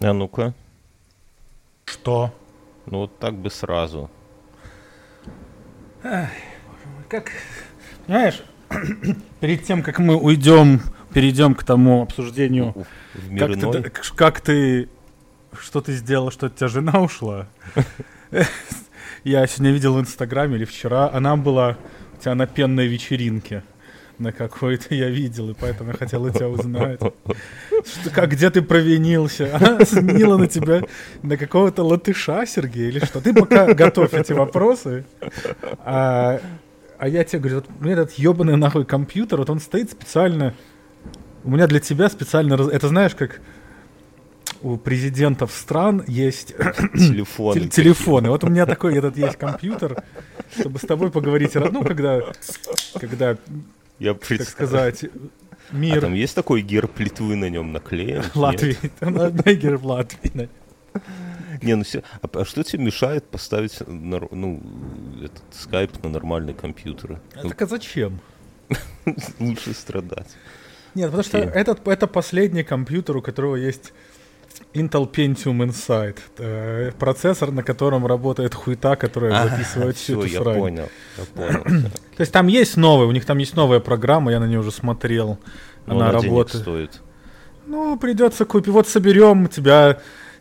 А ну-ка. Что? Ну вот так бы сразу. Как, знаешь, перед тем, как мы уйдем, перейдем к тому обсуждению, как ты, как, как ты, что ты сделал, что от тебя жена ушла? Я сегодня видел в Инстаграме или вчера, она была у тебя на пенной вечеринке на какой-то я видел, и поэтому я хотел у тебя узнать, что, как, где ты провинился. Она сменила на тебя на какого-то латыша, Сергей, или что? Ты пока готовь эти вопросы, а, а я тебе говорю, вот у меня этот ебаный нахуй компьютер, вот он стоит специально, у меня для тебя специально, это знаешь, как у президентов стран есть Телефон. Тел- телефоны. Вот у меня такой этот есть компьютер, чтобы с тобой поговорить. Ну, когда, когда, Я так представляю. сказать, А мир там есть такой герб Литвы на нем наклеен? Латвии. Там одна герб Латвии. Не, ну все. А, а что тебе мешает поставить ну, этот скайп на нормальный компьютер? Ну, Так а зачем? лучше страдать. Нет, потому что этот, это последний компьютер, у которого есть Intel Pentium Inside. э, Процессор, на котором работает хуета, которая записывает всю все, эту А, я срань. понял. Я понял. То есть там есть новая, у них там есть новая программа, я на нее уже смотрел. Но Она она денег работает. стоит. Ну, придется купить. Вот соберем тебя.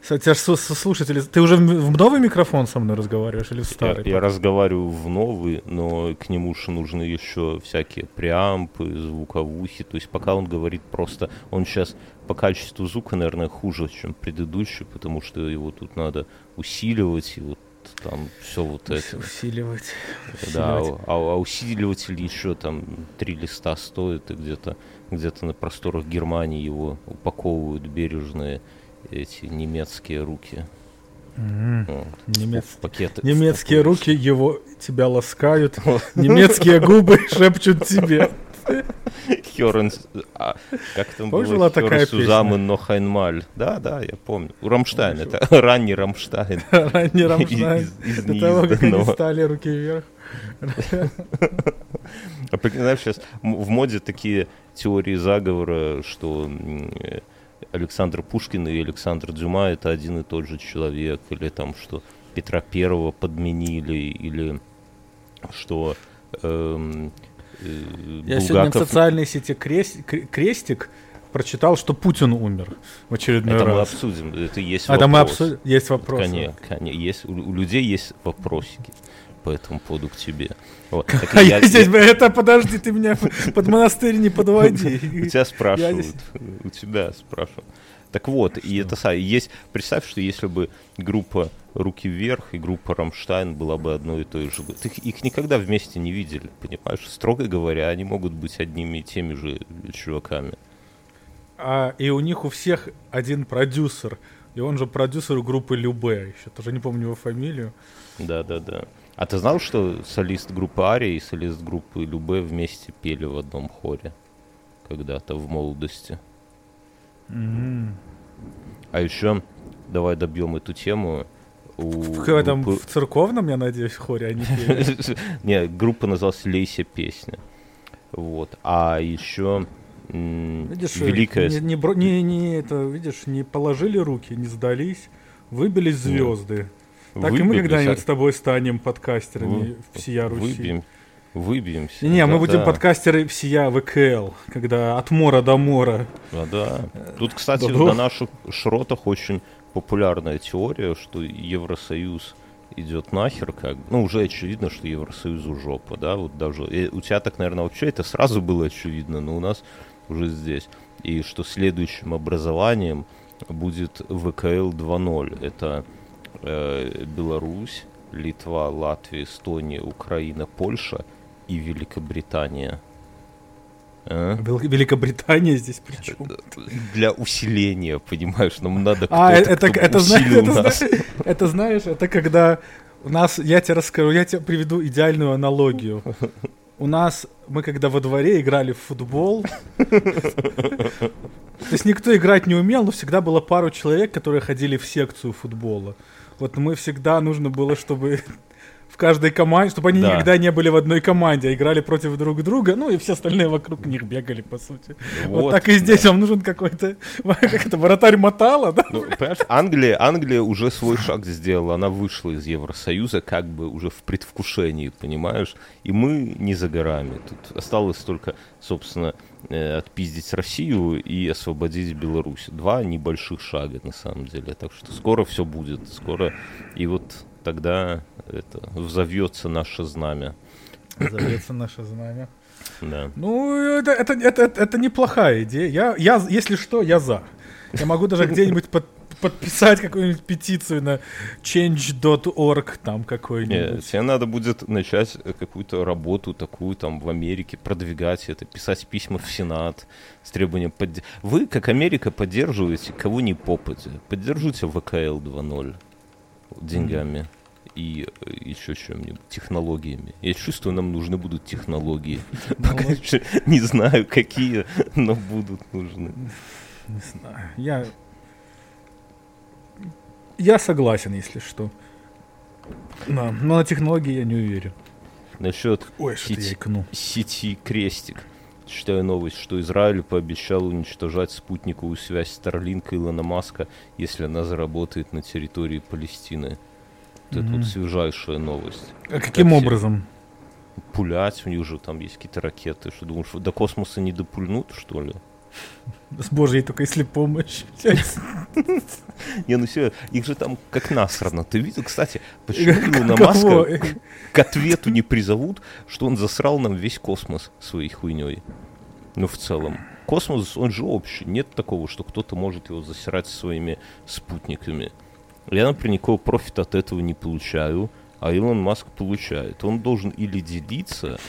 Тебя ж со- со- слушатели. Ты уже в новый микрофон со мной разговариваешь или в Я, старый? я разговариваю в новый, но к нему же нужны еще всякие преампы, звуковухи. То есть пока он говорит просто... Он сейчас по качеству звука, наверное, хуже, чем предыдущий, потому что его тут надо усиливать, и вот там все вот это. Усиливать. Да, усиливать. а, а усиливатель еще там три листа стоит, и где-то где-то на просторах Германии его упаковывают бережные эти немецкие руки. Вот. Немец- пакеты. Немецкие руки его тебя ласкают. Немецкие губы шепчут тебе. Herren, а, как там Помнишь, было? была такая Zusammen noch einmal. Да, да, я помню. У Рамштайн, это ранний Рамштайн. Ранний Рамштайн. Из- из До того, как они стали руки вверх. А знаешь, сейчас в моде такие теории заговора, что э, Александр Пушкин и Александр Дюма это один и тот же человек, или там, что Петра Первого подменили, или что эм, э, Я сегодня в Булгаков- социальной сети крест- кре- крестик прочитал, что Путин умер в очередной Это мы раз. обсудим, это есть А это мы вопрос. обсудим. Есть вопрос. Конечно, есть, у, у людей есть вопросики по этому поводу к тебе. Вот. А я- я здесь, бля, это подожди, ты меня под монастырь не У подводи. тебя спрашивают, у тебя спрашивают. Так вот, и это есть. Представь, что если бы группа Руки вверх и группа Рамштайн была бы одной и той же. Ты их- никогда вместе не видели, понимаешь? Строго говоря, они могут быть одними и теми же чуваками. А, и у них у всех один продюсер. И он же продюсер группы Любе еще. Тоже не помню его фамилию. Да, да, да. А ты знал, что солист группы Ария и солист группы Любе вместе пели в одном хоре когда-то в молодости? А еще давай добьем эту тему. У В этом группы- в церковном, я надеюсь, хоре они. Не, группа называлась Лейся песня. Вот. А еще Видишь, великая... не, не, не, не это, видишь, не положили руки, не сдались, выбились звезды. Так и мы выбились, когда-нибудь а- с тобой станем подкастерами вы- всея Руси. Выбьем, выбьемся. Не, мы Да, будем да. подкастеры всея ВКЛ, когда от мора до мора. А, да. Тут, кстати, да-да. на наших шротах очень популярная теория, что Евросоюз идет нахер, как ну уже очевидно, что Евросоюзу жопа, да, вот даже э, у тебя так, наверное, вообще это сразу было очевидно, но у нас уже здесь, и что следующим образованием будет ВКЛ 2.0, это э, Беларусь, Литва, Латвия, Эстония, Украина, Польша и Великобритания. А? Вел- Великобритания здесь при чем? для усиления, понимаешь, нам надо А, это, это, знаешь, усилил это, нас. это знаешь, это когда у нас, я тебе расскажу, я тебе приведу идеальную аналогию. У нас, мы когда во дворе играли в футбол, то есть никто играть не умел, но всегда было пару человек, которые ходили в секцию футбола. Вот мы всегда нужно было, чтобы в каждой команде, чтобы они Да. никогда не были в одной команде, а играли против друг друга, ну и все остальные вокруг них бегали, по сути. Вот, Вот, так и здесь вам нужен какой-то, как это, вратарь Матала, да? Ну, понимаешь, Англия, Англия уже свой шаг сделала, она вышла из Евросоюза как бы уже в предвкушении, понимаешь? И мы не за горами. Тут осталось только, собственно, э, отпиздить Россию и освободить Беларусь. Два небольших шага, на самом деле. Так что скоро все будет. Скоро. И вот тогда это взовьется наше знамя. Зовется наше знамя. Да. Ну, это, это, это, это, неплохая идея. Я, я, если что, я за. Я могу даже где-нибудь под- подписать какую-нибудь петицию на change.org там Не, какой-нибудь. тебе надо будет начать какую-то работу такую там в Америке, продвигать это, писать письма в Сенат с требованием... подде- Вы, как Америка, поддерживаете кого ни попадя. Поддержите ВКЛ 2.0 деньгами и э, еще чем-нибудь, технологиями. Я чувствую, нам нужны будут технологии. Пока еще не знаю, какие, но будут нужны. Не знаю. Я... Я согласен, если что. Да, но на технологии я не уверен. Насчет Ой, Сети- сети Крестик. Читаю новость, что Израиль пообещал уничтожать спутниковую связь Starlink Илона Маска, если она заработает на территории Палестины. Вот Это вот свежайшая новость. А каким все- образом? Пулять, у них же там есть какие-то ракеты. Что думаешь, до космоса не допульнут, что ли? С Божьей только если помощь. Не, ну все, их же там как насрано. Ты видел, кстати, почему Илона? Маска к ответу не призовут, что он засрал нам весь космос своей хуйней. Ну, в целом. Космос, он же общий. Нет такого, что кто-то может его засирать своими спутниками. Я, например, никакого профита от этого не получаю, а Илон Маск получает. Он должен или делиться,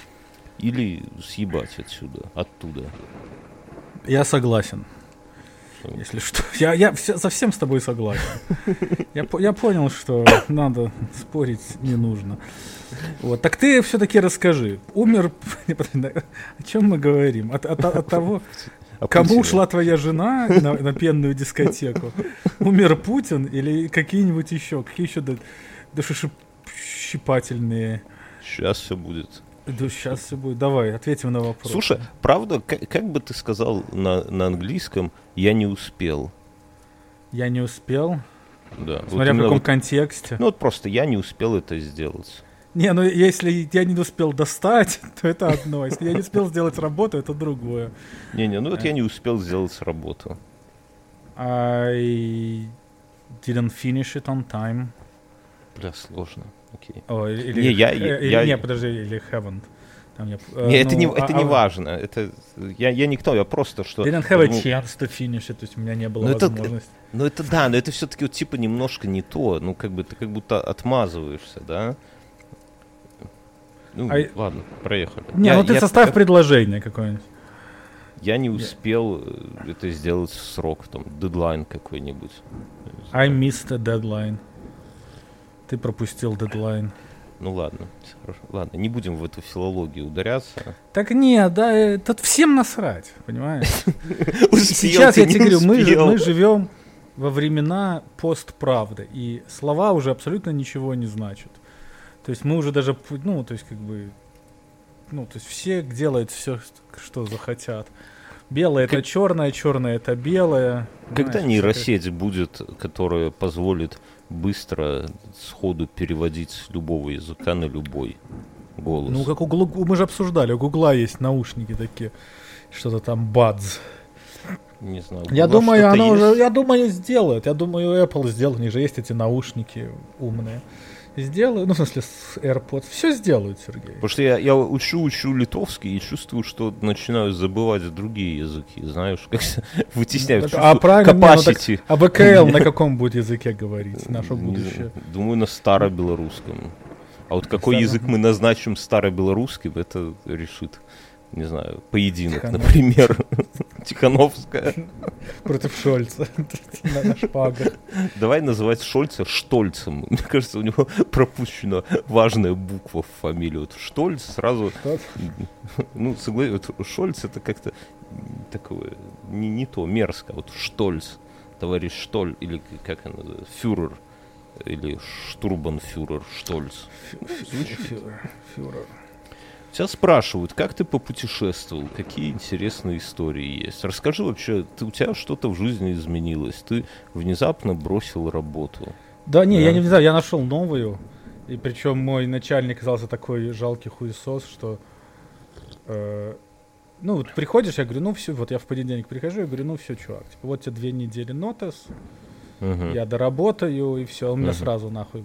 или съебать отсюда, оттуда. Я согласен. Если что. Я, я все- совсем с тобой согласен. Я, я понял, что надо спорить не нужно. Вот. Так ты все-таки расскажи. Умер... О чем мы говорим? От, от- от того, кому Путина? ушла твоя жена на, на пенную дискотеку? Умер Путин или какие-нибудь еще? Какие еще ду- душещипательные? Сейчас все будет. Да, сейчас все будет. Давай, ответим на вопрос. Слушай, правда, как, как бы ты сказал на, на английском, я не успел. Я не успел. Да. вот Смотря в именно каком вот- контексте. ну вот просто я не успел это сделать. Не, ну если я не успел достать, то это одно. Если я не успел сделать работу, это другое. Не-не, ну вот Э. я не успел сделать работу. I didn't finish it on time. Бля, сложно. Окей. О, или, Не, я- э, или- я- не, подожди, или haven't. Там я, э, Не, это ну, не, а- это не а- важно. Это, я, я никто, я просто что... Didn't have a Ну, chance to finish it, то есть у меня не было Ну, это- возможности. Ну это да, но это все-таки вот типа немножко не то. Ну как бы ты как будто отмазываешься, да? Ну, А- ладно, проехали. Не, Я- ну ты я- составь я- предложение какое-нибудь. Я не успел э, это сделать в срок, там, дедлайн какой-нибудь. I missed a deadline. Ты пропустил дедлайн. Ну ладно, хорошо. ладно, не будем в эту филологию ударяться. Так не, да, э, тут всем насрать, понимаешь? Сейчас я тебе говорю, мы живем во времена постправды, и слова уже абсолютно ничего не значат. То есть мы уже даже, ну, то есть как бы, ну, то есть все делают все, что захотят. Белое это Как- черное, черное это белое. Когда Знаешь, нейросеть будет, которая позволит быстро сходу переводить с любого языка на любой голос? Ну, как у Гугла, мы же обсуждали, у Гугла есть наушники такие, что-то там Buds. не знаю. Я думаю, она есть? уже, я думаю, сделает. Я думаю, Apple сделает, у них же есть эти наушники умные. Сделают, ну, в смысле, с AirPods. Все сделают, Сергей. Потому что я, я учу, учу литовский и чувствую, что начинаю забывать другие языки, знаешь, как вытесняю. Так, чувствую а правильно, не, ну так- capacity. А ВКЛ на каком будет языке говорить? Наше будущее. Думаю, на старобелорусском. А вот какой язык мы назначим старобелорусским, это решит, не знаю, поединок, Тихонов. например. Тихановская. Против Шольца. На шпагах. Давай называть Шольца Штольцем. Мне кажется, у него пропущена важная буква в фамилии. Вот Штольц сразу, ну, согласен, вот Шольц это как-то такое, не, не то, мерзко. Вот Штольц, товарищ Штоль, или как он называется, фюрер. или штурбанфюрер Штольц. Фюрер. Фюрер. Тебя спрашивают, как ты попутешествовал, какие интересные истории есть. Расскажи вообще, ты, у тебя что-то в жизни изменилось, ты внезапно бросил работу. Да, не, Да. я не знаю, я нашел новую. И причем мой начальник оказался такой жалкий хуесос, что... э, ну, вот приходишь, я говорю, ну все, вот я в понедельник прихожу, я говорю, ну все, чувак, типа, вот тебе две недели нотес, Мгм. я доработаю, и все, он меня Мгм. сразу нахуй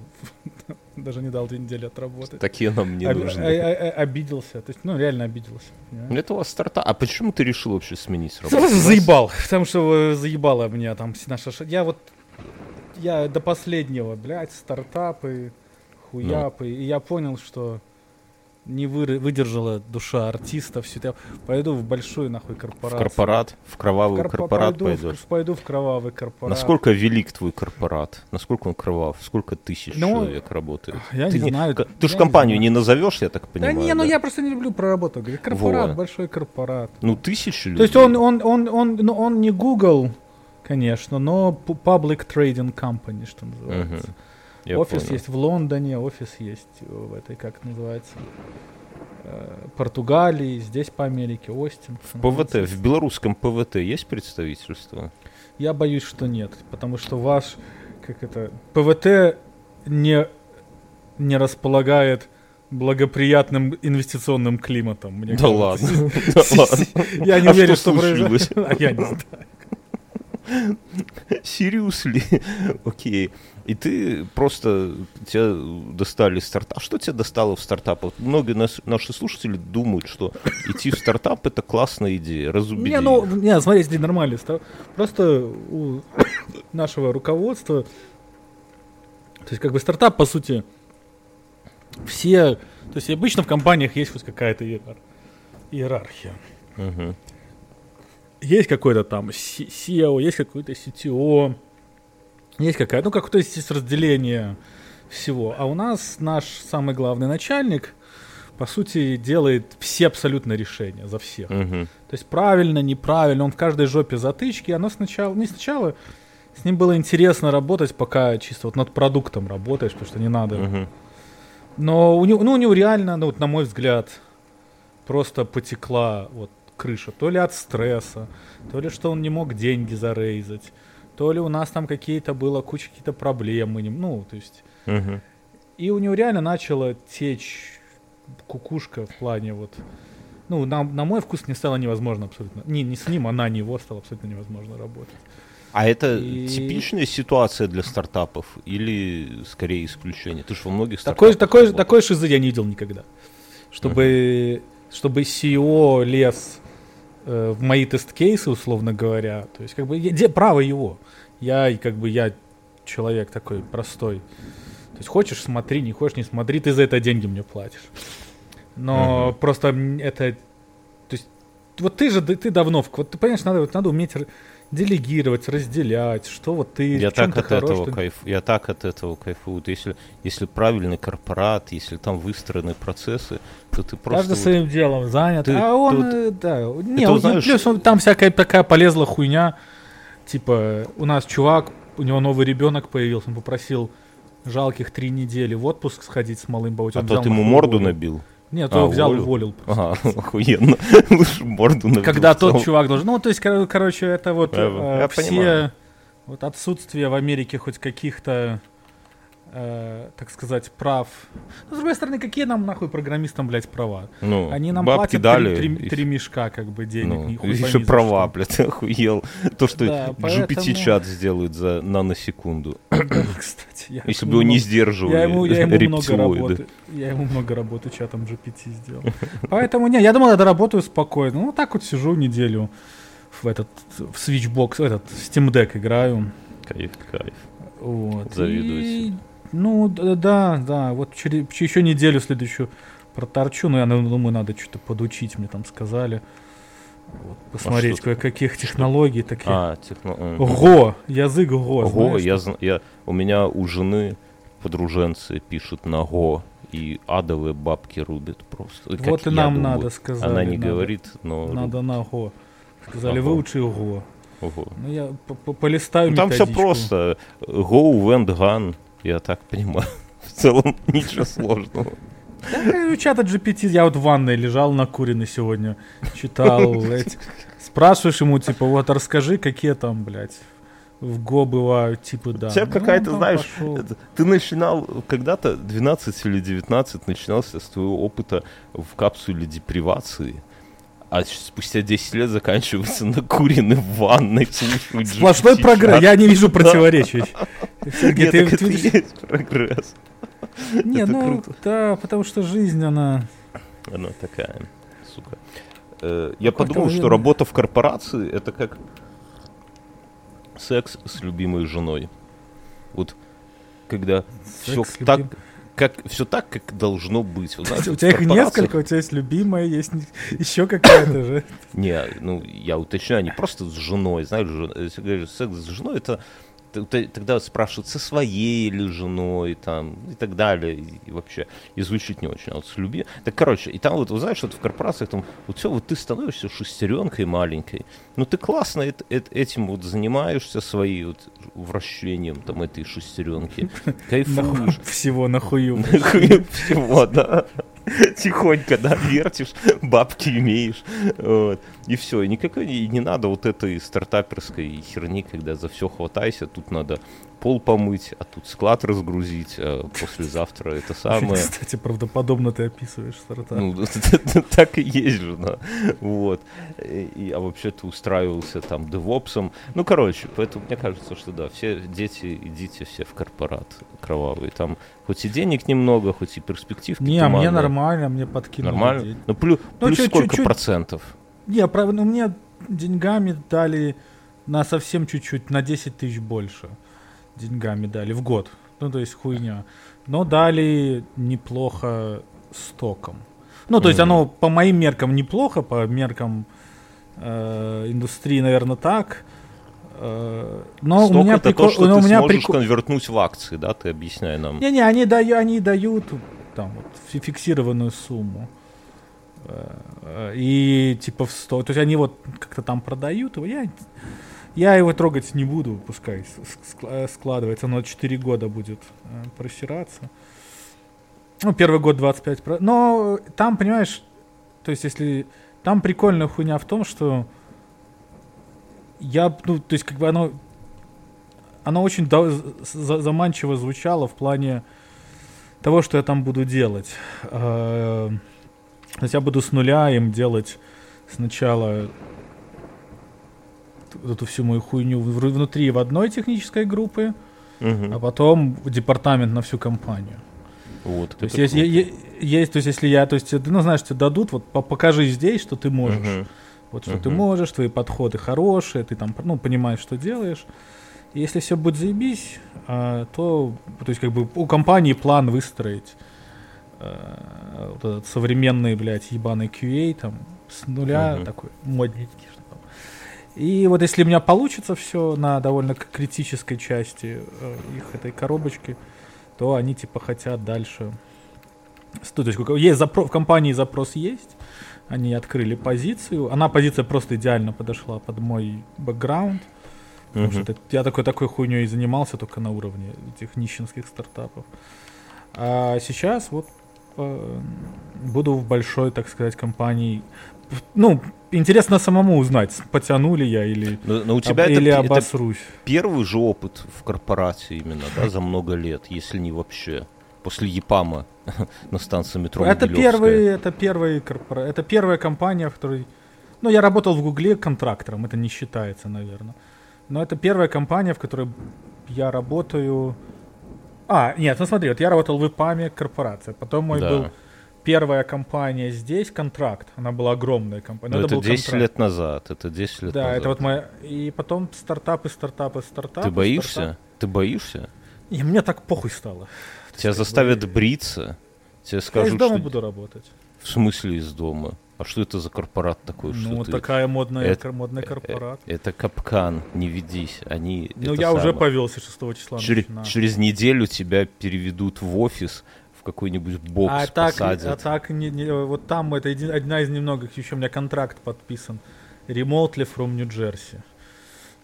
даже не дал две недели отработать. Такие нам не Об- нужны. а- а- а- обиделся, то есть, ну, реально обиделся. понимаешь? Это у вас старта. А почему ты решил вообще сменить работу? Заебал, потому что заебало меня там наша... Я вот, я до последнего, блядь, стартапы, хуяпы, и я понял, что не выры- выдержала душа артиста, все это. Я пойду в большую нахуй В корпорацию. корпорат, в кровавый Корпо- корпорат пойду, пойдешь. в, пойду в кровавый корпорат. Насколько велик твой корпорат? Насколько он кровав? Сколько тысяч Ну, человек работает? Я ты не знаю. ка- Ты же компанию не знаю. назовешь, я так Да понимаю. не, ну я просто не люблю про работу. Говорю, корпорат, Во. большой корпорат. Ну, тысячи людей. То есть он, он, он, он, ну, он не Google, конечно, но pu- Public Trading Company, что называется. Мгм. Я офис понял. есть в Лондоне, офис есть в этой, как это называется, э, Португалии, здесь по Америке, Остин. В ПВТ, в белорусском ПВТ есть представительство? Я боюсь, что нет, потому что ваш, как это, ПВТ не, не располагает благоприятным инвестиционным климатом. Мне Да ладно. Да ладно. Я не А верю, что случилось? А я не знаю. Серьезно? Окей. И ты просто тебя достали стартап. А что тебя достало в стартап? Вот многие нас- наши слушатели думают, что идти в стартап это классная идея. Разубеди. Не, ну, не, смотри, здесь нормально. Просто у нашего руководства, то есть как бы стартап, по сути, все, то есть обычно в компаниях есть хоть какая-то иер- иерархия. Мгм. Есть какой-то там SEO, есть какой-то CTO, есть какая-то, ну, какое-то есть, есть разделение всего. А у нас наш самый главный начальник, по сути, делает все абсолютно решения за всех. Мгм. То есть правильно, неправильно, он в каждой жопе затычки. Оно сначала, не сначала, с ним было интересно работать, пока чисто вот над продуктом работаешь, потому что не надо. Мгм. Но у него, ну, у него реально, ну, вот, на мой взгляд, просто потекла вот крыша. То ли от стресса, то ли что он не мог деньги зарейзать, то ли у нас там какие-то было куча каких-то проблем. мы не- ну, то есть... Мгм. И у него реально начала течь кукушка в плане вот... Ну, на, на мой вкус не стало невозможно абсолютно. Не, не с ним, а на него стало абсолютно невозможно работать. А это И- типичная ситуация для стартапов или скорее исключение? Ты же во многих Такой, стартапах такой, работал. такой шизы я не видел никогда. Чтобы, чтобы CEO лез э, в мои тест-кейсы, условно говоря. То есть, как бы, где право его? Я, как бы, я человек такой простой. То есть, хочешь, смотри, не хочешь, не смотри, ты за это деньги мне платишь. Но Мгм. просто это... То есть, вот ты же, ты давно... Вот ты понимаешь, надо, вот надо уметь делегировать, разделять, что вот ты... Я так ты от хорош, этого что- кайф, я так от этого кайфую. Если, если правильный корпорат, если там выстроены процессы, то ты просто... Каждый вот- своим делом занят. Ты- а он, ты э, да, не, он- знаешь- плюс он- там всякая такая полезла хуйня. Типа, у нас чувак, у него новый ребенок появился, он попросил жалких три недели в отпуск сходить с малым а Он тот ему морду набил. Нет, А, он взял, уволил? уволил. просто. Ага, охуенно. Лучше морду набил. Когда тот чувак должен... Ну, то есть, кор- короче, это вот Я- э, я все... понимаю. Вот отсутствие в Америке хоть каких-то, э, так сказать, прав. Ну, с другой стороны, какие нам нахуй программистам, блядь, права? Ну, Они нам бабки платят дали. три, и три- три мешка, как бы, денег. Ну, хуй еще пойми права, блядь, охуел. То, что Да, GPT-чат сделает за наносекунду. Да, Кстати, я Если бы его не много- сдерживали я ему, я ему много рептилоиды. работы. Я ему много работы чатом GPT сделал. Поэтому, не, я думал, я доработаю спокойно. Ну, так вот сижу неделю в этот, в Switchbox, в этот Steam Deck играю. Кайф, кайф. Вот. Завидую И. ну, да, да, да, вот через, еще неделю следующую проторчу, но я думаю, надо что-то подучить, мне там сказали. Вот, посмотреть что ты- кое-каких технологий таких. А, техно... м. Го, язык Го, Го, я, я, у меня у жены подруженцы пишут на Го, и адовые бабки рубят просто. Как Вот и я нам думаю. надо, сказали. Она не надо, говорит, но... Надо на Го. Сказали, Ага. выучи Го. Ого. Ну, я по- по- полистаю Ну, там все методичку. просто. Go, went, gun. Я так понимаю. В целом ничего сложного. Да, у чата GPT, я вот в ванной лежал накуренный сегодня, читал эти. Спрашиваешь ему, типа, вот расскажи, какие там, блядь, в ГО бывают, типа, да. У тебя Ну, какая-то, знаешь, это- ты начинал когда-то, 12 или 19, начинался с твоего опыта в капсуле депривации, а спустя 10 лет заканчивается накуренный в ванной, слушают Сплошной GPT прогресс, я не вижу противоречий. Сергей, ты- это есть прогресс. Не, ну, да, потому что жизнь, она... Она такая, сука. Э, Я подумал, что работа в корпорации это как секс с любимой женой. Вот когда все так, как все так, как должно быть. Вот, знаешь, У тебя их несколько, у тебя есть любимая, есть еще какая-то же. Не, ну я уточняю, не просто с женой, знаешь, секс с женой, это тогда спрашивают, со своей или женой, там, и так далее, и, вообще, и звучит не очень, а вот с люби. Так, короче, и там вот, вы знаешь, вот в корпорациях, там, вот все, вот ты становишься шестеренкой маленькой, ну ты классно эт- эт- этим вот занимаешься, своей вот вращением там этой шестеренки, кайфуешь, Всего нахую. Всего, да. Тихонько, да, вертишь, бабки имеешь. Вот. И все. И никакой и не надо вот этой стартаперской херни, когда за все хватайся. Тут надо пол помыть, а тут склад разгрузить, а послезавтра это самое. Кстати, правдоподобно ты описываешь стартап. Ну, так и есть же, да. Вот. А вообще ты устраивался там девопсом. Ну, короче, поэтому мне кажется, что да, все дети, идите все в корпорат кровавый. Там хоть и денег немного, хоть и перспективки не, а мне нормально, мне подкинули Нормально? Ну, плюс, Ну, плюс чуть- сколько процентов? Не, правда, ну мне деньгами дали на совсем чуть-чуть, на 10 тысяч больше. Деньгами дали в год. Ну, то есть хуйня. Но дали неплохо стоком. Ну, то есть оно по моим меркам неплохо, по меркам э, индустрии, наверное, так. Э, но Сток у меня это прикол- то, что но ты у меня сможешь прикол- конвертнуть в акции, да? Ты объясняй нам. Не-не, они дают, они дают там вот, фи- фиксированную сумму. Э, э, И типа в 100. То есть они вот как-то там продают его. Я, я его трогать не буду, пускай э, складывается. Но 4 года будет э, просираться. Ну, первый год 25%. про- Но там, понимаешь, то есть если... Там прикольная хуйня в том, что я, ну, то есть как бы оно оно очень да- за- заманчиво звучало в плане того, что я там буду делать. Э, То есть я буду с нуля им делать сначала эту всю мою хуйню внутри в одной технической группы, Мгм. а потом департамент на всю компанию. Вот, То есть, есть, е- есть, то есть если я, то есть, тебе, ну знаешь, тебе дадут, вот по- покажи здесь, что ты можешь. Мгм. Вот что ты Мгм. можешь, твои подходы хорошие, ты там, ну, понимаешь, что делаешь. Если все будет заебись, а, то, то есть, как бы у компании план выстроить а, вот этот современный, блядь, ебаный QA, там, с нуля, Мгм. такой модненький. И вот если у меня получится все на довольно критической части э, их этой коробочки, то они, типа, хотят дальше... То есть, есть запро- в компании запрос есть, они открыли позицию. Она позиция просто идеально подошла под мой бэкграунд. Потому Мгм. что я такой такой хуйней и занимался только на уровне этих нищенских стартапов. А сейчас вот э, буду в большой, так сказать, компании. Ну, интересно самому узнать, потянули я или, Но, но у тебя об- это, или это обосрусь. первый же опыт в корпорации именно, да, за много лет, если не вообще. После ЕПАМа на станции метро Это первый, это первый корпора... это первая компания, в которой, ну, я работал в Гугле контрактором, это не считается, наверное. Но это первая компания, в которой я работаю. А, нет, ну смотри, вот я работал в ИПАМе корпорация, потом мой Да. был первая компания здесь контракт, она была огромная компания. Но но это был 10 контракт. лет назад, это 10 лет Да, назад. это вот моя. И потом стартапы, стартапы, стартапы. Ты боишься? стартап- Ты боишься? И мне так похуй стало. Тебя заставят бриться? Тебе я из скажут, дома что... буду работать. В смысле из дома? А что это за корпорат такой? что Ну, вот ты- такая модная, Это- модный Э, корпорат. Это капкан, не ведись. Они. Ну, это я уже самое. повелся 6 числа. Начинаю. через неделю тебя переведут в офис, в какой-нибудь бокс а так, посадят. а так не, не- вот там это един- одна из немногих, еще у меня контракт подписан. Remotely from New Jersey.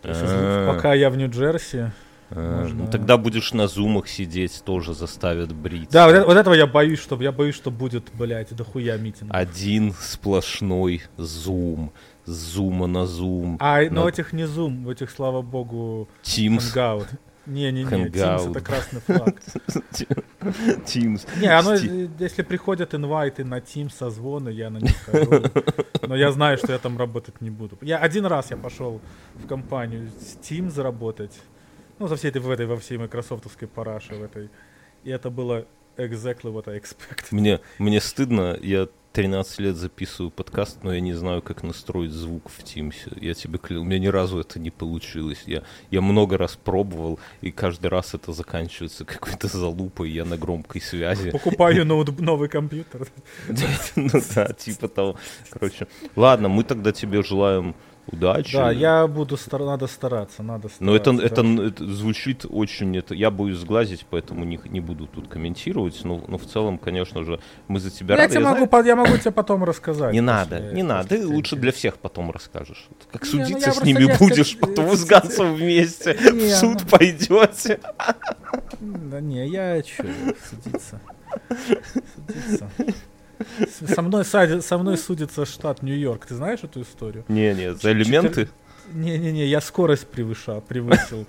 То есть, А. пока я в Нью-Джерси, А, Можно- ну, тогда будешь на зумах сидеть, тоже заставят бриться. Да, вот, это- вот этого я боюсь, что я боюсь, что будет, блядь, дохуя митинг. Один сплошной зум. Зума на зум. А, но на этих не в этих, слава богу, Teams. Hangout. Не-не-не, Teams это красный флаг. Teams. Не, оно, если приходят инвайты на Teams созвоны, я на них хожу. Но я знаю, что я там работать не буду. Я один раз я пошел в компанию с Teams заработать. Ну, за всей этой, в этой, во всей майкрософтовской параше в этой. И это было exactly what I expected. Мне, мне стыдно, я 13 лет записываю подкаст, но я не знаю, как настроить звук в Teams. Я тебе клянусь, у меня ни разу это не получилось. Я, я много раз пробовал, и каждый раз это заканчивается какой-то залупой, я на громкой связи. Покупаю новый компьютер. Ну да, типа того. Короче, ладно, мы тогда тебе желаем удачи. Да, я буду, стар- надо стараться, надо стараться. Но это, да. это, это звучит очень... Это, я боюсь сглазить, поэтому не, не буду тут комментировать. Но, но в целом, конечно же, мы за тебя Я, рады. тебе Я могу, знаю- я могу тебе потом рассказать. Не надо, не надо. Ты лучше для всех потом расскажешь. Как Не, ну судиться я с ними будешь, потом с Гансом вместе Не, в суд ну- пойдете. Да не, я чё, судиться. Судиться. Со мной, сади- со мной судится штат Нью-Йорк. Ты знаешь эту историю? Не, не, за элементы. Не-не-не, я скорость превышал, превысил.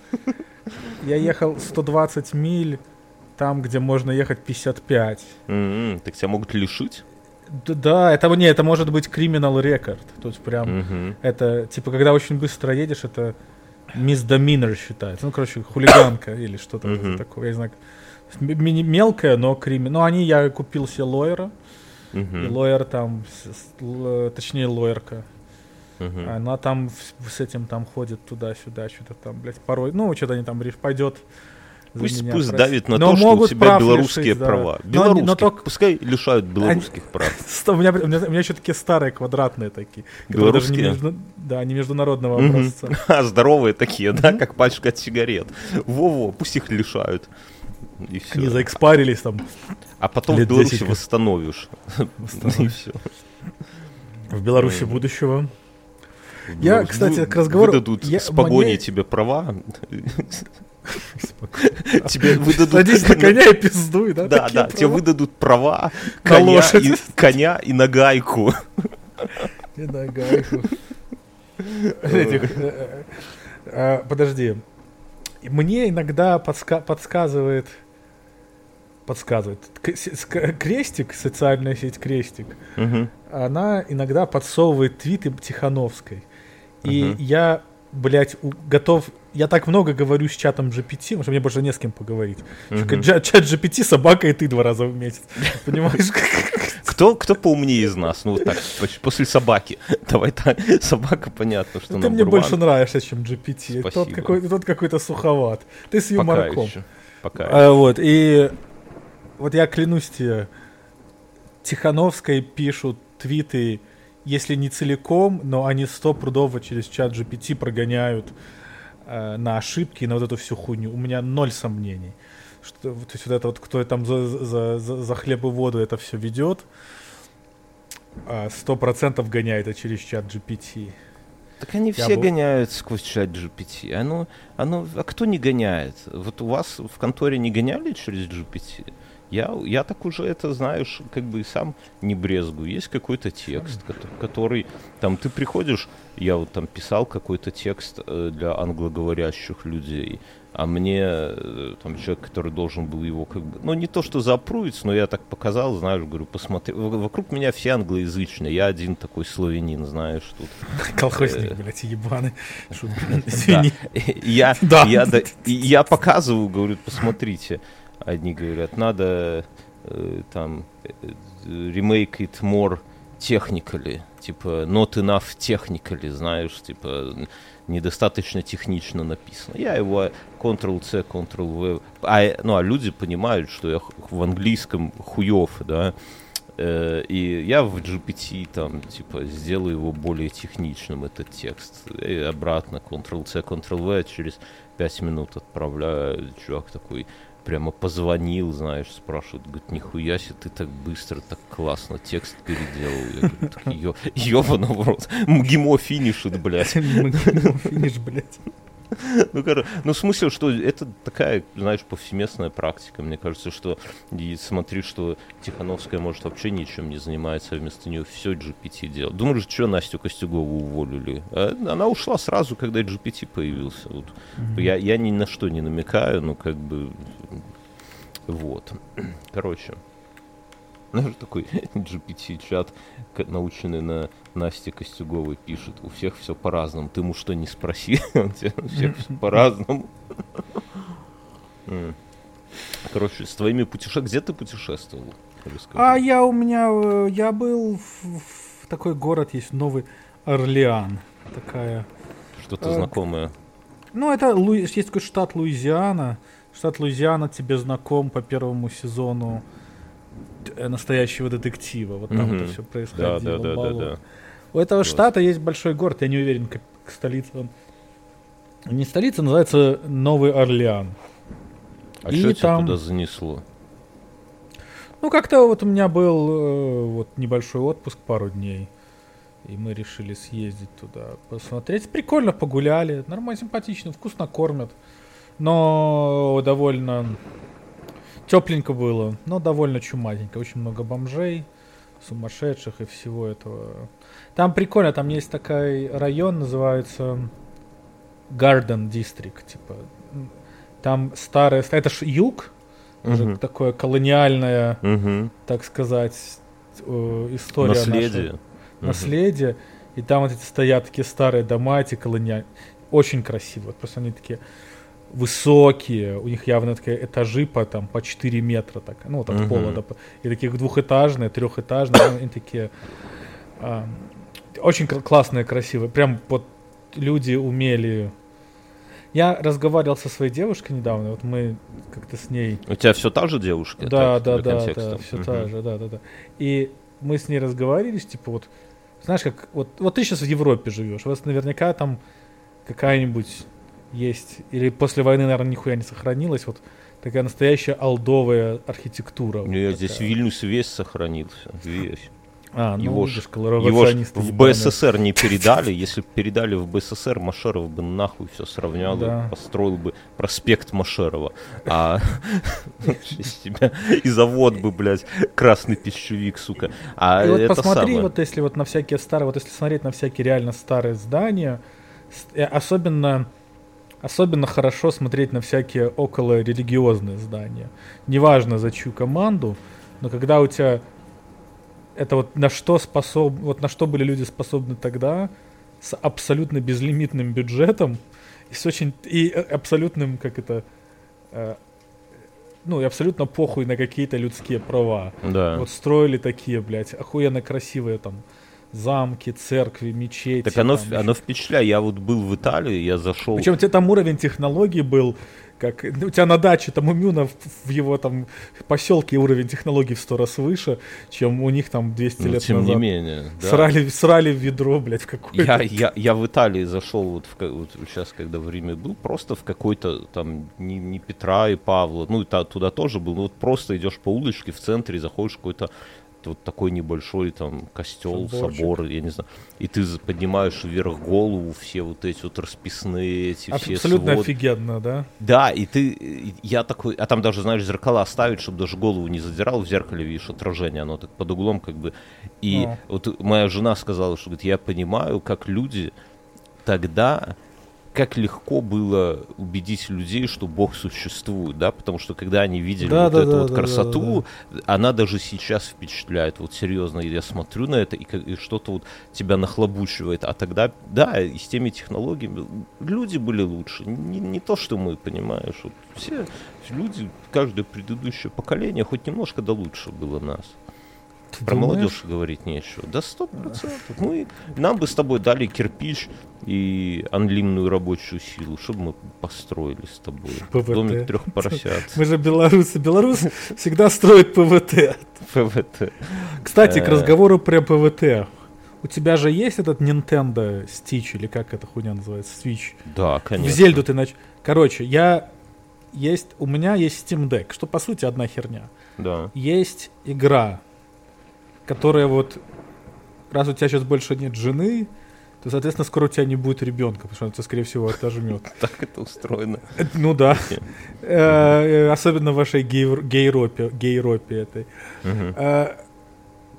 Я ехал 120 миль там, где можно ехать 55. М-м, Так тебя могут лишить? Да, это не, это может быть криминал рекорд. То есть прям Мгм. это типа когда очень быстро едешь, это мисдоминер считается. Ну, короче, хулиганка или что-то вроде такого. Я не знаю. Мелкая, но криминал. Ну, они, я купил себе И лоер там, л- точнее, лоерка. Она там с этим там ходит туда-сюда, что-то там, блядь, порой. Ну, что-то они там пойдет. Пусть, меня пусть давит на Но то, что у тебя прав белорусские лишить, да. права. Но они- Белорусских. но только- Пускай лишают белорусских прав. Стоп, У меня, у меня, у меня еще такие старые квадратные такие. даже не Белорусские? между- да, не международного образца. А, здоровые такие, да, как пачка от сигарет. Во-во, пусть их лишают. И Они все. заэкспарились там А потом в Беларуси 10 как. восстановишь. И все. в Беларуси будущего. Я, кстати, к разговору- Выдадут я- с погоней мне- тебе права. Тебе выдадут... Садись на коня и пиздуй, да? Да, да, тебе выдадут права, коня и, коня и на гайку. И на гайку. Этих, э, э, э, Подожди. Мне иногда подска- подсказывает подсказывает. Крестик, социальная сеть Крестик, Мгм. она иногда подсовывает твиты Тихановской. И Мгм. я, блядь, готов... Я так много говорю с чатом GPT, потому что мне больше не с кем поговорить. Мгм. чат, GPT, собака и ты два раза в месяц. Понимаешь? Кто, кто поумнее из нас? Ну, вот так, после собаки. Давай так, собака, понятно, что Ты мне больше нравишься, чем GPT. Спасибо. какой, тот какой-то суховат. Ты с Пока юморком. еще. Пока. А, вот, и вот я клянусь тебе, Тихановской пишут твиты, если не целиком, но они стопудово через чат GPT прогоняют э, на ошибки и на вот эту всю хуйню. У меня ноль сомнений. Что, то есть вот это вот, кто там за, за, за, за хлеб и воду это все ведет, а, сто процентов гоняет это через чат GPT. Так они Я все бы- гоняют сквозь чат GPT. Оно, оно, а кто не гоняет? Вот у вас в конторе не гоняли через GPT? Я, я так уже это, знаешь, как бы и сам не брезгую. Есть какой-то текст, кото- который, там, ты приходишь, я вот там писал какой-то текст э, для англоговорящих людей, а мне э, там человек, который должен был его как бы, ну не то что запруить, но я так показал, знаешь, говорю, посмотри, вокруг меня все англоязычные, я один такой славянин, знаешь, тут Колхозник, блядь, да. Извини. Я показываю, говорю, посмотрите. Одни говорят, надо э, там э, э, remake it more technically, типа not enough technically, знаешь, типа недостаточно технично написано. Я его Ctrl-C, Ctrl-V, а, ну, а люди понимают, что я в английском хуев, да, Э, и я в GPT там, типа, сделаю его более техничным, этот текст. И обратно Ctrl-C, Ctrl-V через 5 минут отправляю. Чувак такой прямо позвонил, знаешь, спрашивает, говорит, нихуя себе, ты так быстро, так классно текст переделал. Я говорю, так ё- ёбаный в рот. МГИМО финишит, блядь. Финиш, блядь. Ну, короче, ну, в смысле, что это такая, знаешь, повсеместная практика. Мне кажется, что и смотри, что Тихановская, может, вообще ничем не занимается, а вместо нее все GPT делает. Думаешь, что Настю Костюгову уволили? А она ушла сразу, когда GPT появился. Вот. Mm-hmm. Я, я ни на что не намекаю, но как бы... Вот. Короче. Знаешь, такой GPT-чат, наученный на Насте Костюговой, пишет. У всех все по-разному. Ты ему что не спроси, он тебе у всех все по-разному. Короче, с твоими путешествиями... Где ты путешествовал? А я у меня... Э, я был в, в такой город, есть Новый Орлеан. Такая... Что-то э, знакомое. Ну, это Лу... есть такой штат Луизиана. Штат Луизиана тебе знаком по первому сезону Э, настоящего детектива. Вот там mm-hmm. это все происходило. Да, да, да, да, да. У этого вот. штата есть большой город, я не уверен, как столица он. Не столица, называется Новый Орлеан. А и что там... тебя туда занесло? Ну, как-то вот у меня был э, вот небольшой отпуск пару дней. И мы решили съездить туда, посмотреть. Прикольно погуляли, нормально, симпатично, вкусно кормят. Но довольно Тепленько было, но довольно чуматенько. Очень много бомжей, сумасшедших и всего этого. Там прикольно, там есть такой район, называется Garden District, типа. Там старое, это ж юг, уже такое колониальное, uh-huh. так сказать, э, история Наследие. Наша. Наследие. И там вот эти стоят такие старые дома, эти колониальные. Очень красиво. Просто они такие высокие, у них явно такие этажи по, там, по 4 метра, так, ну, вот от uh-huh. пола до И таких двухэтажные, трехэтажные, они такие а, очень классные, красивые. Прям вот люди умели... Я разговаривал со своей девушкой недавно, вот мы как-то с ней... У тебя все та же девушка? Да, так, да, да, да, все та же, да, да, да. И мы с ней разговаривали, типа вот, знаешь, как, вот, вот ты сейчас в Европе живешь, у вас наверняка там какая-нибудь есть, или после войны, наверное, нихуя не сохранилось, вот такая настоящая алдовая архитектура. Нет, вот здесь Вильнюс весь сохранился, весь. А, ну, его, ж, его ж в БССР не передали. Если бы передали в БССР, Машеров бы нахуй все сравнял, да. построил бы проспект Машерова. А из тебя и завод бы, блядь, красный пищевик, сука. А и вот посмотри, вот если вот на всякие старые, вот если смотреть на всякие реально старые здания, э, особенно Особенно хорошо смотреть на всякие около религиозные здания. Неважно за чью команду, но когда у тебя это вот на что способ, вот на что были люди способны тогда с абсолютно безлимитным бюджетом и с очень и абсолютным как это э, ну и абсолютно похуй на какие-то людские права. Да. Вот строили такие, блядь, охуенно красивые там замки, церкви, мечети. Так оно, там, оно впечатляет. Я вот был в Италии, я зашел... Причем у тебя там уровень технологий был, как ну, у тебя на даче там у Мюна в, в его там поселке уровень технологий в сто раз выше, чем у них там 200 ну, лет тем назад. не менее, да. Срали, срали в ведро, блядь, в какое-то. Я, я, я в Италии зашел вот, в, вот сейчас, когда в Риме был, просто в какой-то там не, не Петра и Павла, ну и та, туда тоже был, ну вот просто идешь по улочке в центре, заходишь в какой-то вот такой небольшой там костел, Соборчик. собор, я не знаю, и ты поднимаешь вверх голову, все вот эти вот расписные эти Абсолютно все Абсолютно офигенно, да? Да, и ты, я такой, а там даже, знаешь, зеркала ставить, чтобы даже голову не задирал, в зеркале видишь отражение, оно так под углом как бы. И О. вот моя жена сказала, что говорит, я понимаю, как люди тогда как легко было убедить людей, что Бог существует, да, потому что когда они видели да, вот да, эту да, вот да, красоту, да, да. она даже сейчас впечатляет, вот серьезно, я смотрю на это, и, и что-то вот тебя нахлобучивает, а тогда, да, и с теми технологиями люди были лучше, не, не то, что мы, понимаешь, вот все люди, каждое предыдущее поколение хоть немножко да лучше было нас. Ты Про думаешь? молодежь говорить нечего. Да сто процентов. Мы, нам бы с тобой дали кирпич и анлимную рабочую силу, чтобы мы построили с тобой ПВТ. домик трех поросят. Мы же белорусы. Белорус всегда строит ПВТ. ПВТ. Кстати, к э. разговору про ПВТ. У тебя же есть этот Nintendo Stitch, или как эта хуйня называется, Switch? Да, конечно. В Зельду ты нач... Короче, я есть, у меня есть Steam Deck, что по сути одна херня. Да. Есть игра, которая вот, раз у тебя сейчас больше нет жены, то, соответственно, скоро у тебя не будет ребенка, потому что он тебя, скорее всего, отожмет. Так это устроено. Э, Ну да. Э, э, Особенно в вашей гей- гейропе, гейропе этой.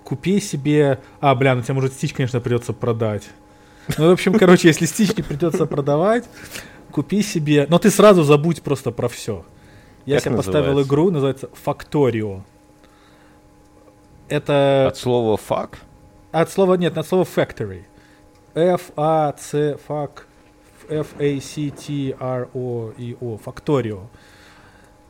Купи себе... А, бля, ну тебе, может, стич, конечно, придется продать. Ну, в общем, короче, если стич не придется продавать, купи себе... Но ты сразу забудь просто про все. Я себе поставил игру, называется Factorio. Это... От слова fuck? От слова, нет, от слова factory. F-A-C, fuck, F-A-C-T-R-O-E-O, Factorio.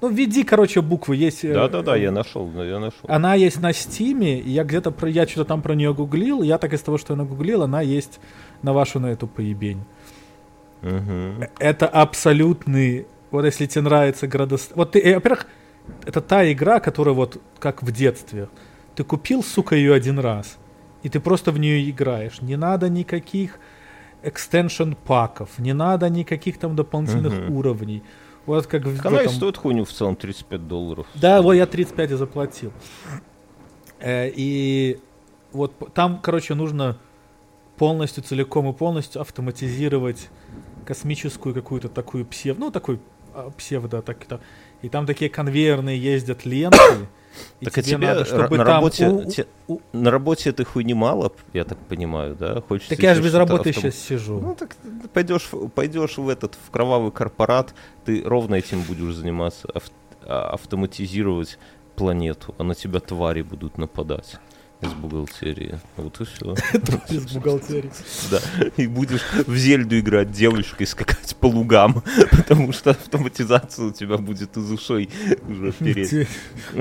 Ну, введи, короче, буквы, есть... э, Да-да-да, я нашел, да, я нашел. Она есть на Стиме, я где-то про, я что-то там про нее гуглил, я так из того, что я нагуглил, она есть на вашу на эту поебень. Мгм. Это абсолютный, вот если тебе нравится градостроение, вот ты, э, во-первых, это та игра, которая вот как в детстве. Ты купил, сука, ее один раз, и ты просто в нее играешь. Не надо никаких экстеншн паков, не надо никаких там дополнительных Мгм. уровней. Вот как в Она и этом- стоит хуйню в целом 35 долларов. Да, вот я 35 и заплатил. Э, И вот там, короче, нужно полностью, целиком и полностью автоматизировать космическую какую-то такую псев... Ну, такой а, псевдо... Так, так. И там такие конвейерные ездят ленты. И Так а тебе тебе надо, чтобы на там... работе, у- те- у- на работе этой хуйни мало, я так понимаю, да? Хочется Так я же без работы автом- сейчас сижу. Ну так ты пойдешь, пойдешь в этот в кровавый корпорат, ты ровно этим будешь заниматься, ав- а, автоматизировать планету, а на тебя твари будут нападать из бухгалтерии. Вот и все. Без бухгалтерии. Да. И будешь в зельду играть девочкой, скакать по лугам, потому что автоматизация у тебя будет из ушей уже. Те-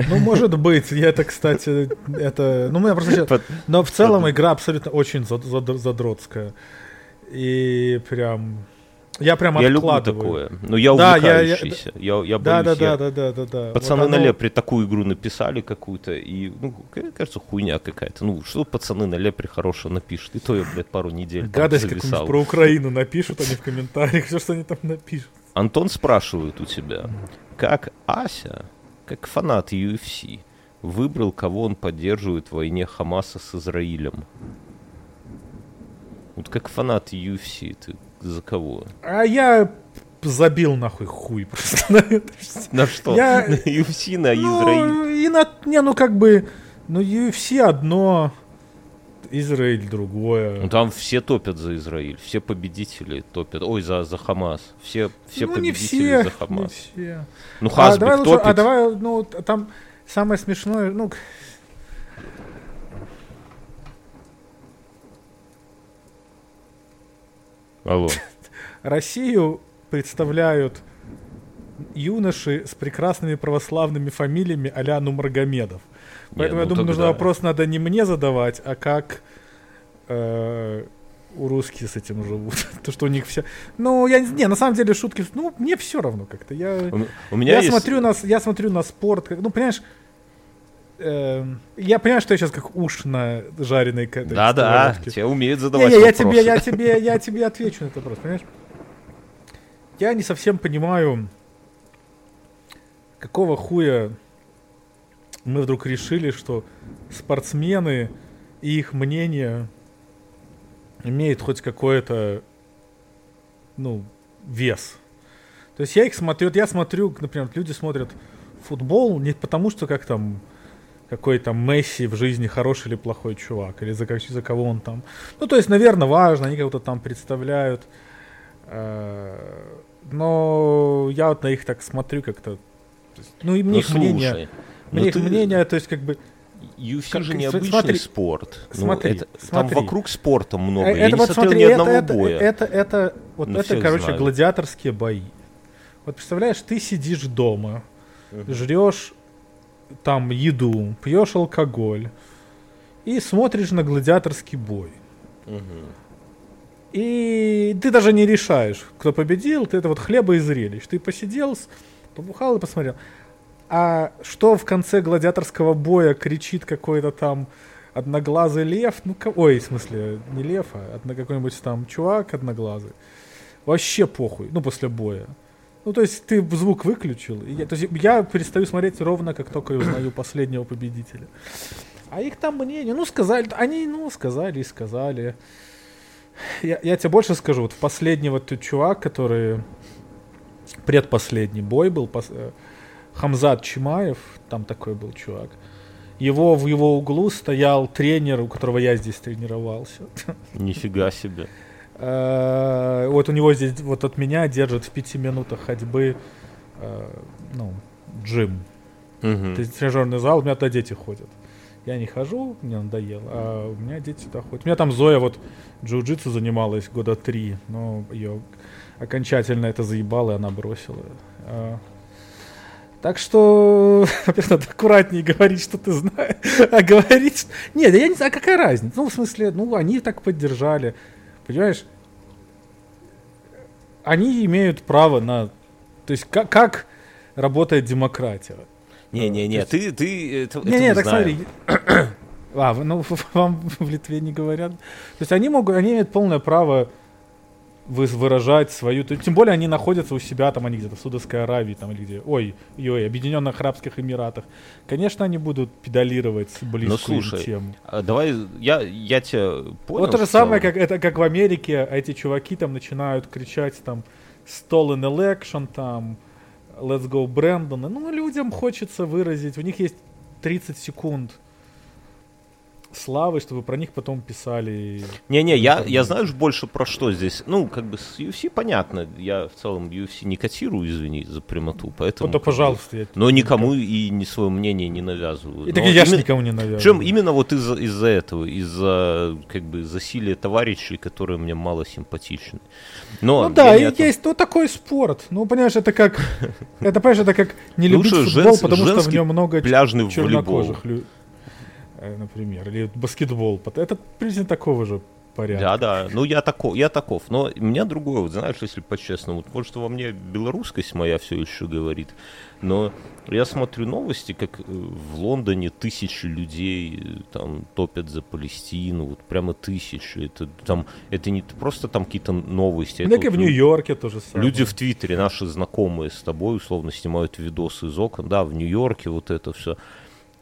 Ну, может быть. Я это, кстати, это... Ну, меня просто Но в целом игра абсолютно очень зад- зад- задротская. И прям... Я прям Я люблю такое. Но я Да, я- я- увлекающийся. Я, я Да, да, боюсь, я- да, да, да, да, да. Пацаны Вот на оно- лепре такую игру написали какую-то, и, ну, кажется, хуйня какая-то. Ну, что пацаны на лепре хорошего напишут? И то я, блядь, пару недель Гадость какую-нибудь про Украину напишут они в комментариях, все, что они там напишут. Антон спрашивает у тебя, как Ася, как фанат UFC, выбрал, кого он поддерживает в войне Хамаса с Израилем? Вот как фанат UFC, ты за кого? А я забил нахуй хуй просто на это. На что? Я- На UFC, на Израиль? Ну, и на... Не, ну как бы... Ну, UFC одно, Израиль другое. Ну там все топят за Израиль, все победители топят. Ой, за, за Хамас. Все, все ну, не победители все, за не Хамас. все. Ну, А Хасбик давай лучше, топит. а давай, ну, там самое смешное, ну, Алло. Россию представляют юноши с прекрасными православными фамилиями а-ля Нумаргомедов. Поэтому Не, я ну думаю, нужно тогда- вопрос надо не мне задавать, а как э, у русские с этим живут. То, что у них все... Ну, я не... На самом деле шутки... Ну, мне все равно как-то. Я... У, у меня я, есть... смотрю на, я смотрю на спорт, как- ну, понимаешь, эм, я понимаю, что я сейчас как уж на жареной к- этой Да-да, тебя умеют задавать Не-не, я вопросы. тебе, я тебе, я тебе отвечу на этот вопрос, понимаешь? Я не совсем понимаю, какого хуя мы вдруг решили, что спортсмены и их мнение имеет хоть какой-то, ну, вес. То есть я их смотрю, я смотрю, например, люди смотрят футбол не потому, что как там какой там Месси в жизни хороший или плохой чувак, или за, как- за кого он там. Ну, то есть, наверное, важно, они кого-то там представляют. Э, Но я вот на их так смотрю как-то. Ну, и мне Ну, их мнение, слушай, мне ну их ты- мнение, то есть, как бы, UFC Как- же необычный смотри, спорт. Ну, смотри, это- Там смотри. вокруг спорта много. Э, Я не вот смотрел смотри, ни это, одного это, боя. это, это, вот Ну, это, всех короче, знаю. гладиаторские бои. Вот представляешь, ты сидишь дома, Мгм. жрешь там еду, пьешь алкоголь и смотришь на гладиаторский бой. Мгм. И ты даже не решаешь, кто победил, ты это вот хлеба и зрелищ. Ты посидел, побухал и посмотрел. А что в конце гладиаторского боя кричит какой-то там одноглазый лев, ну, ко- ой, в смысле, не лев, а какой-нибудь там чувак одноглазый. Вообще похуй, ну, после боя. Ну, то есть ты звук выключил. и я, то есть я перестаю смотреть ровно, как только я узнаю последнего победителя. А их там мнение, ну, сказали, они, ну, сказали и сказали. я, я тебе больше скажу, вот в последний вот чувак, который предпоследний бой был, пос, э, Хамзат Чимаев, там такой был чувак. Его в его углу стоял тренер, у которого я здесь тренировался. Нифига себе. Э, вот у него здесь, вот от меня держит в пяти минутах ходьбы, э, ну, джим. То есть тренажерный зал, у меня туда дети ходят. Я не хожу, мне надоело, а у меня дети туда ходят. У меня там Зоя вот джиу-джитсу занималась года три, но ее окончательно это заебало, и она бросила. А, Так что, во-первых, надо аккуратнее говорить, что ты знаешь, а говорить... Нет, я не знаю, а какая разница? Ну, в смысле, ну, они так поддержали, понимаешь? Они имеют право на... То есть, как, как работает демократия? Не-не-не, ты, ты, это, Не, это не, мы так знаем. смотри. А, ну вам в Литве не говорят. То есть они могут, они имеют полное право выражать свою, тем более они находятся у себя, там они где-то в Судовской Аравии, там или где, ой, ой, Объединенных Арабских Эмиратах. Конечно, они будут педалировать близкую им слушай, тему. А, Давай, я, я тебя понял. вот то же в самое, как это как в Америке, эти чуваки там начинают кричать там stolen election, там let's go Брэндон. Ну, людям хочется выразить, у них есть 30 секунд славы, чтобы про них потом писали. Не-не, я, я знаешь больше про что здесь. Ну, как бы с UFC понятно. Я в целом UFC не котирую, извини за прямоту, поэтому... Ну, бы, пожалуйста. я- Но никому и не свое мнение не навязываю. И так я именно- никому не навязываю. Причем именно вот из-за из этого, из-за как бы засилия товарищей, которые мне мало симпатичны. Но Ну да, и о том- есть, ну такой спорт. Ну, понимаешь, это как, это, понимаешь, это как не любить футбол, потому что в нем много пляжный волейбол. чернокожих людей, например, или баскетбол. Это приблизительно такого же порядка. Да, да, ну я таков, я таков, но у меня другое, вот знаешь, если по-честному, вот, может во мне белорусскость моя все еще говорит, но я смотрю новости, как э, в Лондоне тысячи людей э, там топят за Палестину, вот прямо тысячи, это там, это не просто там какие-то новости, это Так и в Нью-Йорке то же самое. Люди в Твиттере, наши знакомые с тобой, условно, снимают видосы из окон. Да, в Нью-Йорке вот это все.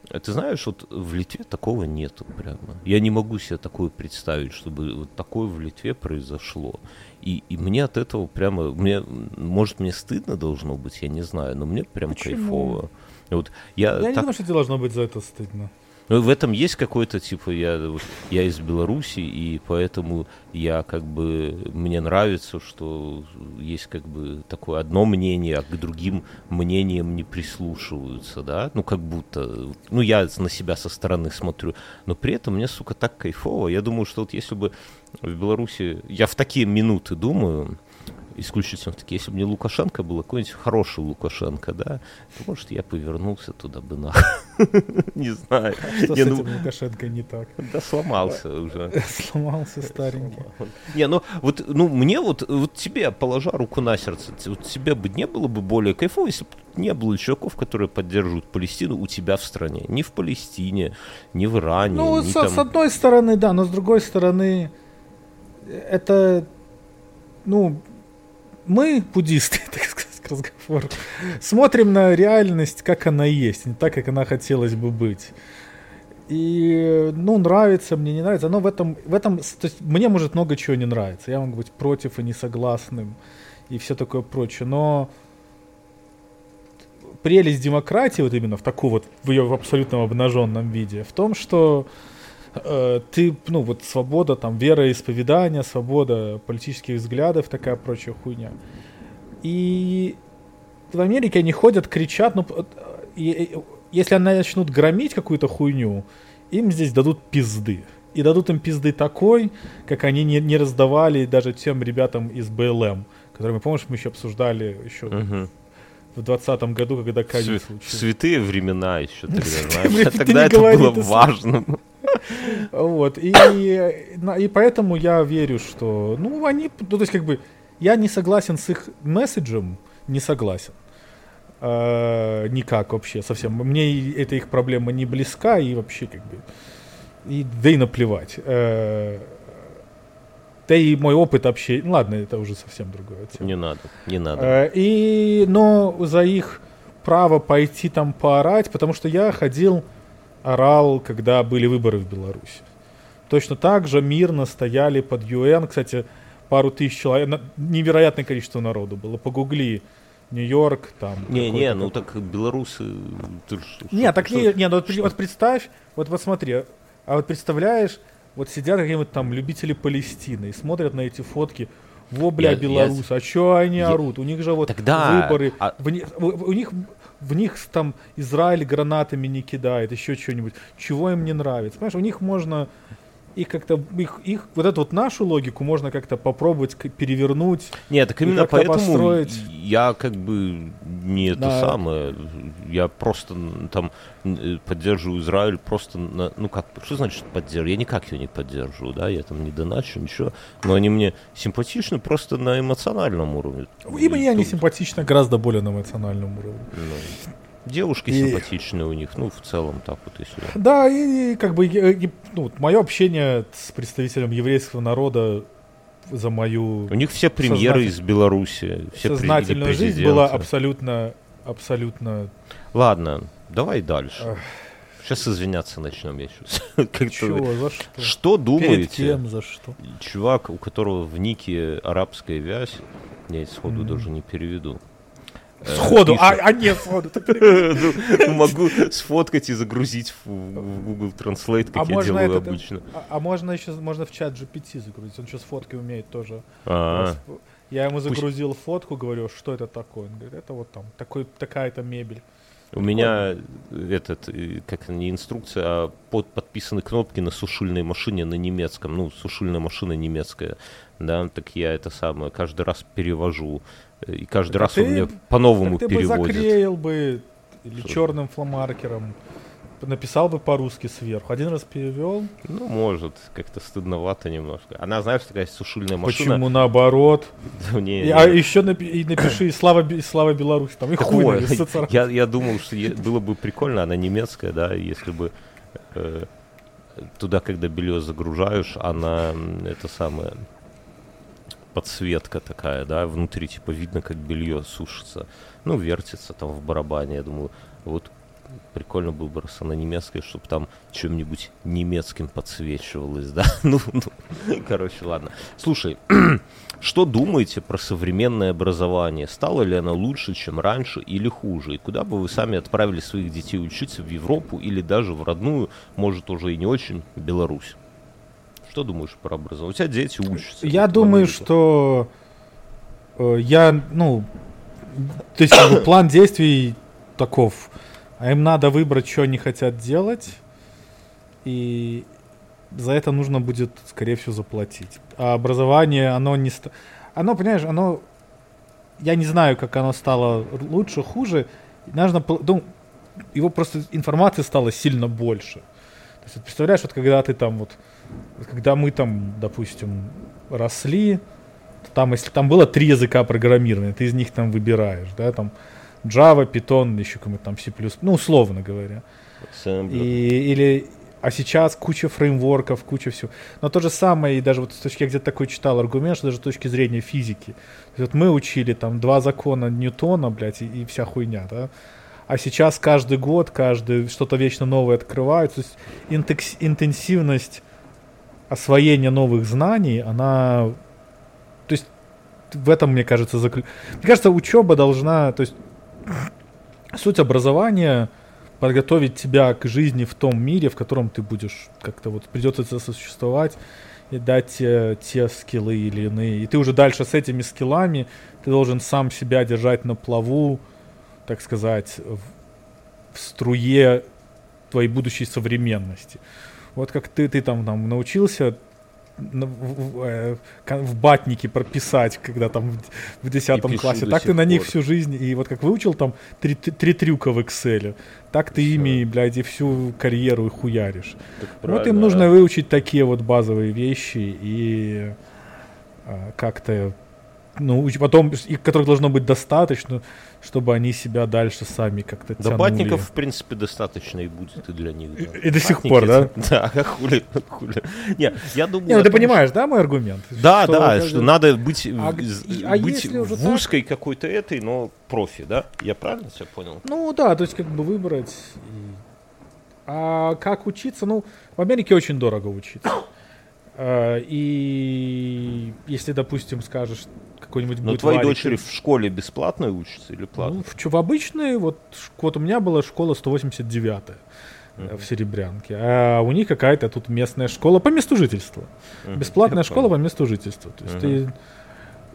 Ты знаешь, вот в Литве такого нету прямо. Я не могу себе такое представить, чтобы вот такое в Литве произошло. И, и мне от этого прямо, мне, может, мне стыдно должно быть, я не знаю, но мне прям Почему? кайфово. Вот я, Я не так- думаю, что тебе должно быть за это стыдно. Ну, в этом есть какой-то, типа, я, я из Беларуси, и поэтому я, как бы, мне нравится, что есть, как бы, такое одно мнение, а к другим мнениям не прислушиваются, да, ну, как будто, ну, я на себя со стороны смотрю, но при этом мне, сука, так кайфово, я думаю, что вот если бы в Беларуси, я в такие минуты думаю, исключительно в такие, если бы не Лукашенко был, а какой-нибудь хороший Лукашенко, да, то, может, я повернулся туда бы нахуй. Не знаю. Что Не, с ну, этим Лукашенко не так? да сломался уже. Сломался старенький. Не, ну вот, ну мне вот, вот тебе, положа руку на сердце, вот тебе бы не было бы более кайфово, если бы не было чуваков, которые поддерживают Палестину у тебя в стране. Ни в Палестине, ни в Иране, Ну, с, там... с одной стороны, да, но с другой стороны, это, ну, мы, буддисты, так сказать, к разговору, смотрим на реальность, как она есть, не так, как она хотелось бы быть. И, ну, нравится мне, не нравится, но в этом, в этом, то есть мне может много чего не нравится, я могу быть против и не согласным, и все такое прочее, но прелесть демократии, вот именно в таком вот, в ее абсолютном обнаженном виде, в том, что э, ты, ну, вот свобода, там, вероисповедания, свобода политических взглядов, такая прочая хуйня. И в Америке они ходят, кричат, ну, и- и- если они начнут громить какую-то хуйню, им здесь дадут пизды. И дадут им пизды такой, как они не, не раздавали даже тем ребятам из БЛМ, которые, помнишь, мы еще обсуждали еще Мгм. в двадцатом году, когда ковид Свя- случился. Святые времена еще тогда, знаешь. ты Тогда это было важно. Вот, и, и поэтому я верю, что, ну, они, ну, то есть, как бы, я не согласен с их месседжем, не согласен. Э, никак вообще, совсем. Мне эта их проблема не близка, и вообще, как бы, и, да и наплевать. Э, да и мой опыт общения, ну, ладно, это уже совсем другое. тема. Не надо, не надо. Э, И, но за их право пойти там поорать, потому что я ходил, орал, когда были выборы в Беларуси. точно так же мирно стояли под ЮН. Кстати, пару тысяч человек, невероятное количество народу было. Погугли. Нью-Йорк, там. Не, не, ну так белорусы. Ты не, так не, не, ну вот, вот представь, вот посмотри, а вот представляешь, вот сидят какие-нибудь там любители Палестины и смотрят на эти фотки. Во, бля, я, белорусы, я... а чё они я... орут? У них же вот Тогда... выборы, а... в, у них в них там Израиль гранатами не кидает, еще что-нибудь. Чего им не нравится? Понимаешь, у них можно их как-то их, их вот эту вот нашу логику можно как-то попробовать перевернуть. Нет, так именно поэтому построить. я как бы не это да. самое, я просто там э, поддерживаю Израиль просто на, ну как, что значит поддерживаю? Я никак ее не поддерживаю, да, я там не доначу, ничего, но они мне симпатичны просто на эмоциональном уровне. И мне они симпатичны гораздо более на эмоциональном уровне. Ну. Девушки и... симпатичные у них, ну, в целом так вот, если... Да, и, и как бы, и, ну, мое общение с представителем еврейского народа за мою... У них все премьеры сознатель... из Беларуси. Все Сознательная жизнь была абсолютно, абсолютно... Ладно, давай дальше. Сейчас извиняться начнем я сейчас. Чего, за что? Что думаете? Перед кем, за что? Чувак, у которого в нике арабская вязь, я сходу mm. даже не переведу. Сходу, а, а нет, сходу. Ну, могу сфоткать и загрузить в Google Translate, как а я делаю обычно. А, а можно еще можно в чат GPT загрузить, он сейчас фотки умеет тоже. А. Я ему загрузил фотку, говорю, что это такое? Он говорит, это вот там, такой, такая-то мебель. У меня этот, э, как не инструкция, а под, подписаны кнопки на сушильной машине на немецком. Ну, сушильная машина немецкая, да, так я это самое каждый раз перевожу и каждый так раз ты, он мне по-новому переводит. Ты бы заклеил бы или Что? черным фломаркером, написал бы по-русски сверху. Один раз перевел. Ну, может, как-то стыдновато немножко. Она, знаешь, такая сушильная машина. Почему наоборот? не, а еще напи- и напиши «Слава, Слава Беларусь», там и хуй я, я думал, что было бы прикольно, она немецкая, да, если бы э, туда, когда белье загружаешь, она это самое подсветка такая, да, внутри типа видно, как белье сушится, ну, вертится там в барабане, я думаю, вот прикольно раз она немецкая, чтобы там чем-нибудь немецким подсвечивалось, да, ну, ну, короче, ладно. Слушай, что думаете про современное образование? Стало ли оно лучше, чем раньше или хуже? И куда бы вы сами отправили своих детей учиться в Европу или даже в родную, может, уже и не очень, Беларусь? Что думаешь про образование? У тебя дети учатся. Я думаю, что э, я, ну, то есть план действий таков. А им надо выбрать, что они хотят делать. И за это нужно будет, скорее всего, заплатить. А образование, оно не... Ст... Оно, понимаешь, оно... Я не знаю, как оно стало лучше, хуже. Нужно... Ну, его просто информации стало сильно больше. То есть, представляешь, вот когда ты там вот когда мы там, допустим, росли, там, если там было три языка программирования, ты из них там выбираешь, да, там Java, Python, еще какой-нибудь там C++, ну, условно говоря. И, или, а сейчас куча фреймворков, куча всего. Но то же самое, и даже вот с точки, я где-то такой читал аргумент, что даже с точки зрения физики. Вот мы учили там два закона Ньютона, блядь, и, и вся хуйня, да. А сейчас каждый год, каждый что-то вечно новое открывают. То есть интенсивность освоение новых знаний, она... То есть в этом, мне кажется, закл... Мне кажется, учеба должна... То есть суть образования подготовить тебя к жизни в том мире, в котором ты будешь как-то вот придется сосуществовать и дать те, те скиллы или иные. И ты уже дальше с этими скиллами, ты должен сам себя держать на плаву, так сказать, в, в струе твоей будущей современности. Вот как ты, ты там, там научился в, в, э, в батнике прописать, когда там в 10 классе. Так ты на них всю жизнь, и вот как выучил там три, три трюка в Excel, так ты Все. ими, блядь, и всю карьеру и хуяришь. Вот им нужно выучить такие вот базовые вещи и а, как-то ну, потом, и которых должно быть достаточно, чтобы они себя дальше сами как-то тянули. Да батников, в принципе, достаточно и будет и для них. Да. И, и до сих пор, да? Да, а хули, хули. Не, я думаю... Не, ну ты понимаешь, да, мой аргумент? Да, что, да, что надо быть, а, а быть в узкой так... какой-то этой, но профи, да? Я правильно тебя понял? Ну да, то есть как бы выбрать. А как учиться? Ну, в Америке очень дорого учиться. А, и если, допустим, скажешь, какой-нибудь Но будет твои Варик, дочери в школе бесплатно учатся или платно? Ну, в, в обычной, вот, вот у меня была школа 189 Мгм. в Серебрянке, а у них какая-то тут местная школа по месту жительства. Мгм. Бесплатная Я школа понял. по месту жительства. То есть Мгм. ты-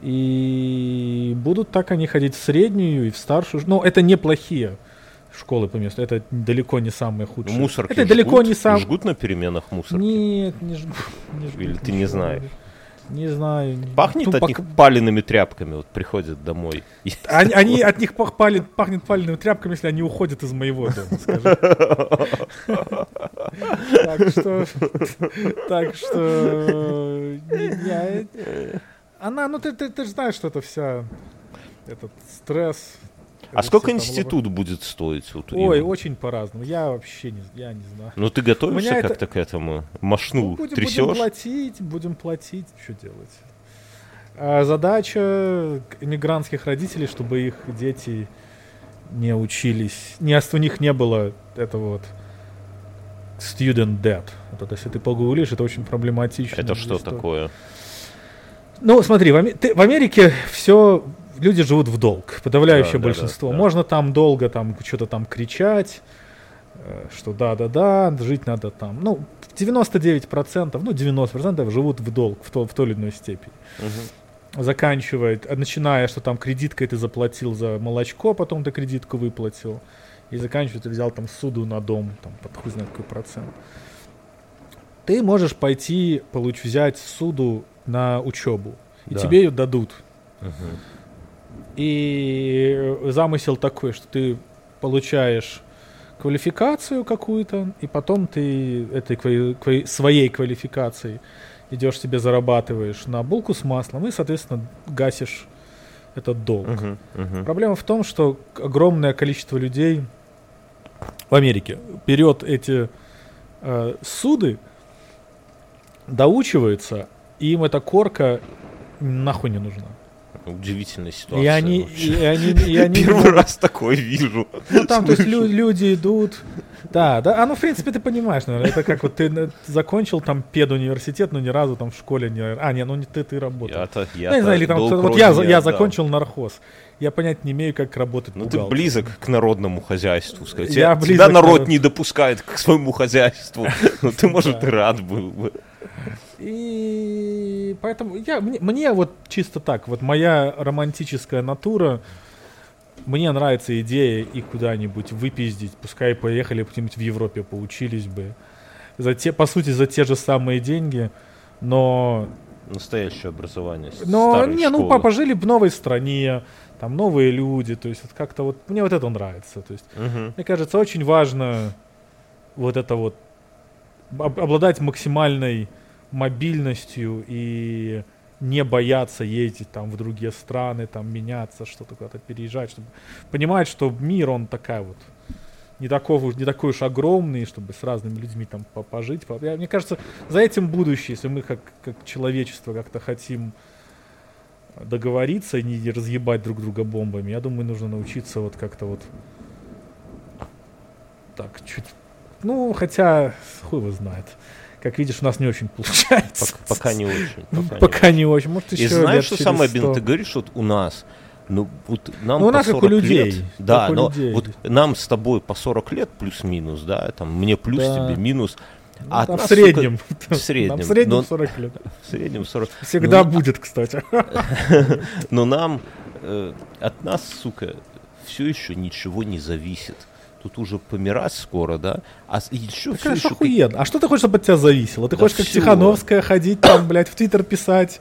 и будут так они ходить в среднюю и в старшую. Но это неплохие школы по месту. Это далеко не самые Ну, худшие. мусорки это далеко жгут? не сам. Жгут на переменах мусорки? Нет, не жгут. не жгут Или ты не знаешь? Не знаю. не- Пахнет ну, от них палеными тряпками, вот приходят домой. Они, они от них пах- палит- пахнет палеными тряпками, если они уходят из моего дома, скажи. Так что... Так что... Она, ну ты, ты, ты же знаешь, что это вся... Этот стресс. А сколько институт будет стоить? Вот Ой, именно? очень по-разному. Я вообще не, я не знаю. Ну ты готовишься меня это- как-то к этому? Ну, Машну будем, будем трясешь? платить, будем платить, что делать. А задача иммигрантских родителей, чтобы их дети не учились, не, у них не было этого вот student debt. Вот это, если ты погуглишь, это очень проблематично. Это что такое? Ну, смотри, в, Аме- ты- в Америке все люди живут в долг, подавляющее Да, большинство. да, да. Можно там долго там что-то там кричать, э, что да-да-да, жить надо там. Ну, 99%, ну 90% живут в долг в, то, в той или иной степени. Мгм. Заканчивает, а начиная, что там кредиткой ты заплатил за молочко, потом ты кредитку выплатил. И заканчивает, ты взял там суду на дом, там под хуй знает какой процент. Ты можешь пойти, получ, взять суду на учебу. И Да. тебе ее дадут. Мгм. И замысел такой, что ты получаешь квалификацию какую-то, и потом ты этой ква- ква- своей квалификацией идешь себе зарабатываешь на булку с маслом и, соответственно, гасишь этот долг. Мгм. Мгм. Проблема в том, что огромное количество людей в Америке берет эти э, суды, доучивается, и им эта корка нахуй не нужна. Удивительная ситуация. И они, вообще. и они, и они Первый раз такое вижу. Ну, там, то есть лю- люди идут. Да, да. А ну, в принципе, ты понимаешь, наверное, это как вот ты закончил там педуниверситет, но ни разу там в школе не. А, не, ну не ты, ты работал. Я-то, я Ну, не знаю, или там вот я, я закончил нархоз. Я понять не имею, как работать. Ну ты близок к народному хозяйству, сказать. Я Тебя к народ народу. не допускает к своему хозяйству. Ну ты, может, и рад был бы. И поэтому я, мне, мне вот чисто так, вот моя романтическая натура, мне нравится идея и куда-нибудь выпиздить, пускай поехали где-нибудь в Европе, поучились бы. За те, по сути, за те же самые деньги, но Настоящее образование. Но не, ну школы. папа жили в новой стране, там новые люди, то есть вот как-то вот мне вот это нравится, то есть Мгм. мне кажется очень важно вот это вот об- обладать максимальной мобильностью и не бояться ездить там в другие страны, там меняться, что-то куда-то переезжать, чтобы понимать, что мир он такая вот не такого, не такой уж огромный, чтобы с разными людьми там по- пожить. По- я- мне кажется, за этим будущее, если мы как, как человечество как-то хотим договориться и не разъебать друг друга бомбами, я думаю, нужно научиться вот как-то вот так чуть... Ну, хотя, хуй его знает. Как видишь, у нас не очень получается. Пок- Пока не очень. Ну, Пока не Пока не очень. Может, И еще знаешь, лет что через самое 100. обидное? Ты говоришь, вот у нас, ну, вот нам Ну, у по нас как у 40 людей, лет, да, но людей. вот нам с тобой по 40 лет плюс-минус, да, там, мне плюс, Да. тебе минус, Ну, а там в среднем. в среднем, Нам в среднем но- 40 лет. в среднем 40, Всегда Ну, будет, кстати. но нам, э, от нас, сука, все еще ничего не зависит. Тут уже помирать скоро, да, а еще все Конечно, еще... охуенно. А что ты хочешь, чтобы от тебя зависело? Ты Да хочешь, как всё. Тихановская, ходить там, блядь, в Твиттер писать,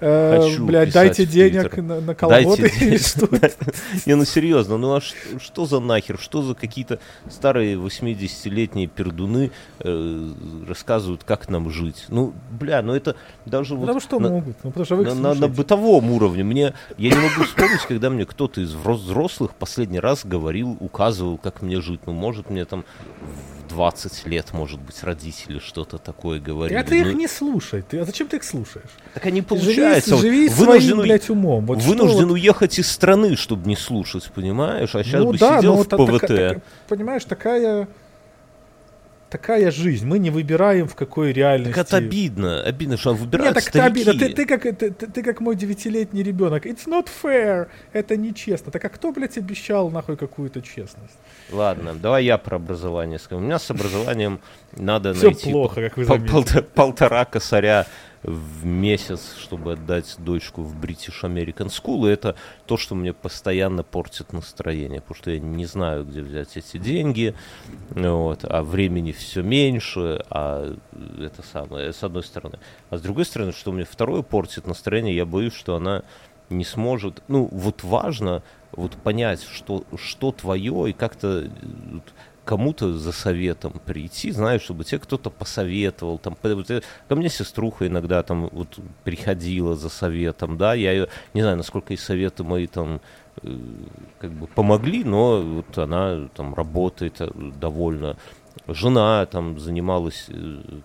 Хочу блядь, дайте денег на, на колготы или что? Не, ну серьезно, ну а что, за нахер, что за какие-то старые 80-летние пердуны э, рассказывают, как нам жить? Ну, бля, ну это даже вот Потому что могут. Ну, потому что вы на- бытовом уровне. Мне, я не могу вспомнить, когда мне кто-то из взрослых последний раз говорил, указывал, как мне жить. Ну, может, мне там 20 лет, может быть, родители что-то такое говорили. А ты их Ну, не слушай. Ты, а зачем ты их слушаешь? Так они Живи, получается. вот живи вынужден своим, блядь, умом. Вот что вынужден вот- уехать из страны, чтобы не слушать, понимаешь? А сейчас ну бы да, сидел но в вот ПВТ. така- така- понимаешь, такая такая жизнь. Мы не выбираем, в какой реальности. Так это обидно. Обидно, что выбирают Нет, так это обидно. Ты, ты, как, ты, ты, ты как мой девятилетний ребенок. It's not fair. Это нечестно. Так а кто, блядь, обещал нахуй какую-то честность? Ладно, давай я про образование скажу. У меня с образованием надо найти плохо, как вы заметили. полтора косаря в месяц, чтобы отдать дочку в British American School, и это то, что мне постоянно портит настроение, потому что я не знаю, где взять эти деньги, вот, а времени все меньше, а это самое, с одной стороны. А с другой стороны, что мне второе портит настроение, я боюсь, что она не сможет, ну, вот важно вот понять, что, что твое, и как-то кому-то за советом прийти, знаешь, чтобы тебе кто-то посоветовал, там, э, ко мне сеструха иногда там вот приходила за советом, да, я ее, не знаю, насколько и советы мои там э, как бы помогли, но вот она там работает э, довольно. Жена там занималась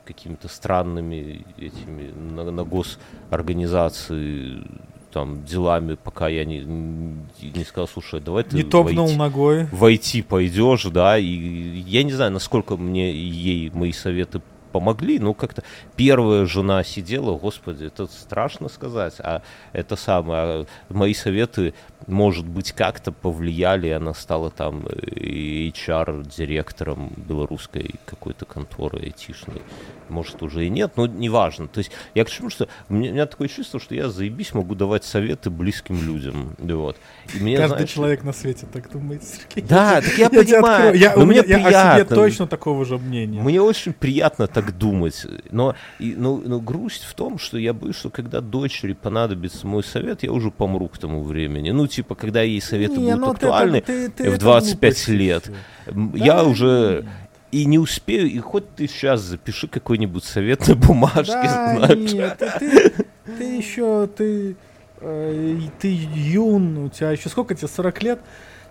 какими-то странными этими на, на госорганизации там делами, пока я не, не сказал, слушай, давай ты Не топнул IT ногой. в IT пойдешь, да, и я не знаю, насколько мне ей мои советы помогли, но как-то первая жена сидела, господи, это страшно сказать, а это самое, а мои советы, может быть, как-то повлияли, она стала там э, HR-директором белорусской какой-то конторы айтишной, может, уже и нет, но неважно, то есть я к чему, что у меня, у меня такое чувство, что я заебись могу давать советы близким людям, вот. И мне, Каждый знаешь, человек на свете так думает, Сергей. Да, так я понимаю. Я, но у мне я о себе приятно. точно такого же мнения. Мне очень приятно так думать, но, и, но, но грусть в том, что я боюсь, что когда дочери понадобится мой совет, я уже помру к тому времени. Ну, типа, когда ей советы Не, будут ну ты актуальны это- ты- ты в это 25 глупости лет. Да Я уже и не успею, и хоть ты сейчас запиши какой-нибудь совет на бумажке, Да, знаешь. нет, ты, ты, ты еще, ты, э, ты юн, у тебя еще сколько тебе, 40 лет?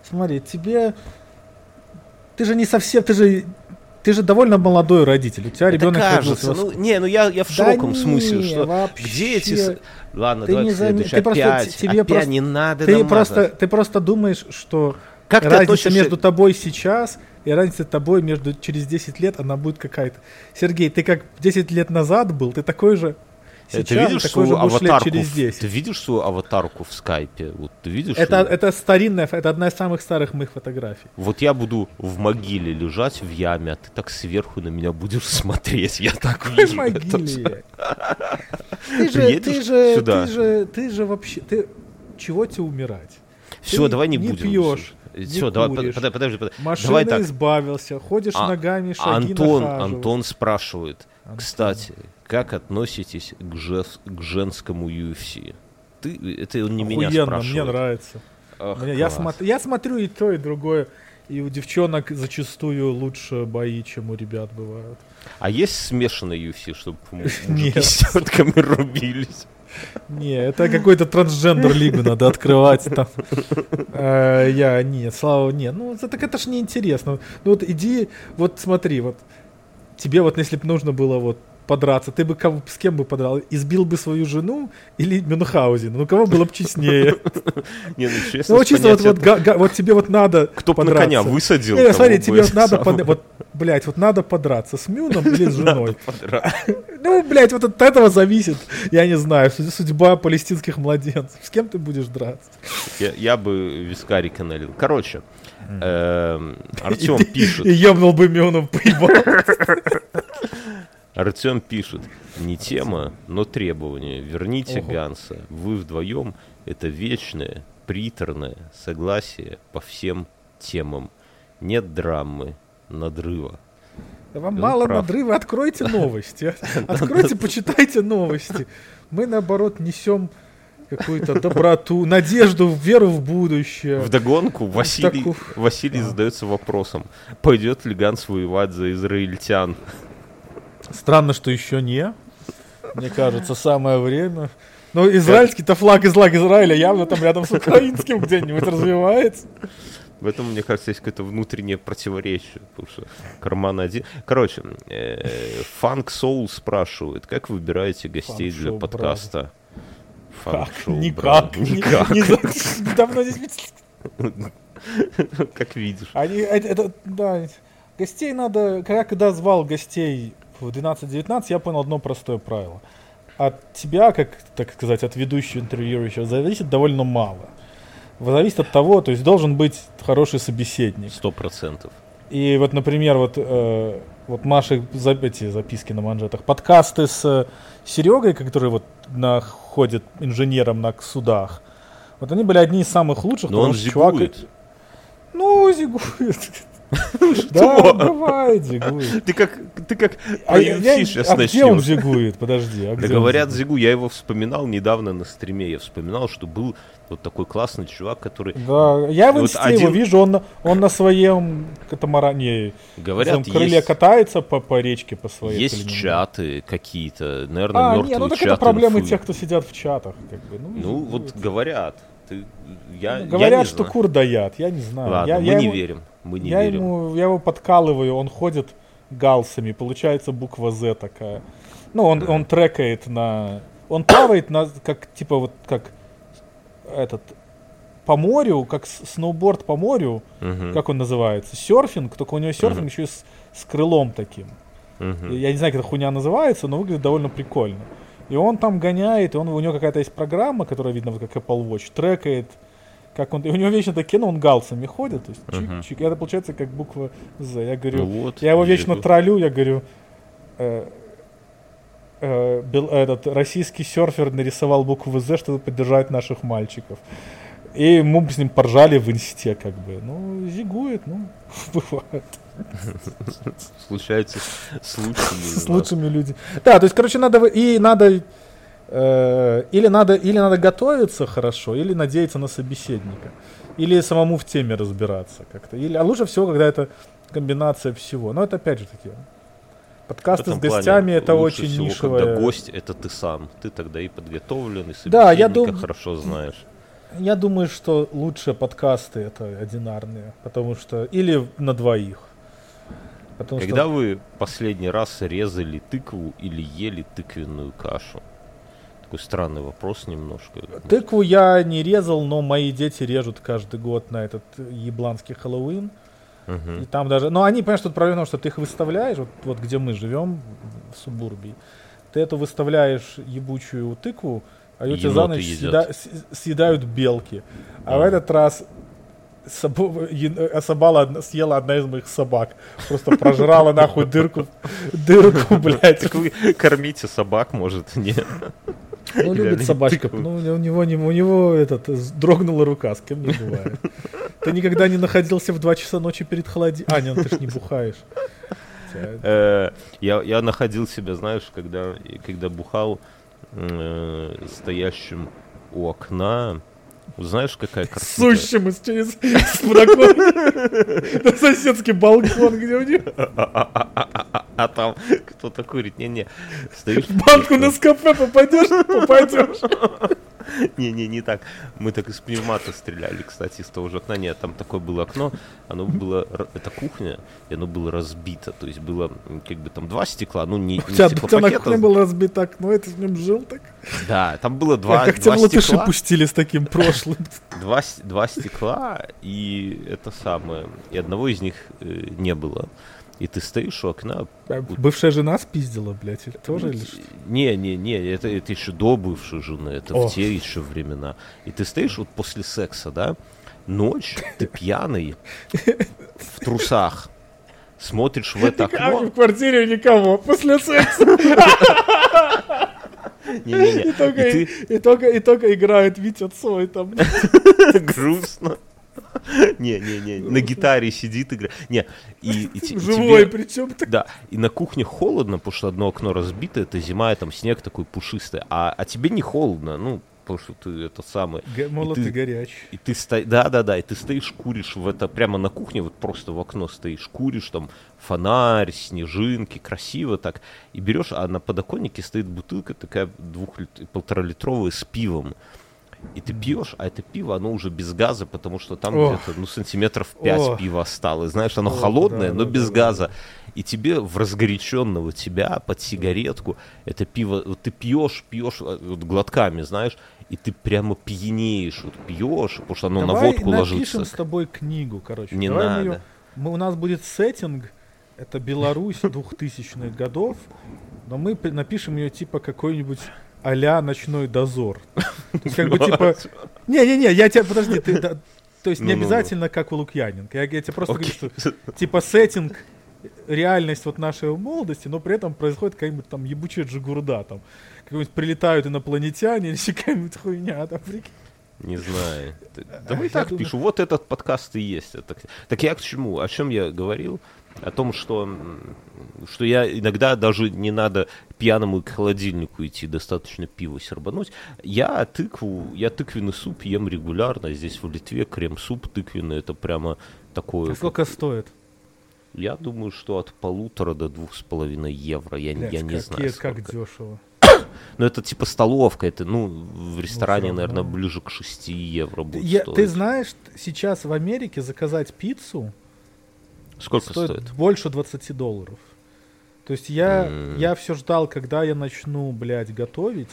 Смотри, тебе, ты же не совсем, ты же, ты же довольно молодой родитель, у тебя Это ребенок кажется. родился Ну, не, ну я, я в Да широком смысле, не, что вообще. где эти... Ладно, Ты давай не заме- ты просто- опять, тебе опять просто- не надо Ты просто, ты просто думаешь, что Как разница относишься- между тобой сейчас и разница тобой между через 10 лет, она будет какая-то. Сергей, ты как 10 лет назад был, ты такой же сейчас, ты видишь свою аватарку? через в- 10. Ты видишь свою аватарку в скайпе? Вот ты видишь? Это, это старинная, это одна из самых старых моих фотографий. Вот я буду в могиле лежать в яме, а ты так сверху на меня будешь смотреть. Я так Какой вижу могиле? Ты же, ты же, сюда? ты же, ты же вообще, ты чего тебе умирать? Все, Ты давай не, не будем. пьешь, Все, не давай, под- куришь. подожди, подожди, подожди. Машина Давай так. избавился, ходишь А- ногами, шаги Антон, нахаживаешь. Антон спрашивает, Антон. кстати, как относитесь к, жес- к женскому UFC? Ты, это он не меня Охуенно, спрашивает. мне нравится. Ах, Мне- я, смотр- я смотрю и то, и другое. И у девчонок зачастую лучше бои, чем у ребят бывают. А есть смешанный UFC, чтобы мужики с тетками рубились? Не, это какой-то трансгендер лигу надо открывать там. Э, Я, нет, слава, нет. Ну, так это ж неинтересно. Ну вот иди, вот смотри, вот тебе вот, если бы нужно было вот подраться, ты бы кого, с кем бы подрал? Избил бы свою жену или Мюнхгаузен? Ну, кого было бы честнее? Не, ну честно, Ну, чисто вот, тебе вот надо кто бы на коня высадил. Не, смотри, тебе вот надо, вот, блядь, вот надо подраться с Мюном или с женой. Ну, блядь, вот от этого зависит, я не знаю, суд- судьба палестинских младенцев. С кем ты будешь драться? Я, я бы вискарика налил. Короче, эм, Артем пишет. И ебнул бы Мюном, поебал. Артем пишет. Не тема, но требование. Верните Ого. Ганса. Вы вдвоем это вечное, приторное согласие по всем темам. Нет драмы, надрыва. Вам Он мало прав. надрыва, откройте новости. Откройте, почитайте новости. Мы, наоборот, несем какую-то доброту, надежду, веру в будущее. Василий, таку- Василий А. задается вопросом, пойдет ли Ганс воевать за израильтян? Странно, что еще не. Мне кажется, самое время. Но израильский-то флаг из лаг Израиля явно там рядом с украинским где-нибудь развивается. В этом, мне кажется, есть какое-то внутреннее противоречие, потому что карман один. Короче, Фанк Соул спрашивает, как выбираете гостей для подкаста? Как? Show Никак. Никак. Давно здесь... Как видишь. Они, это, это- да, Гостей надо... Я когда звал гостей в 12-19, я понял одно простое правило. От тебя, как, так сказать, от ведущего интервьюирующего, зависит довольно мало. Зависит от того, то есть должен быть хороший собеседник. Сто процентов. И вот, например, вот, э, вот Маши за, эти записки на манжетах, подкасты с э, Серегой, который вот находит инженером на судах, вот они были одни из самых лучших. Но он зигует. Чувак... Ну, зигует. Да, бывает, зигует. Ты как, ты как а, UFC сейчас а где он зигует? Подожди. А да говорят зигу, я его вспоминал недавно на стриме, я вспоминал, что был вот такой классный чувак, который... Да, я в инсте один... его вижу, он, он на своем катамаране, Говорят, крыле есть... катается по, по речке по своей. Есть чаты какие-то, наверное, а, мертвые не, ну так это проблемы тех, кто сидят в чатах. Как бы. Ну, ну вот говорят. Ты, я, ну, говорят, я что знаю. кур даят, я не знаю. Ладно, я, мы я не ему, верим. Мы не я верим. Ему, я его подкалываю, он ходит галсами, получается буква Z такая. Ну, он, он трекает на... Он плавает на, как, типа, вот, как этот, по морю, как сноуборд по морю, uh-huh. как он называется, серфинг, только у него серфинг uh-huh. еще с, с крылом таким. Uh-huh. Я не знаю, как эта хуйня называется, но выглядит довольно прикольно. И он там гоняет, и он, у него какая-то есть программа, которая видно, вот как Apple Watch, трекает, как он, у него вечно такие, ну, он галсами ходит, то есть чик, uh-huh. это получается как буква Z. Я говорю, ну вот, я его вечно еду. троллю, я говорю, э, э, бел, этот российский серфер нарисовал букву Z, чтобы поддержать наших мальчиков. И мы с ним поржали в инсте, как бы. Ну, зигует, ну, бывает. Случается с лучшими. С лучшими людьми. Да, то есть, короче, надо и надо или надо или надо готовиться хорошо, или надеяться на собеседника, или самому в теме разбираться как-то. Или, а лучше всего, когда это комбинация всего. Но это опять же таки Подкасты с гостями это очень всего, нишевое. Когда гость это ты сам, ты тогда и подготовлен, и да, я дум... хорошо знаешь. Я думаю, что лучшие подкасты это одинарные, потому что или на двоих. Потому Когда что... вы последний раз резали тыкву или ели тыквенную кашу? Такой странный вопрос немножко. Тыкву я не резал, но мои дети режут каждый год на этот ебланский Хэллоуин. Uh-huh. И там даже... Но они, понимаешь, тут проблема что ты их выставляешь, вот, вот где мы живем, в субурбии, ты эту выставляешь ебучую тыкву, а ее за ночь съеда, съедают белки. А, а в этот раз собо, э, собала, съела одна из моих собак. Просто прожрала нахуй дырку, дырку, блядь. Так вы кормите собак, может, нет? Ну, любит собачка. Ну, у него, у него этот, дрогнула рука, с кем не бывает. Ты никогда не находился в 2 часа ночи перед холодильником? А, нет, ты ж не бухаешь. Э, я, я находил себя, знаешь, когда, когда бухал, э, стоящим у окна. Знаешь, какая картина? Сущим из через на соседский балкон, где у них. А там кто-то курит. Не-не. Стоишь. Банку на скафе попадешь, попадешь. Не-не, не так. Мы так из пневмата стреляли, кстати, из того же окна. Нет, там такое было окно, оно было, это кухня, и оно было разбито. То есть было как бы там два стекла, ну не, не тебя, у тебя на кухне было разбито окно, это с ним жил так? Да, там было два, как два тебя стекла. пустили с таким прошлым. Два, два стекла, и это самое, и одного из них э, не было. И ты стоишь у окна. А бывшая жена спиздила, блядь, или тоже или что? Не, не, не, это, это еще до бывшей жены, это О. в те еще времена. И ты стоишь вот после секса, да, ночь, ты пьяный, в трусах, смотришь в это окно. в квартире никого после секса. Не-не-не. И только играет Витя Цой там. Грустно. Не-не-не, на гитаре сидит игра. Не, и, и Живой причем так. Да, и на кухне холодно, потому что одно окно разбито, это зима, и там снег такой пушистый. А, а тебе не холодно, ну, потому что ты это самое... Молод и, ты, и горячий. И ты стоишь, да-да-да, и ты стоишь, куришь в это, прямо на кухне, вот просто в окно стоишь, куришь, там, фонарь, снежинки, красиво так, и берешь, а на подоконнике стоит бутылка такая двух, полторалитровая с пивом и ты пьешь, а это пиво, оно уже без газа, потому что там Ох. где-то, ну, сантиметров 5 Ох. пива осталось. Знаешь, оно Ох, холодное, да, но да, без да, газа. Да. И тебе в разгоряченного тебя под сигаретку это пиво, вот ты пьешь, пьешь э, вот, глотками, знаешь, и ты прямо пьянеешь, вот пьешь, потому что оно Давай на водку ложится. с тобой книгу, короче. Не Давай надо. Мы, ее, мы, у нас будет сеттинг, Это Беларусь 2000-х годов, но мы напишем ее типа какой-нибудь а ночной дозор. То есть как бы типа... Не-не-не, я тебя... Подожди, ты... да, То есть не обязательно как у Лукьяненко. Я, тебе просто говорю, что типа сеттинг, реальность вот нашей молодости, но при этом происходит какая-нибудь там ебучая джигурда, там какой-нибудь прилетают инопланетяне или какая-нибудь хуйня, там, прикинь. Не знаю. Т- Давай я так думаю- пишу. Вот этот подкаст и есть. Так я к чему? О чем я говорил? О том, что, что я иногда даже не надо пьяному к холодильнику идти, достаточно пива сербануть. Я тыкву, я тыквенный суп ем регулярно. Здесь в Литве крем-суп тыквенный, это прямо такое. А сколько стоит? Я думаю, что от полутора до двух с половиной евро. Я, Блядь, я не какие- знаю. как сколько. дешево. Но это типа столовка, это, ну, в ресторане, равно. наверное, ближе к 6 евро будет Я- стоить. ты знаешь, сейчас в Америке заказать пиццу Сколько стоит, стоит? больше 20 долларов. То есть я, М. я все ждал, когда я начну, блядь, готовить.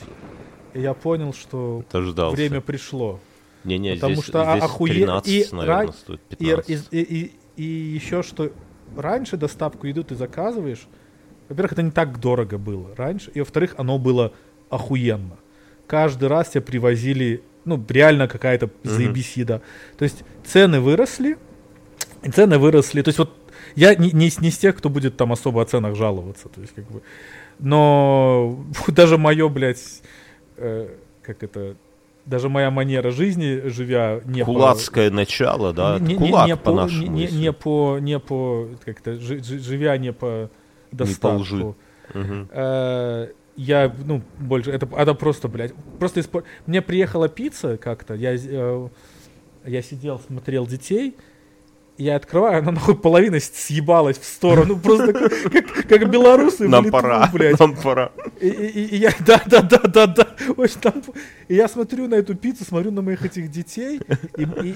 И я понял, что Дождался. время пришло. Не-не, потому здесь, что здесь охуе- 13, и наверное, ра- стоит И, 15. и, и, и еще что раньше доставку еду ты заказываешь. Во-первых, это не так дорого было раньше. И во-вторых, оно было охуенно. Каждый раз тебе привозили, ну, реально какая-то заебись еда. То есть цены выросли. И Цены выросли. То есть вот я не, не, не из тех, кто будет там особо о ценах жаловаться. То есть как бы... Но даже мое, блядь, э, как это... Даже моя манера жизни, живя не по- Кулацкое начало, да? не, не- Кулак не по по, нашему. не, не, не по, не по, как-то, жи- жи- живя не по достатку. лжи. Мгм. Э, я, ну, больше, это, это просто, блядь, просто испор- Мне приехала пицца как-то, я, э, я сидел, смотрел детей, я открываю, она нахуй половина съебалась в сторону, просто как, как- как белорусы в Нам Литву, пора, блядь. нам пора. И, и- и я, да, да, да, да, да. В общем, там- и я смотрю на эту пиццу, смотрю на моих этих детей, и, и-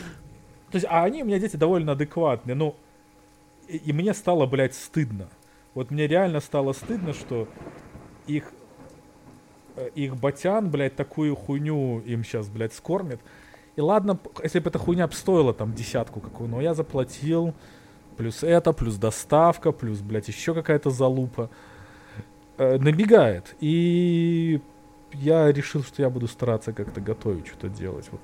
то есть, а они у меня дети довольно адекватные, ну, и, и мне стало, блядь, стыдно. Вот мне реально стало стыдно, что их э, их батян, блядь, такую хуйню им сейчас, блядь, скормит. И ладно, если бы эта хуйня стоила там десятку какую, но я заплатил плюс это, плюс доставка, плюс, блядь, еще какая-то залупа. Э, набегает. И я решил, что я буду стараться как-то готовить, что-то делать. Вот.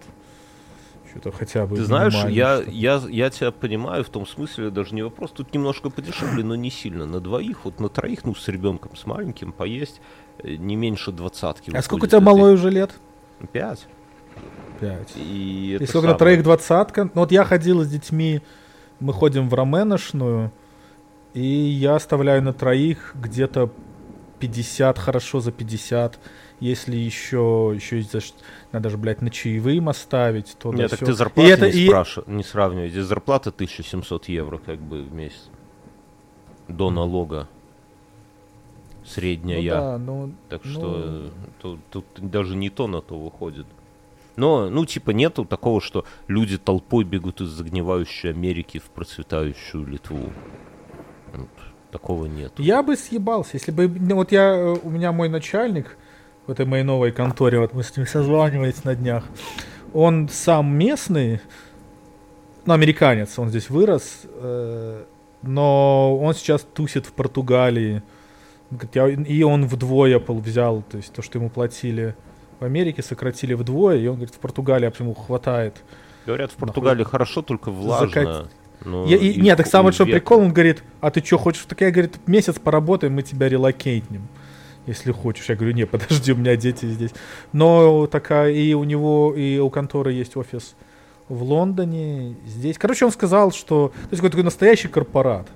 Что-то хотя бы Ты знаешь, я, я, я тебя понимаю в том смысле, даже не вопрос, тут немножко подешевле, но не сильно. На двоих, вот на троих, ну, с ребенком, с маленьким, поесть э, не меньше двадцатки. А сколько у тебя малой уже лет? Пять. Пять. И, И это сколько на троих двадцатка? Ну вот я ходил с детьми, мы ходим в раменошную, и я оставляю на троих где-то 50, хорошо за 50. Если еще, еще надо же, блядь, на чаевые им оставить, то да Нет, так сё. ты зарплату и это, не, и- спрашивай, не сравнивай. Здесь зарплата 1700 евро как бы в месяц. До налога. Средняя. ну да, ну, Так ну, что э, тут, тут даже не то на то выходит. Но, ну, типа, нету такого, что люди толпой бегут из загнивающей Америки в процветающую Литву. Вот, такого нет. Я бы съебался, если бы... ну, вот я, э, у меня мой начальник в этой моей новой конторе, вот мы с ним созванивались на днях, он сам местный, ну, американец, он здесь вырос, э, но он сейчас тусит в Португалии. И он вдвое пол взял, то есть то, что ему платили в Америке, сократили вдвое, и он говорит, в Португалии ему хватает. Говорят, в Португалии хорошо, только влажно. но Я- и- и нет, так и что прикол, он говорит, а ты что хочешь? Так я, говорит, месяц поработаем, мы тебя релокейтнем, если хочешь. Я говорю, не, подожди, у меня дети здесь. Но такая, и у него, и у конторы есть офис в Лондоне, здесь. Короче, он сказал, что, то есть какой-то такой настоящий корпорат.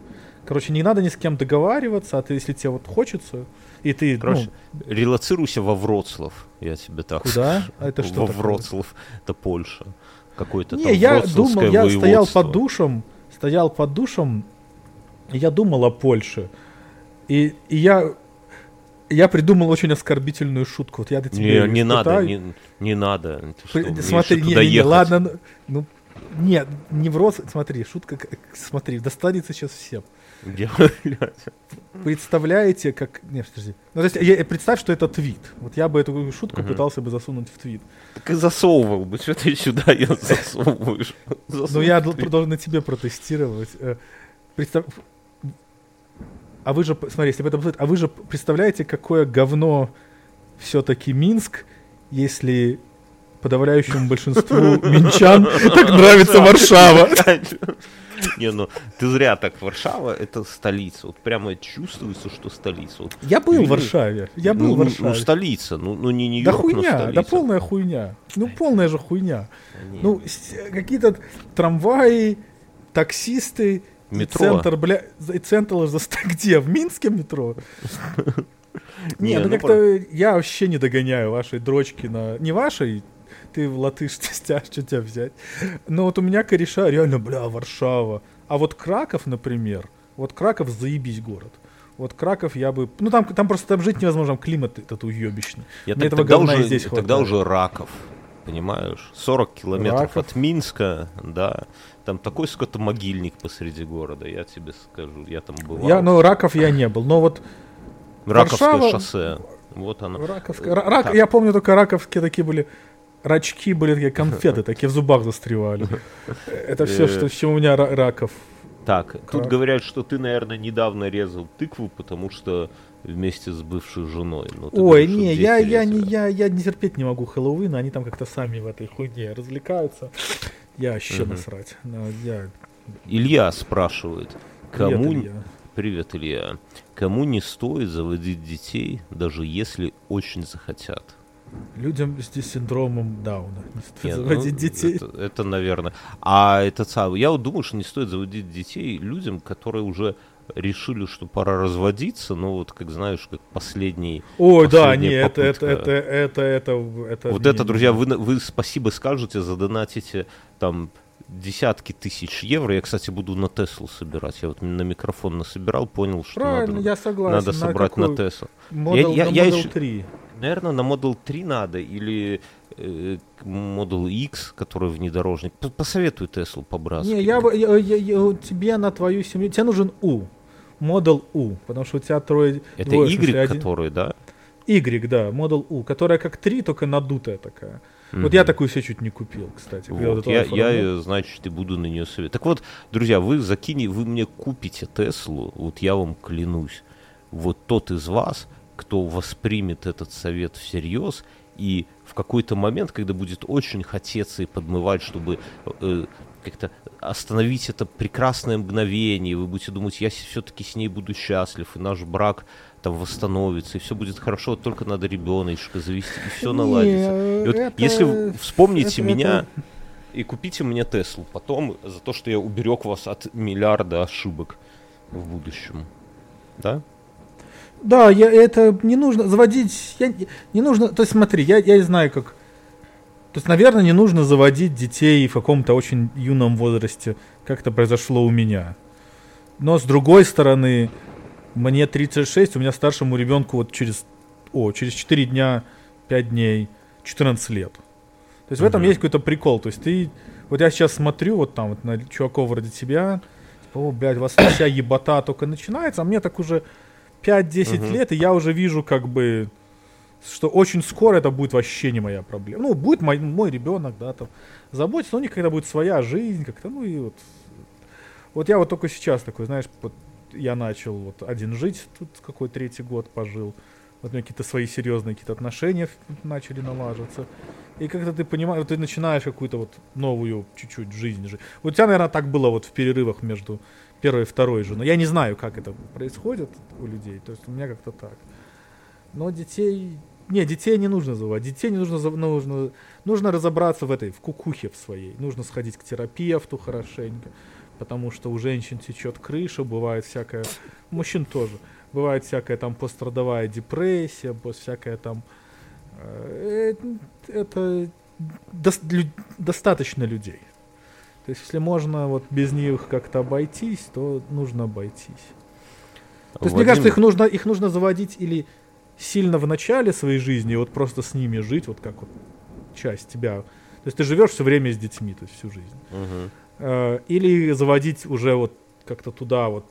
Короче, не надо ни с кем договариваться, а ты, если тебе вот хочется, и ты, Короче, ну, релацируйся во Вроцлав, я тебе так куда? скажу. А это что Во такое? Вроцлав, это Польша. Какой-то Не, там я думал, я стоял под душем, стоял под душем, и я думал о Польше. И, и я, я придумал очень оскорбительную шутку. Вот я до тебя Не, не надо, не, не надо. Ты что, При- смотри, не, не, не, ладно, ну, ну, нет, не в рот, смотри, шутка, смотри, достанется сейчас всем. Представляете, как... Не, подожди. Ну, то есть, я- представь, что это твит. Вот я бы эту шутку пытался бы засунуть в твит. Так и засовывал бы, что ты сюда ее засовываешь. Ну, я дол- должен на тебе протестировать. Э, Представь... а вы же, смотри, если об этом а вы же представляете, какое говно все-таки Минск, если подавляющему большинству минчан так нравится Варшава. Не, ну ты зря так. Варшава это столица. Вот прямо чувствуется, что столица. Вот, я был в Варшаве. Я был ну, в Варшаве. Ну, столица. Ну, ну не Нью-Йорк, Да хуйня, да полная хуйня. Ну полная же хуйня. Нет. Ну какие-то трамваи, таксисты, Метро. центр, бля, и центр где? В Минске метро? Не, ну, ну как-то я вообще не догоняю вашей дрочки на... Не вашей, ты в латыш стяж, что тебя взять. Но вот у меня кореша реально, бля, Варшава. А вот Краков, например, вот Краков заебись город. Вот Краков я бы... Ну там, там просто там жить невозможно, там климат этот уебищный. Я Мне так, этого тогда уже, здесь Тогда уже Раков, понимаешь? 40 километров Раков. от Минска, да. Там такой скотомогильник посреди города, я тебе скажу. Я там был. Я, ну, Раков я не был, но вот... Раковское Варшава... шоссе. Вот оно. Раковское. Рак... Я помню только раковские такие были рачки были такие конфеты, такие в зубах застревали. Это все, что, с чем у меня раков. Так, тут говорят, что ты, наверное, недавно резал тыкву, потому что вместе с бывшей женой. Но Ой, говоришь, не, я, я, не, я, я не терпеть не могу Хэллоуина, они там как-то сами в этой хуйне развлекаются. Я вообще угу. насрать. Но я... Илья спрашивает, кому... Привет, Илья. Привет, Илья. Кому не стоит заводить детей, даже если очень захотят? Людям с синдромом Дауна не стоит Нет, заводить ну, детей. Это, это, наверное. А это самое. Я вот думаю, что не стоит заводить детей людям, которые уже решили, что пора разводиться, но вот, как знаешь, как последний. Ой, да, не, это, это, это, это, это, это. Вот это, друзья, вы, вы спасибо скажете, задонатите там десятки тысяч евро. Я, кстати, буду на Теслу собирать. Я вот на микрофон насобирал, понял, что Правильно, надо, я согласен. надо собрать на, на Теслу. Model, я, я, на Model я 3. Еще, наверное, на Model 3 надо или э, Model X, который внедорожник. Посоветуй Теслу по-братски. Не, я, я, я, я, тебе на твою семью, тебе нужен U. Model U, потому что у тебя трое... Это двое, Y, один... который, да? Y, да, Model U, которая как 3, только надутая такая. Mm-hmm. Вот я такую себе чуть не купил, кстати. Вот, я, я, значит, и буду на нее советовать. Так вот, друзья, вы закинете, вы мне купите Теслу, вот я вам клянусь, вот тот из вас, кто воспримет этот совет всерьез и в какой-то момент, когда будет очень хотеться и подмывать, чтобы э, как-то остановить это прекрасное мгновение, вы будете думать, я все-таки с ней буду счастлив, и наш брак там восстановится, и все будет хорошо, только надо ребеночка завести, и все наладится. И вот это, если вспомните это, меня это... и купите мне Теслу потом за то, что я уберег вас от миллиарда ошибок в будущем. Да? Да, я, это не нужно заводить, я, не нужно, то есть смотри, я, я знаю как, то есть, наверное, не нужно заводить детей в каком-то очень юном возрасте, как это произошло у меня. Но с другой стороны, мне 36, у меня старшему ребенку вот через, о, через 4 дня, 5 дней, 14 лет. То есть угу. в этом есть какой-то прикол. То есть ты, вот я сейчас смотрю вот там вот на чуваков вроде тебя, типа, о, блядь, у вас вся ебота только начинается, а мне так уже 5-10 угу. лет, и я уже вижу, как бы, что очень скоро это будет вообще не моя проблема. Ну, будет мой, мой ребенок, да, там, заботиться, но у них когда будет своя жизнь, как-то, ну и вот. Вот я вот только сейчас такой, знаешь, вот я начал вот один жить, тут какой третий год пожил. Вот у меня какие-то свои серьезные какие-то отношения начали налаживаться. И как-то ты понимаешь, ты начинаешь какую-то вот новую чуть-чуть жизнь жить. Вот у тебя, наверное, так было вот в перерывах между первой и второй женой. Я не знаю, как это происходит у людей. То есть у меня как-то так. Но детей... Не, детей не нужно заводить. Детей не нужно, нужно, нужно разобраться в этой, в кукухе в своей. Нужно сходить к терапевту хорошенько, потому что у женщин течет крыша, бывает всякое, у мужчин тоже, бывает всякая там пострадовая депрессия, всякая там... Э, это до, лю, достаточно людей. То есть, если можно вот без них как-то обойтись, то нужно обойтись. То есть, Вадим... мне кажется, их нужно, их нужно заводить или сильно в начале своей жизни, вот просто с ними жить, вот как вот часть тебя. То есть ты живешь все время с детьми, то есть всю жизнь. Угу. Или заводить уже вот как-то туда вот,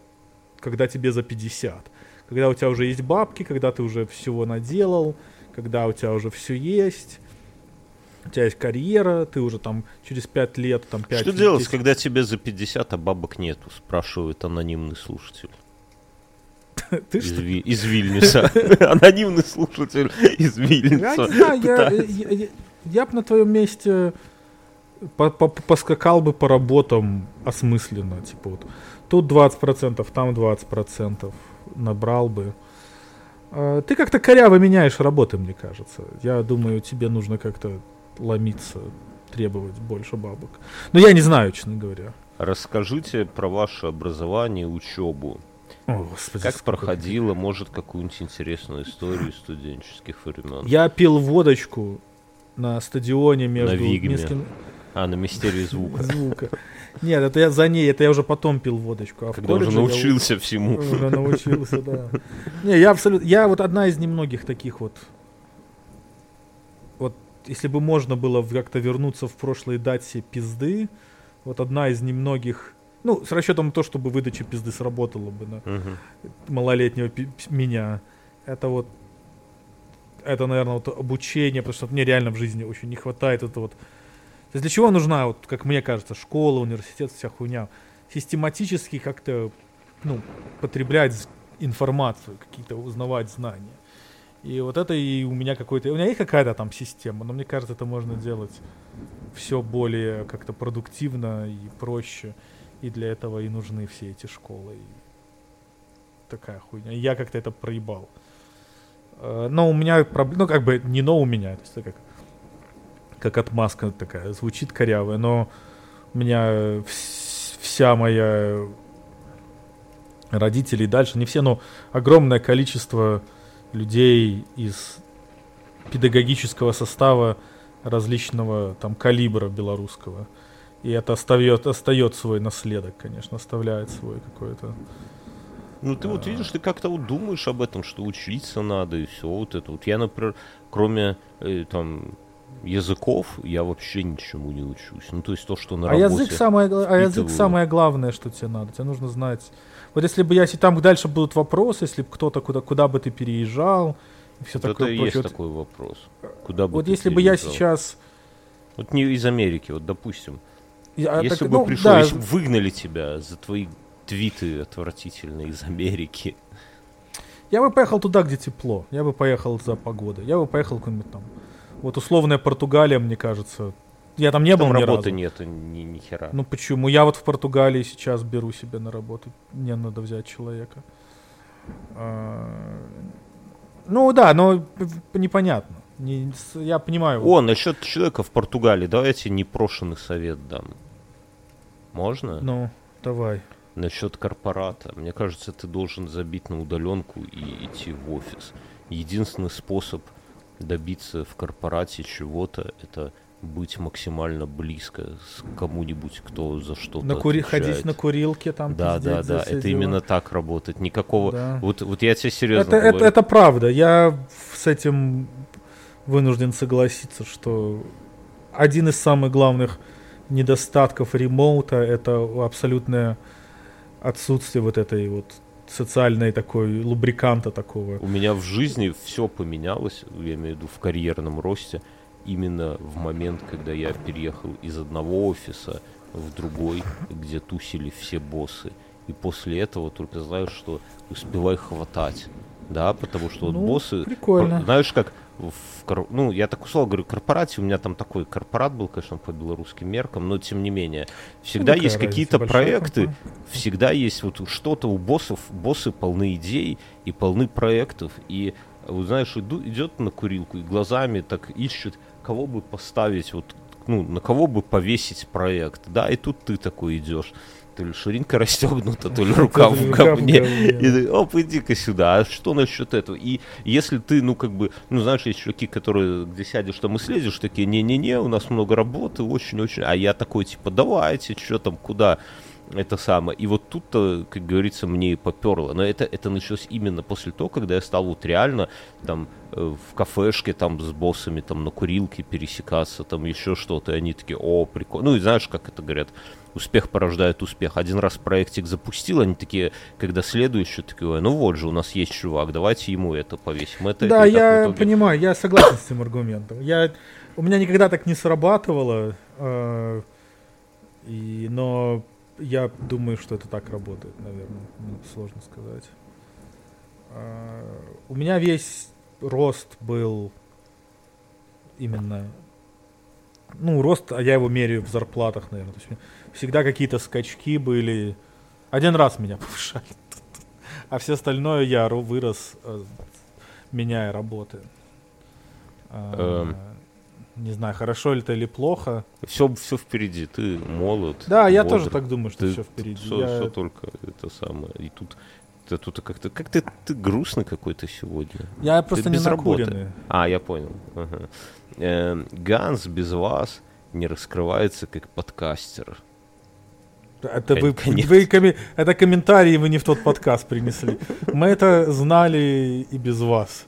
когда тебе за 50. Когда у тебя уже есть бабки, когда ты уже всего наделал, когда у тебя уже все есть у тебя есть карьера, ты уже там через 5 лет, там 5 Что лет, делать, 10... когда тебе за 50, а бабок нету, спрашивает анонимный слушатель. Ты из, что? Ви, из Вильнюса. Анонимный слушатель из Вильнюса. Я не знаю, я, я, я, я бы на твоем месте поскакал бы по работам осмысленно. Типа вот тут 20%, там 20% набрал бы. А, ты как-то коряво меняешь работы, мне кажется. Я думаю, тебе нужно как-то ломиться, требовать больше бабок. Но я не знаю, честно говоря. Расскажите про ваше образование учебу. О, Господи, как проходило, может, какую-нибудь интересную историю студенческих времен? Я пил водочку на стадионе между... На Вигме. Минским... А, на мистерии звука. Звука. Нет, это я за ней, это я уже потом пил водочку. А Когда уже научился я, всему. Уже научился, да. Не, я абсолютно, я вот одна из немногих таких вот, вот, если бы можно было как-то вернуться в прошлые дать себе пизды, вот одна из немногих, ну, с расчетом на то, чтобы выдача пизды сработала бы на угу. малолетнего меня, это вот, это, наверное, вот обучение, потому что мне реально в жизни очень не хватает это вот то есть для чего нужна, вот, как мне кажется, школа, университет, вся хуйня? Систематически как-то ну, потреблять информацию, какие-то узнавать знания. И вот это и у меня какой-то... У меня есть какая-то там система, но мне кажется, это можно делать все более как-то продуктивно и проще. И для этого и нужны все эти школы. И такая хуйня. Я как-то это проебал. Э, но у меня проблема... Ну, как бы не но у меня. То есть, как как отмазка такая, звучит корявая, но у меня вся моя родители и дальше, не все, но огромное количество людей из педагогического состава различного там калибра белорусского. И это остает, остает свой наследок, конечно, оставляет свой какой-то. Ну ты вот видишь, ты как-то вот думаешь об этом, что учиться надо и все вот это. Вот я, например, кроме э, там языков я вообще ничему не учусь. Ну, то есть то, что на а работе... Язык самое, а язык самое главное, что тебе надо. Тебе нужно знать... Вот если бы я... Если там дальше будут вопросы, если бы кто-то куда, куда бы ты переезжал, и все вот такое это прочее. есть такой вопрос. Куда бы Вот если бы я сейчас... Вот не из Америки, вот допустим. Я, если так, бы ну, пришло, да. если бы выгнали тебя за твои твиты отвратительные из Америки. Я бы поехал туда, где тепло. Я бы поехал за погодой. Я бы поехал куда-нибудь там вот условная Португалия, мне кажется. Я там не там был ни работы разу. нет, ни, ни хера. Ну почему? Я вот в Португалии сейчас беру себе на работу. Мне надо взять человека. А, ну да, но непонятно. Не, я понимаю. О, насчет человека в Португалии, давайте непрошенный совет дам. Можно? Ну, давай. Насчет корпората. Мне кажется, ты должен забить на удаленку и идти в офис. Единственный способ добиться в корпорате чего-то, это быть максимально близко с кому-нибудь, кто за что-то на кури... Ходить на курилке там. Да, да, да, это дела. именно так работает. Никакого... Да. Вот, вот я тебе серьезно это, говорю. Это, это правда. Я с этим вынужден согласиться, что один из самых главных недостатков ремоута это абсолютное отсутствие вот этой вот социальной такой лубриканта такого. У меня в жизни все поменялось, я имею в виду в карьерном росте, именно в момент, когда я переехал из одного офиса в другой, где тусили все боссы. И после этого только знаешь, что успевай хватать. Да, потому что ну, вот боссы... Прикольно. Знаешь, как в, ну, я так условно говорю, корпорате, у меня там такой корпорат был, конечно, по белорусским меркам, но тем не менее, всегда ну, есть какие-то проекты, компания. всегда есть вот что-то у боссов, боссы полны идей и полны проектов, и, вот знаешь, иду, идет на курилку и глазами так ищет, кого бы поставить, вот, ну, на кого бы повесить проект, да, и тут ты такой идешь то ли ширинка расстегнута, то ли рука в говне. И ты, оп, иди-ка сюда, а что насчет этого? И если ты, ну, как бы, ну, знаешь, есть чуваки, которые, где сядешь там и слезешь, такие, не-не-не, у нас много работы, очень-очень, а я такой, типа, давайте, что там, куда? Это самое. И вот тут-то, как говорится, мне и поперло. Но это, это началось именно после того, когда я стал вот реально там э, в кафешке там с боссами там на курилке пересекаться, там еще что-то. И они такие, о, прикольно. Ну и знаешь, как это говорят, успех порождает успех. Один раз проектик запустил, они такие, когда следующий, такие, ну вот же, у нас есть чувак, давайте ему это повесим. Это, да, я итоге... понимаю, я согласен с этим аргументом. Я, у меня никогда так не срабатывало, э, и, но я думаю, что это так работает, наверное, ну, сложно сказать. А, у меня весь рост был именно ну, рост, а я его меряю в зарплатах, наверное. То есть всегда какие-то скачки были. Один раз меня повышали. А все остальное я вырос, э, меняя работы. А, эм. Не знаю, хорошо ли это или плохо. Все, все впереди, ты молод. Да, я тоже так думаю, что ты, все впереди. Все, я... все только это самое. И тут ты тут как-то как ты, ты грустный какой-то сегодня. Я просто ты не без накуренный. Работы. А, я понял. Ага. Э, Ганс без вас не раскрывается как подкастер. Это вы, вы коми, это комментарии вы не в тот подкаст принесли. Мы это знали и без вас.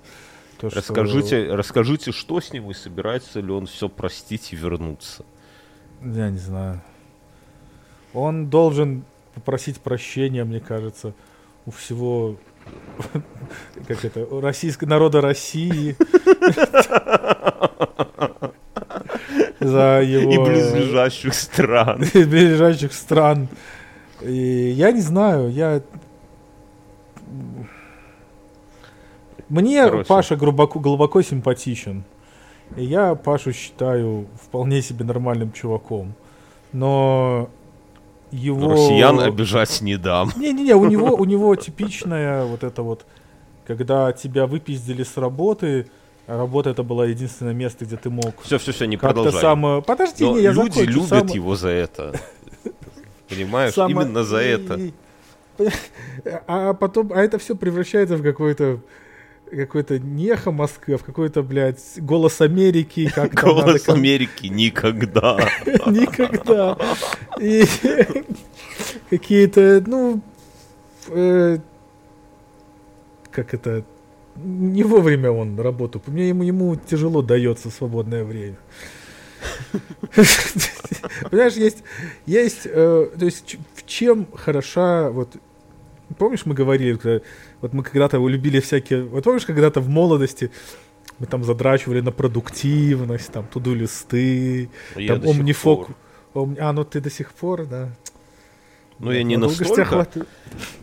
То, расскажите, что... расскажите, что с ним и собирается ли он все простить и вернуться. Я не знаю. Он должен попросить прощения, мне кажется, у всего как это, российского народа России за его... И близлежащих стран. И близлежащих стран. И я не знаю, я... Мне Короче. Паша глубоко, глубоко симпатичен. И я Пашу считаю вполне себе нормальным чуваком. Но его... Россиян обижать не дам. Не-не-не, у него, у него типичная вот это вот, когда тебя выпиздили с работы, Работа это было единственное место, где ты мог. Все, все, все, не продолжай. Самое... Подожди, Но не, я люди закончу. любят Сам... его за это. Понимаешь, Само... именно за это. А потом, а это все превращается в какой-то какой-то не эхо Москвы, а в какой-то, блядь, голос Америки. Как голос надо... Америки никогда. Никогда. И какие-то, ну, э, как это, не вовремя он работу. Мне ему, ему тяжело дается свободное время. Понимаешь, есть, есть, э, то есть в чем хороша, вот, помнишь, мы говорили, вот мы когда-то любили всякие, вот помнишь, когда-то в молодости мы там задрачивали на продуктивность, там туду-листы, там омнифок, ом, а, ну ты до сих пор, да. Ну, я не настолько...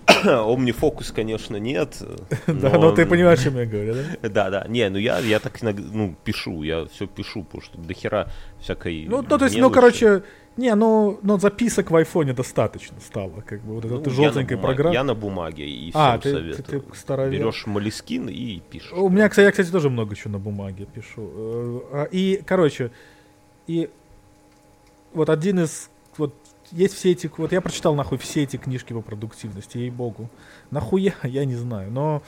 Омнифокус, конечно, нет. Да, но ты понимаешь, о чем я говорю, да? Да, да. Не, ну я, я так ну, пишу, я все пишу, потому что до хера всякой Ну, ну то есть, ну, короче, не, ну, но записок в айфоне достаточно стало, как бы, вот ну, этой желтенькой программы. Я на бумаге, и а, ты, советую. Ты, ты старовер. Берешь молескин и пишешь. У меня, кстати, я, кстати, тоже много чего на бумаге пишу. Э, а, и, короче, и вот один из вот есть все эти... Вот я прочитал, нахуй, все эти книжки по продуктивности, ей-богу. Нахуя, я не знаю. Но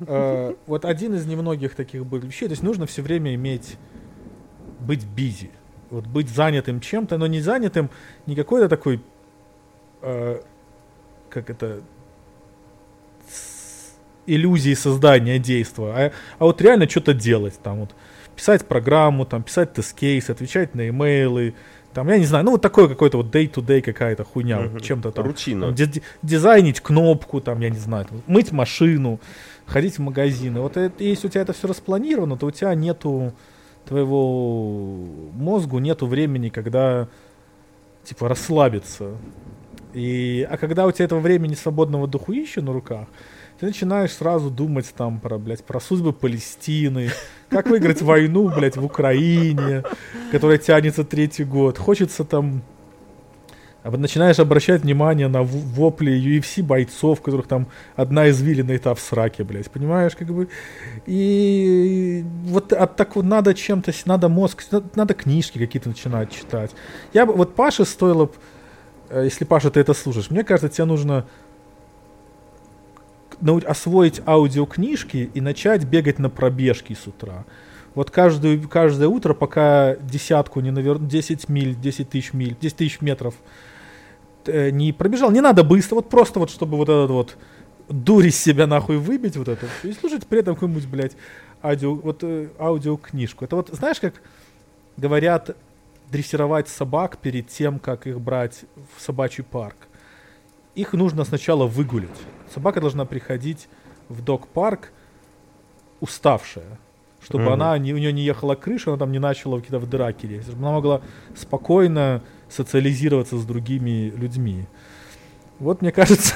э, вот один из немногих таких был вещей. То есть нужно все время иметь... Быть бизи. Вот быть занятым чем-то, но не занятым не какой-то такой... Э, как это... иллюзии создания действия, а, а вот реально что-то делать. Там вот писать программу, там писать тест-кейс, отвечать на имейлы, там, я не знаю, ну вот такое какой-то вот day-to-day какая-то хуйня, uh-huh. вот чем-то там. Рутина. Там, дизайнить кнопку, там, я не знаю, там, мыть машину, ходить в магазины. Вот это, если у тебя это все распланировано, то у тебя нету твоего мозгу нету времени, когда типа расслабиться. И, а когда у тебя этого времени свободного духуища на руках, ты начинаешь сразу думать там про, блядь, про судьбы Палестины, как выиграть войну, блядь, в Украине, которая тянется третий год. Хочется там начинаешь обращать внимание на вопли UFC бойцов, которых там одна извилина это в сраке, блядь, понимаешь, как бы. И вот от так вот надо чем-то, надо мозг, надо книжки какие-то начинать читать. Я бы, вот Паше стоило, э, если Паша, ты это слушаешь, мне кажется, тебе нужно освоить аудиокнижки и начать бегать на пробежки с утра. Вот каждую, каждое утро, пока десятку не наверну, 10 миль, 10 тысяч миль, 10 тысяч метров э, не пробежал, не надо быстро, вот просто вот, чтобы вот этот вот дурь из себя нахуй выбить вот это, и слушать при этом какую-нибудь, блядь, аудио, вот, э, аудиокнижку. Это вот, знаешь, как говорят, дрессировать собак перед тем, как их брать в собачий парк. Их нужно сначала выгулить. Собака должна приходить в док-парк уставшая, чтобы mm-hmm. она не, у нее не ехала крыша, она там не начала какие-то в драки лезть, чтобы она могла спокойно социализироваться с другими людьми. Вот мне кажется,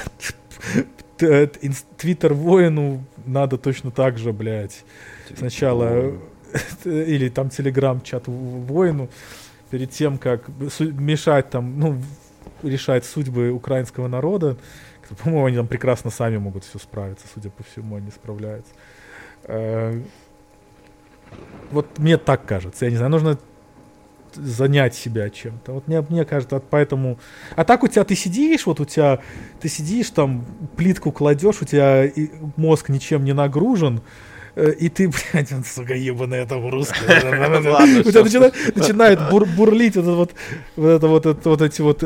Твиттер воину надо точно так же, блядь. Сначала или там телеграм-чат воину перед тем, как мешать там, ну, решать судьбы украинского народа. По-моему, они там прекрасно сами могут все справиться, судя по всему, они справляются. Вот мне так кажется, я не знаю, нужно занять себя чем-то. Вот мне, мне кажется, поэтому... А так у тебя ты сидишь, вот у тебя, ты сидишь там, плитку кладешь, у тебя мозг ничем не нагружен, э, и ты, блядь, сука, ебаный там русский. У тебя начинает бурлить вот это вот вот эти вот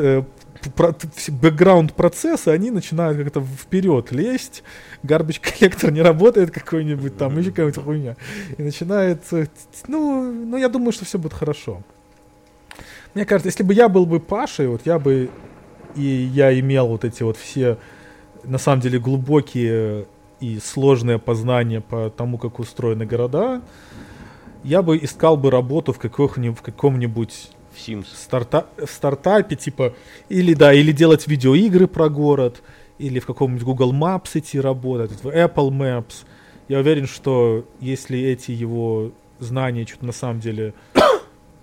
э, бэкграунд процессы, они начинают как-то вперед лезть, гарбич коллектор не работает какой-нибудь там, еще какая-нибудь хуйня. И начинает, ну, ну, я думаю, что все будет хорошо. Мне кажется, если бы я был бы Пашей, вот я бы, и я имел вот эти вот все, на самом деле, глубокие и сложные познания по тому, как устроены города, я бы искал бы работу в, в каком-нибудь Sims. Старта стартапе, типа, или да, или делать видеоигры про город, или в каком-нибудь Google Maps идти работать, в Apple Maps. Я уверен, что если эти его знания что-то на самом деле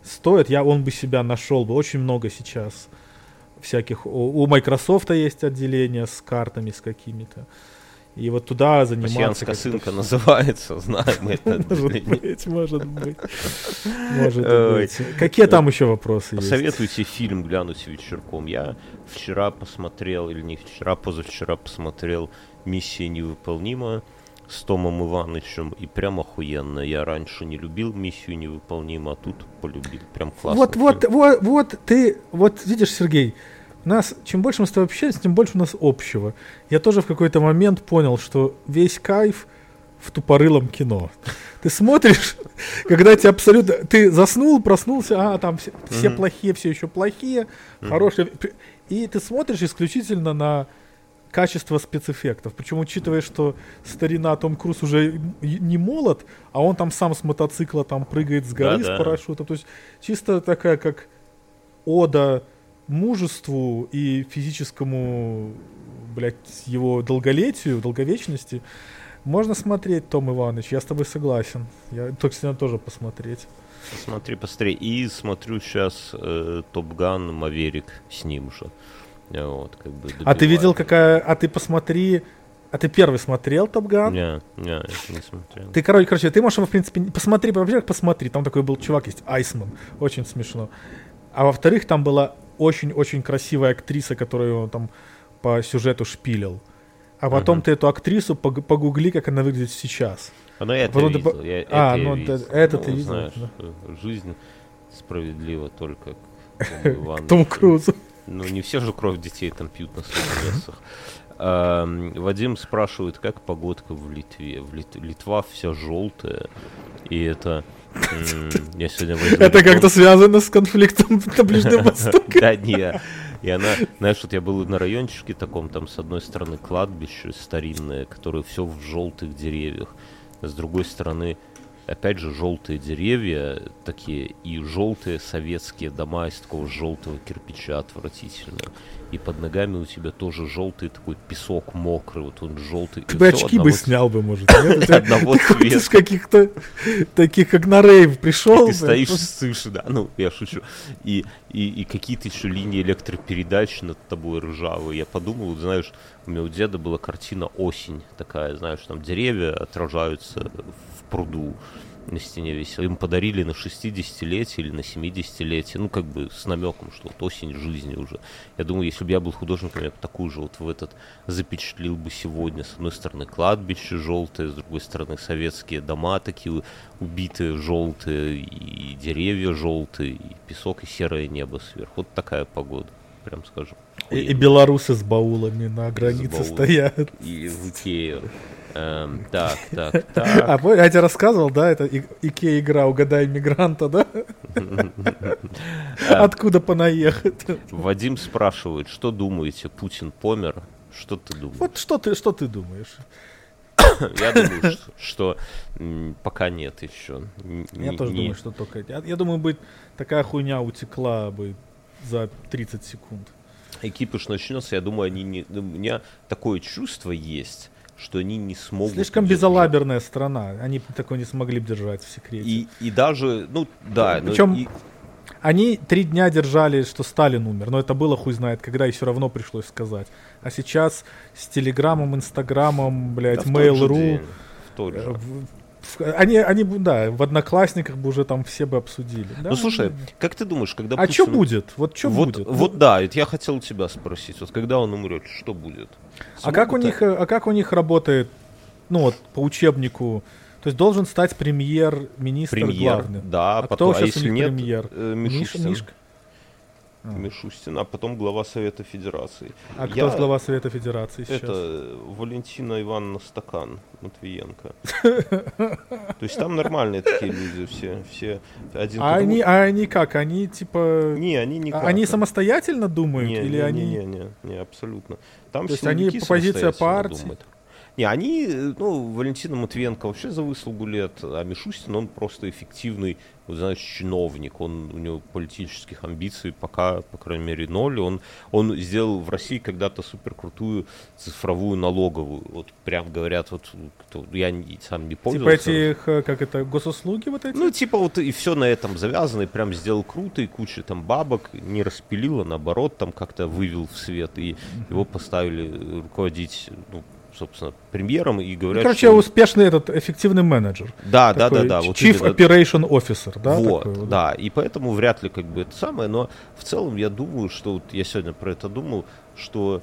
стоят, я, он бы себя нашел бы. Очень много сейчас всяких... У, у Microsoft есть отделение с картами, с какими-то. И вот туда заниматься... Пассианская ссылка называется, знаем это. Может быть, может быть. Может быть. Какие там еще вопросы есть? Посоветуйте фильм глянуть вечерком. Я вчера посмотрел, или не вчера, позавчера посмотрел «Миссия невыполнима» с Томом Ивановичем, и прям охуенно. Я раньше не любил «Миссию невыполнима», а тут полюбил. Прям классно. Вот, вот, вот, вот, ты, вот видишь, Сергей, нас, чем больше мы с тобой общаемся, тем больше у нас общего. Я тоже в какой-то момент понял, что весь кайф в тупорылом кино. Ты смотришь, когда тебе абсолютно... Ты заснул, проснулся, а, там все, все плохие, все еще плохие, хорошие... И ты смотришь исключительно на качество спецэффектов. Причем учитывая, что старина Том Круз уже не молод, а он там сам с мотоцикла там прыгает с горы да, с парашютом. То есть чисто такая как ода мужеству и физическому, блядь, его долголетию, долговечности, можно смотреть, Том Иванович, я с тобой согласен. Я только сегодня тоже посмотреть. Посмотри, посмотри. И смотрю сейчас э, Топ Ган Маверик с ним же. Вот, как бы а ты видел, какая... А ты посмотри... А ты первый смотрел Топ Ган? Не, не, не смотрел. Ты, короче, короче, ты можешь его, в принципе, посмотри, во-первых, посмотри. Там такой был чувак есть, Айсман. Очень смешно. А во-вторых, там была очень-очень красивая актриса, которую он там по сюжету шпилил. А потом uh-huh. ты эту актрису погугли, как она выглядит сейчас. А, ну, это Вроде видел. Я, а, это ну, видел. это ну, ты видел. Знаешь, да. жизнь справедлива только к Тому Крузу. Ну, не все же кровь детей там пьют на своих лесах. Вадим спрашивает, как погодка в Литве. В Лит... Литва вся желтая, и это я сегодня Это как-то связано с конфликтом на Ближнем Востоке? Да, не. И она, знаешь, вот я был на райончике таком, там с одной стороны кладбище старинное, которое все в желтых деревьях, с другой стороны опять же, желтые деревья такие и желтые советские дома из такого желтого кирпича отвратительно. И под ногами у тебя тоже желтый такой песок мокрый, вот он желтый. Ты бы очки бы снял бы, может, Одного цвета. Каких-то таких, как на рейв пришел. Ты стоишь, слышишь, да, ну, я шучу. И, и, и какие-то еще линии электропередач над тобой ржавые. Я подумал, знаешь, у меня у деда была картина «Осень» такая, знаешь, там деревья отражаются в пруду на стене висел. Им подарили на 60-летие или на 70-летие, ну, как бы с намеком, что вот осень жизни уже. Я думаю, если бы я был художником, я бы такую же вот в этот запечатлил бы сегодня. С одной стороны кладбище желтое, с другой стороны советские дома такие убитые желтые, и деревья желтые, и песок, и серое небо сверху. Вот такая погода, прям скажем. И, и белорусы с баулами на границе стоят. И в Икею. Эм, так, так, так. А я тебе рассказывал, да, это Икея игра «Угадай мигранта», да? Откуда понаехать? Вадим спрашивает, что думаете, Путин помер? Что ты думаешь? Вот что ты, что ты думаешь? Я думаю, что, что пока нет еще. Я тоже думаю, что только... Я, я думаю, бы такая хуйня утекла бы за 30 секунд. и кипиш начнется, я думаю, они не... У меня такое чувство есть, что они не смогут... Слишком удержать. безалаберная страна. Они такое не смогли бы держать в секрете. И, и даже, ну, да. но Причем и- Они три дня держали, что Сталин умер, но это было хуй знает, когда и все равно пришлось сказать. А сейчас с Телеграмом, Инстаграмом, да, блядь, же Mail.ru, они, они, бы, да, в Одноклассниках бы уже там все бы обсудили. Да, Ну, слушай, как ты думаешь, когда а что будет? Вот что вот, будет? Вот да, это я хотел у тебя спросить. Вот когда он умрет, что будет? А как у них, а как у них работает, ну вот по учебнику? То есть должен стать премьер-министр премьер, главный. да, А потом, кто а сейчас у если них нет, премьер? э, Мишустин. Мишка? А. Мишустин, а потом глава Совета Федерации. А кто Я- глава Совета Федерации сейчас? Это Валентина Ивановна Стакан Матвиенко. То есть там нормальные такие люди все, все один А они, а они как? Они типа... Не, они никак. они самостоятельно думают? не, или не, они... не, не, не, не, абсолютно. Там То есть они позиция партии? думают. Не, они, э, ну, Валентина Матвиенко вообще за выслугу лет, а Мишустин, он просто эффективный, вот, знаешь, чиновник, он, у него политических амбиций пока, по крайней мере, ноль. Он, он сделал в России когда-то суперкрутую цифровую налоговую. Вот прям говорят, вот, кто, я не- сам не Типа пользовался. этих, э, как это, госуслуги вот эти? Ну, типа вот и все на этом завязано, и прям сделал круто, и куча там бабок, не распилил, а наоборот, там как-то вывел в свет, и его поставили руководить, ну, собственно, премьером, и Ну, говорят, короче, что успешный этот эффективный менеджер. Да, да, да, Такой да, вот Chief именно. Operation Officer, да? вот, такой вот? да, и поэтому вряд ли как бы это самое, но в целом я думаю, что вот я сегодня про это думал, что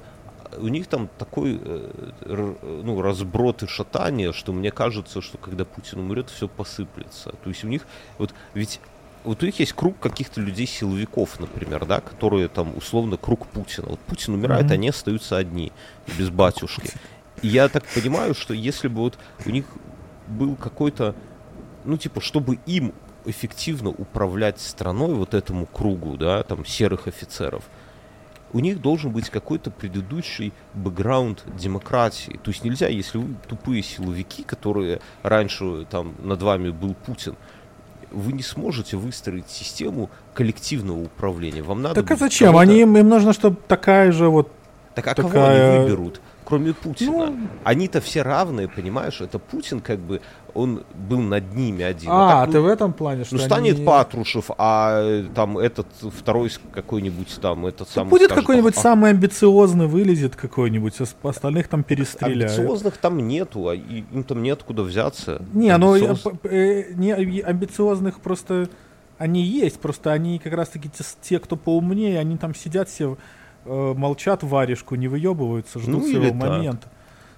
у них там такой э, ну, разброд и шатание, что мне кажется, что когда Путин умрет, все посыплется. То есть у них, вот ведь вот у них есть круг каких-то людей-силовиков, например, да, которые там условно круг Путина. Вот Путин умирает, Мгм. они остаются одни, без батюшки. Я так понимаю, что если бы вот у них был какой-то, ну типа, чтобы им эффективно управлять страной, вот этому кругу, да, там, серых офицеров, у них должен быть какой-то предыдущий бэкграунд демократии. То есть нельзя, если вы тупые силовики, которые раньше там над вами был Путин, вы не сможете выстроить систему коллективного управления. Вам надо Так а зачем? Они, им, им нужно, чтобы такая же вот... Так а кого такая- они выберут, кроме Путина? Ну- Они-то все равные, понимаешь? Это Путин как бы, он был над ними один. А, так, ты ну, в этом плане, что ну, станет они- Патрушев, а э, там этот второй какой-нибудь там, этот самый... Будет скажет, какой-нибудь а- самый амбициозный, вылезет какой-нибудь, а остальных там перестреляют. Амбициозных там нету, а им там неоткуда взяться. Не, ну э, не амбициозных просто они есть, просто они как раз таки те, те, кто поумнее, они там сидят все, э, молчат варежку, не выебываются, ждут Ну, своего момента.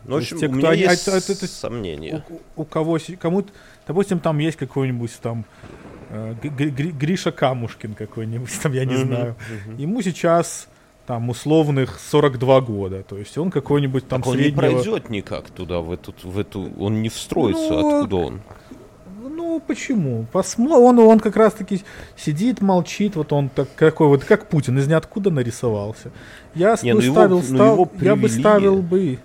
Ну, в есть общем, те, у меня они- а есть это- это- сомнения. У, у кого, кому, допустим, там есть какой-нибудь там э, Гри- Гриша Камушкин какой-нибудь, там я не Мгм, знаю. мгм. Ему сейчас там условных 42 года, то есть он какой-нибудь там Так он не среднего... пройдет никак туда, в эту, в эту, он не встроится, Ну, откуда он? Ну, почему? Посмо... Он, он как раз-таки сидит, молчит, вот он так, какой вот, как Путин, из ниоткуда нарисовался. Я Не, бы ну его- ставил, ну став- его я бы ставил бы...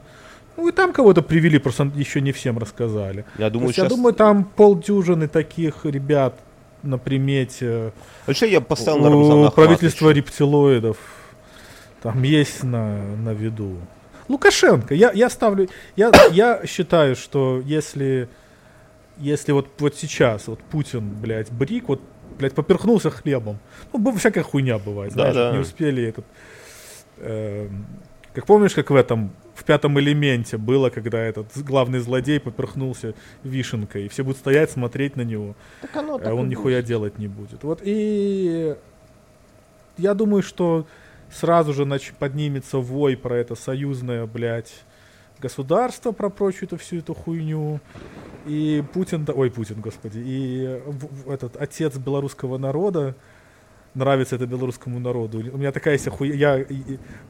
Ну, и там кого-то привели, просто еще не всем рассказали. Я думаю, есть, я сейчас... думаю, там полдюжины таких ребят на примете Вообще я поставил на Рамзана Ахматовича. рептилоидов. Там есть на, на виду. Лукашенко. Я, я ставлю. Я, я считаю, что если, если вот, вот сейчас вот Путин, блядь, брик, вот, блядь, поперхнулся хлебом. Ну, всякая хуйня бывает, знаешь, Да-да. не успели этот. эм, как помнишь, как в этом в пятом элементе было, когда этот главный злодей поперхнулся вишенкой, и все будут стоять, смотреть на него Так оно а так и он нихуя будет. делать не будет. Вот и я думаю, что сразу же нач- поднимется вой про это союзное, блядь, государство, про прочую эту всю эту хуйню. И Путин, ой, Путин, господи, и этот отец белорусского народа, нравится это белорусскому народу. У меня такая есть охуе... Я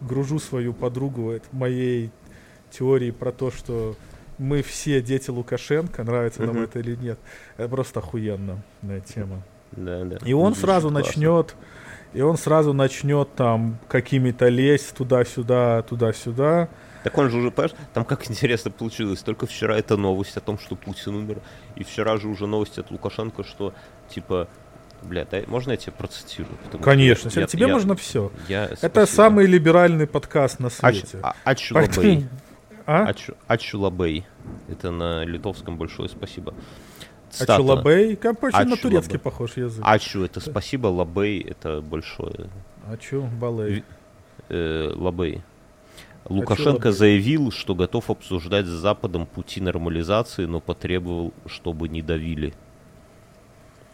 гружу свою подругу это, моей теории про то, что мы все дети Лукашенко, нравится нам это или нет. Это просто охуенная тема. Да, да. И он сразу начнет, и он сразу начнет там какими-то лезть туда-сюда, туда-сюда. Так он же уже, понимаешь, там как интересно получилось. Только вчера это новость о том, что Путин умер. И вчера же уже новость от Лукашенко, что, типа, Бля, дай, можно я тебя процитирую? Потому Конечно, что я- тебе я- можно все. я- Это спасибо. самый либеральный подкаст на Ач- свете. а- Ачулабей. А? Ачу- Ачулабей. Это на литовском большое спасибо. Цитата. Ачулабей? Как очень на турецкий похож язык. Ачу это спасибо, лабей это большое. Ачу, балей. Э, лабей. Лукашенко лабей? заявил, что готов обсуждать с Западом пути нормализации, но потребовал, чтобы не давили.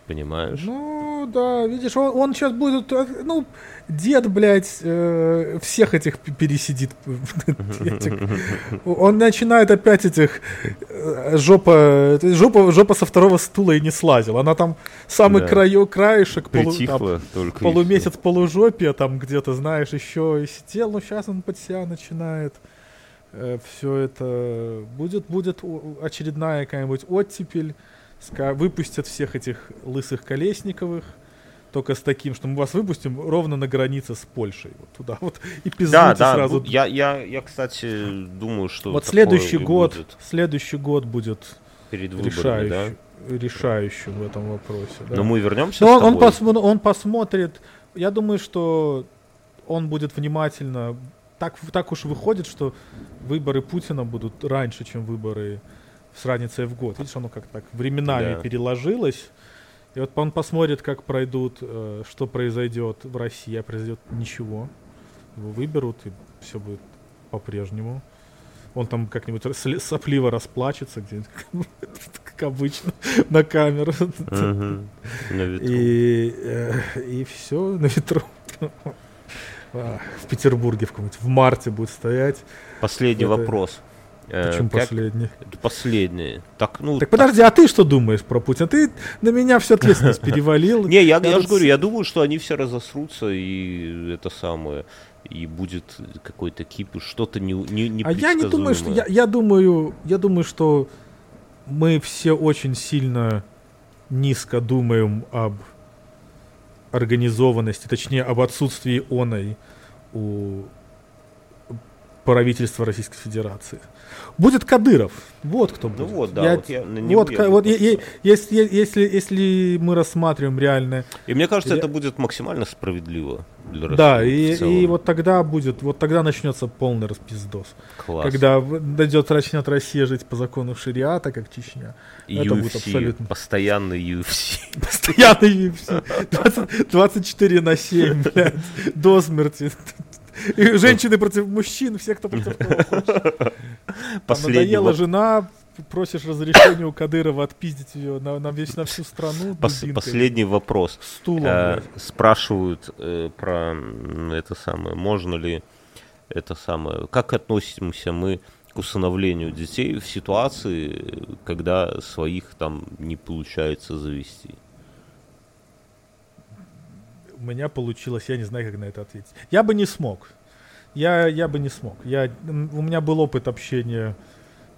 Понимаешь? Ну, да, видишь, он, он сейчас будет, э, ну, дед, блядь, э, всех этих пересидит. Он начинает опять этих э, жопа, жопа, жопа со второго стула и не слазил. Она там самый Да. краю, краешек, полу- там, полумесяц, полужопия, там где-то, знаешь, еще и сидел, но сейчас он под себя начинает. все это будет, будет очередная какая-нибудь оттепель, выпустят всех этих лысых колесниковых, только с таким, что мы вас выпустим ровно на границе с Польшей, вот туда вот, и всё. пиздуйте Да, да. сразу. Я, я, я, кстати, думаю, что вот следующий год, будет следующий год будет перед выборами, да? решающим, решающим в этом вопросе. да. Но мы вернемся Но он, он, посмо- он посмотрит. Я думаю, что он будет внимательно. Так, так уж выходит, что выборы Путина будут раньше, чем выборы с разницей в год. Видишь, оно как так временами Да. переложилось. И вот он посмотрит, как пройдут, э, что произойдет в России, а произойдет ничего. Его выберут, и все будет по-прежнему. Он там как-нибудь сопливо расплачется где-нибудь, как обычно, на камеру. И, э, все на ветру. А, В Петербурге в каком-нибудь в марте будет стоять. Последний вопрос. Э, Почему как- последний? Последний. Так, ну, Так подожди, а ты что думаешь про Путина? Ты на меня всю ответственность перевалил. Не, я, же говорю, я думаю, что они все разосрутся, и это самое, и будет какой-то кипиш, что-то не, не, А я не думаю, что я, я думаю, я думаю, что мы все очень сильно низко думаем об организованности, точнее об отсутствии оной у правительства Российской Федерации. Будет Кадыров. Вот кто будет. Ну вот, да, вот я вот я бы вот е- поставил. е- если, если, если мы рассматриваем реально И мне кажется, Я- это будет максимально справедливо для Да, России и, в целом. и вот тогда будет, вот тогда начнется полный распиздос. Класс. Когда дойдет, начнет Россия жить по закону шариата, как Чечня. это будет UFC, абсолютно- постоянный UFC. Постоянно UFC. 20 24 на 7, блядь, до смерти. И женщины против мужчин, все, кто против кого хочет. Надоела жена, просишь разрешения у Кадырова отпиздить ее на, на, весь, на всю страну. пос- последний вопрос. Стулом, Э, блядь. спрашивают э, про это самое, можно ли это самое, как относимся мы к усыновлению детей в ситуации, когда своих там не получается завести. У меня получилось, я не знаю, как на это ответить. Я бы не смог. Я, я бы не смог. Я, у меня был опыт общения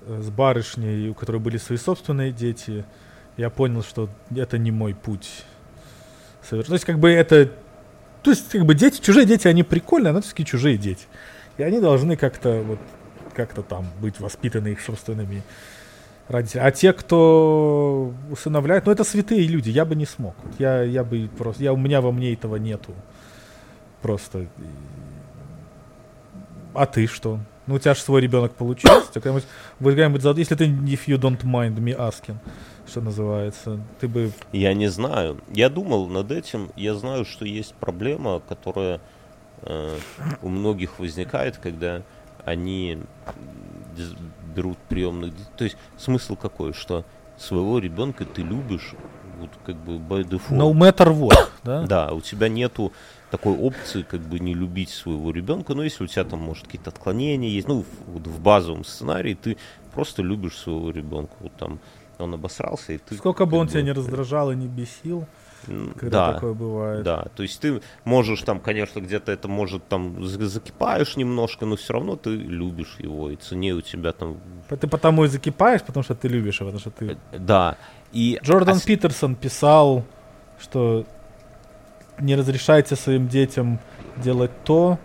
э, с барышней, у которой были свои собственные дети. Я понял, что это не мой путь. То есть, как бы это... То есть, как бы дети, чужие дети, они прикольные, но все-таки чужие дети. И они должны как-то вот как-то там быть воспитаны их собственными родителями. А те, кто усыновляет, ну это святые люди, я бы не смог. Я, я бы просто, я, у меня во мне этого нету. Просто. А ты что? Ну, у тебя же свой ребенок получился. Вы какая-нибудь зад- Если ты, if you don't mind me asking, что называется, ты бы... Я не знаю. Я думал над этим. Я знаю, что есть проблема, которая э, у многих возникает, когда они берут приемных детей. То есть смысл какой, что своего ребенка ты любишь, вот как бы by default. No matter what, да? Да, у тебя нету такой опции, как бы не любить своего ребенка, но если у тебя там, может, какие-то отклонения есть, ну, в, вот в базовом сценарии ты просто любишь своего ребенка, вот там он обосрался, и ты... Сколько бы он тебя не раздражал и не бесил, когда да, такое бывает. да, то есть ты можешь там, конечно, где-то это может там за- закипаешь немножко, но все равно ты любишь его, и цене у тебя там... Ты потому и закипаешь, потому что ты любишь его, потому что ты... Да, и... Джордан ос- Питерсон писал, что не разрешайте своим детям делать то,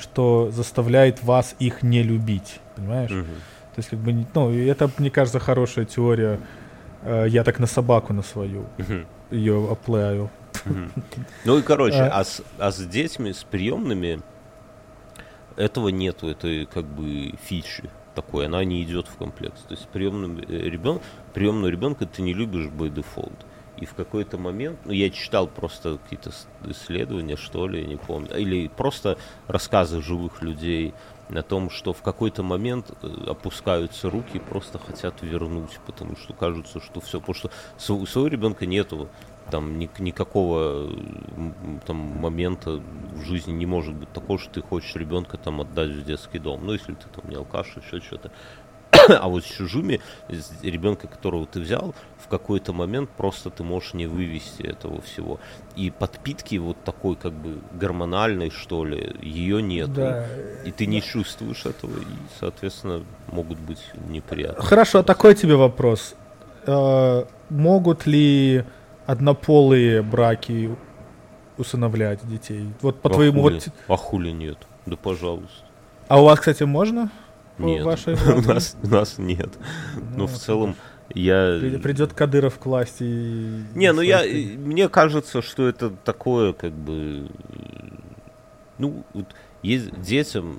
что заставляет вас их не любить. Понимаешь? Мгм. То есть, как бы, ну, это, мне кажется, хорошая теория. Э, Я так на собаку на свою Мгм. Ее оплею. Ну и короче, а с, а детьми, с приемными этого нету, это как бы фичи такой, она не идет в комплект. То есть приемным ребен... приемного ребенка ты не любишь by default. И в какой-то момент, ну я читал просто какие-то исследования, что ли, не помню, или просто рассказы живых людей о том, что в какой-то момент э, опускаются руки и просто хотят вернуть, потому что кажется, что все, потому что у своего ребенка нету там ни, никакого там момента в жизни не может быть такого, что ты хочешь ребенка там отдать в детский дом. Ну, если ты там не алкаш, еще что-то. а вот с чужими, ребенка, которого ты взял, в какой-то момент просто ты можешь не вывести этого всего. И подпитки вот такой как бы гормональной, что ли, ее нет. Да. И ты не чувствуешь этого, и, соответственно, могут быть неприятности. Хорошо, а такой тебе вопрос. Э, могут ли однополые браки усыновлять детей? Вот по а твоему... Хули? Вот... А хули нет? Да пожалуйста. А у вас, кстати, можно? Нет, вашей у нас, у нас нет. Ну, Но в целом я... Придет Кадыров к власти и... Не, ну я... Мне кажется, что это такое, как бы... Ну, вот есть детям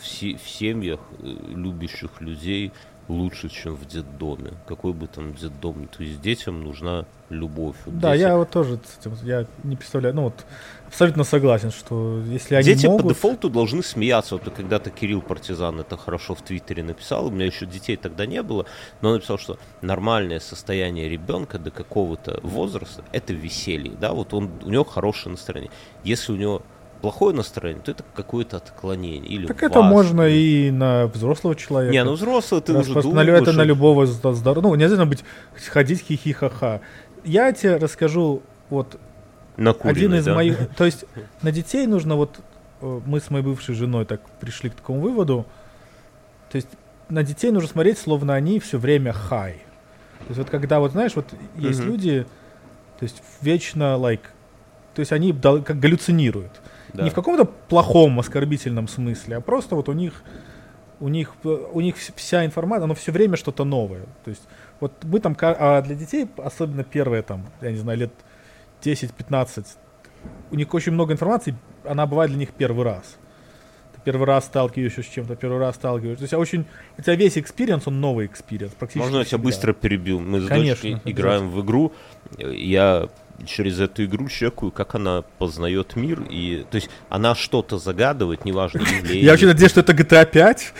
в, в семьях э, любящих людей лучше, чем в детдоме. Какой бы там детдом. То есть детям нужна любовь. Вот да, дети... я вот тоже я не представляю, ну вот абсолютно согласен, что если они Дети могут... по дефолту должны смеяться. Вот когда-то Кирилл Партизан это хорошо в Твиттере написал, у меня еще детей тогда не было, но он написал, что нормальное состояние ребенка до какого-то возраста это веселье, да, вот он, у него хорошее настроение. Если у него плохое настроение, то это какое-то отклонение. Или так это можно и на взрослого человека. Не, ну взрослый ты уже думаешь... Это на любого здорового. Ну, не обязательно быть, ходить хихи-ха-ха. Я тебе расскажу вот на куриной, один из да? моих... То есть на детей нужно вот... Э, мы с моей бывшей женой так пришли к такому выводу. То есть на детей нужно смотреть, словно они все время хай. То есть вот когда вот, знаешь, вот есть mm-hmm. люди, то есть вечно, like, то есть они как галлюцинируют. Да. Не в каком-то плохом, оскорбительном смысле, а просто вот у них у них, у них вся информация, оно все время что-то новое. То есть вот мы там, а для детей, особенно первые там, я не знаю, лет 10-15, у них очень много информации, она бывает для них первый раз. Ты первый раз сталкиваешься с чем-то, первый раз сталкиваешься. То есть очень, у тебя весь experience, он новый experience. Можно я тебя быстро перебил? Мы с Конечно, играем в игру, я через эту игру чекаю, как она познает мир. И, то есть она что-то загадывает, неважно, явление. Я очень надеюсь, что это GTA 5.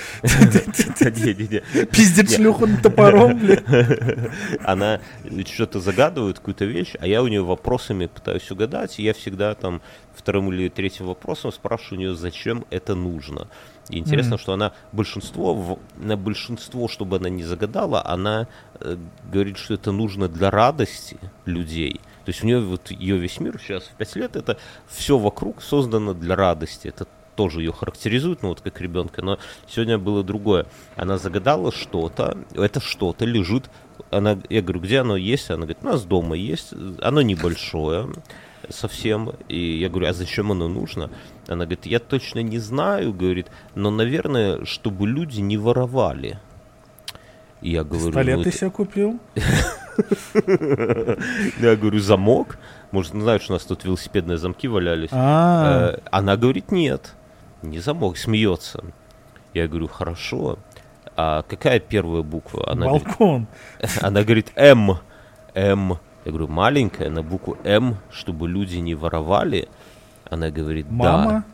Пиздец шлюху топором, блин. Она что-то загадывает, какую-то вещь, а я у нее вопросами пытаюсь угадать, и я всегда там вторым или третьим вопросом спрашиваю у нее, зачем это нужно. И интересно, mm-hmm. что она большинство, на большинство, чтобы она не загадала, она э, говорит, что это нужно для радости людей. То есть у нее вот ее весь мир сейчас в 5 лет, это все вокруг создано для радости. Это тоже ее характеризует, ну вот как ребенка, но сегодня было другое. Она загадала что-то, это что-то лежит, она, я говорю, где оно есть? Она говорит, у нас дома есть, оно небольшое совсем, и я говорю, а зачем оно нужно? Она говорит, я точно не знаю, говорит, но, наверное, чтобы люди не воровали. И я говорю, Пистолет ну, ты себе купил? Я говорю, замок? Может, знают, что у нас тут велосипедные замки валялись? А. Э, она говорит, нет, не замок, смеется. Я говорю, хорошо. А какая первая буква? Она Балкон. Говорит, она говорит, М. М. Я говорю, маленькая, на букву М, чтобы люди не воровали. Она говорит, да. Мама?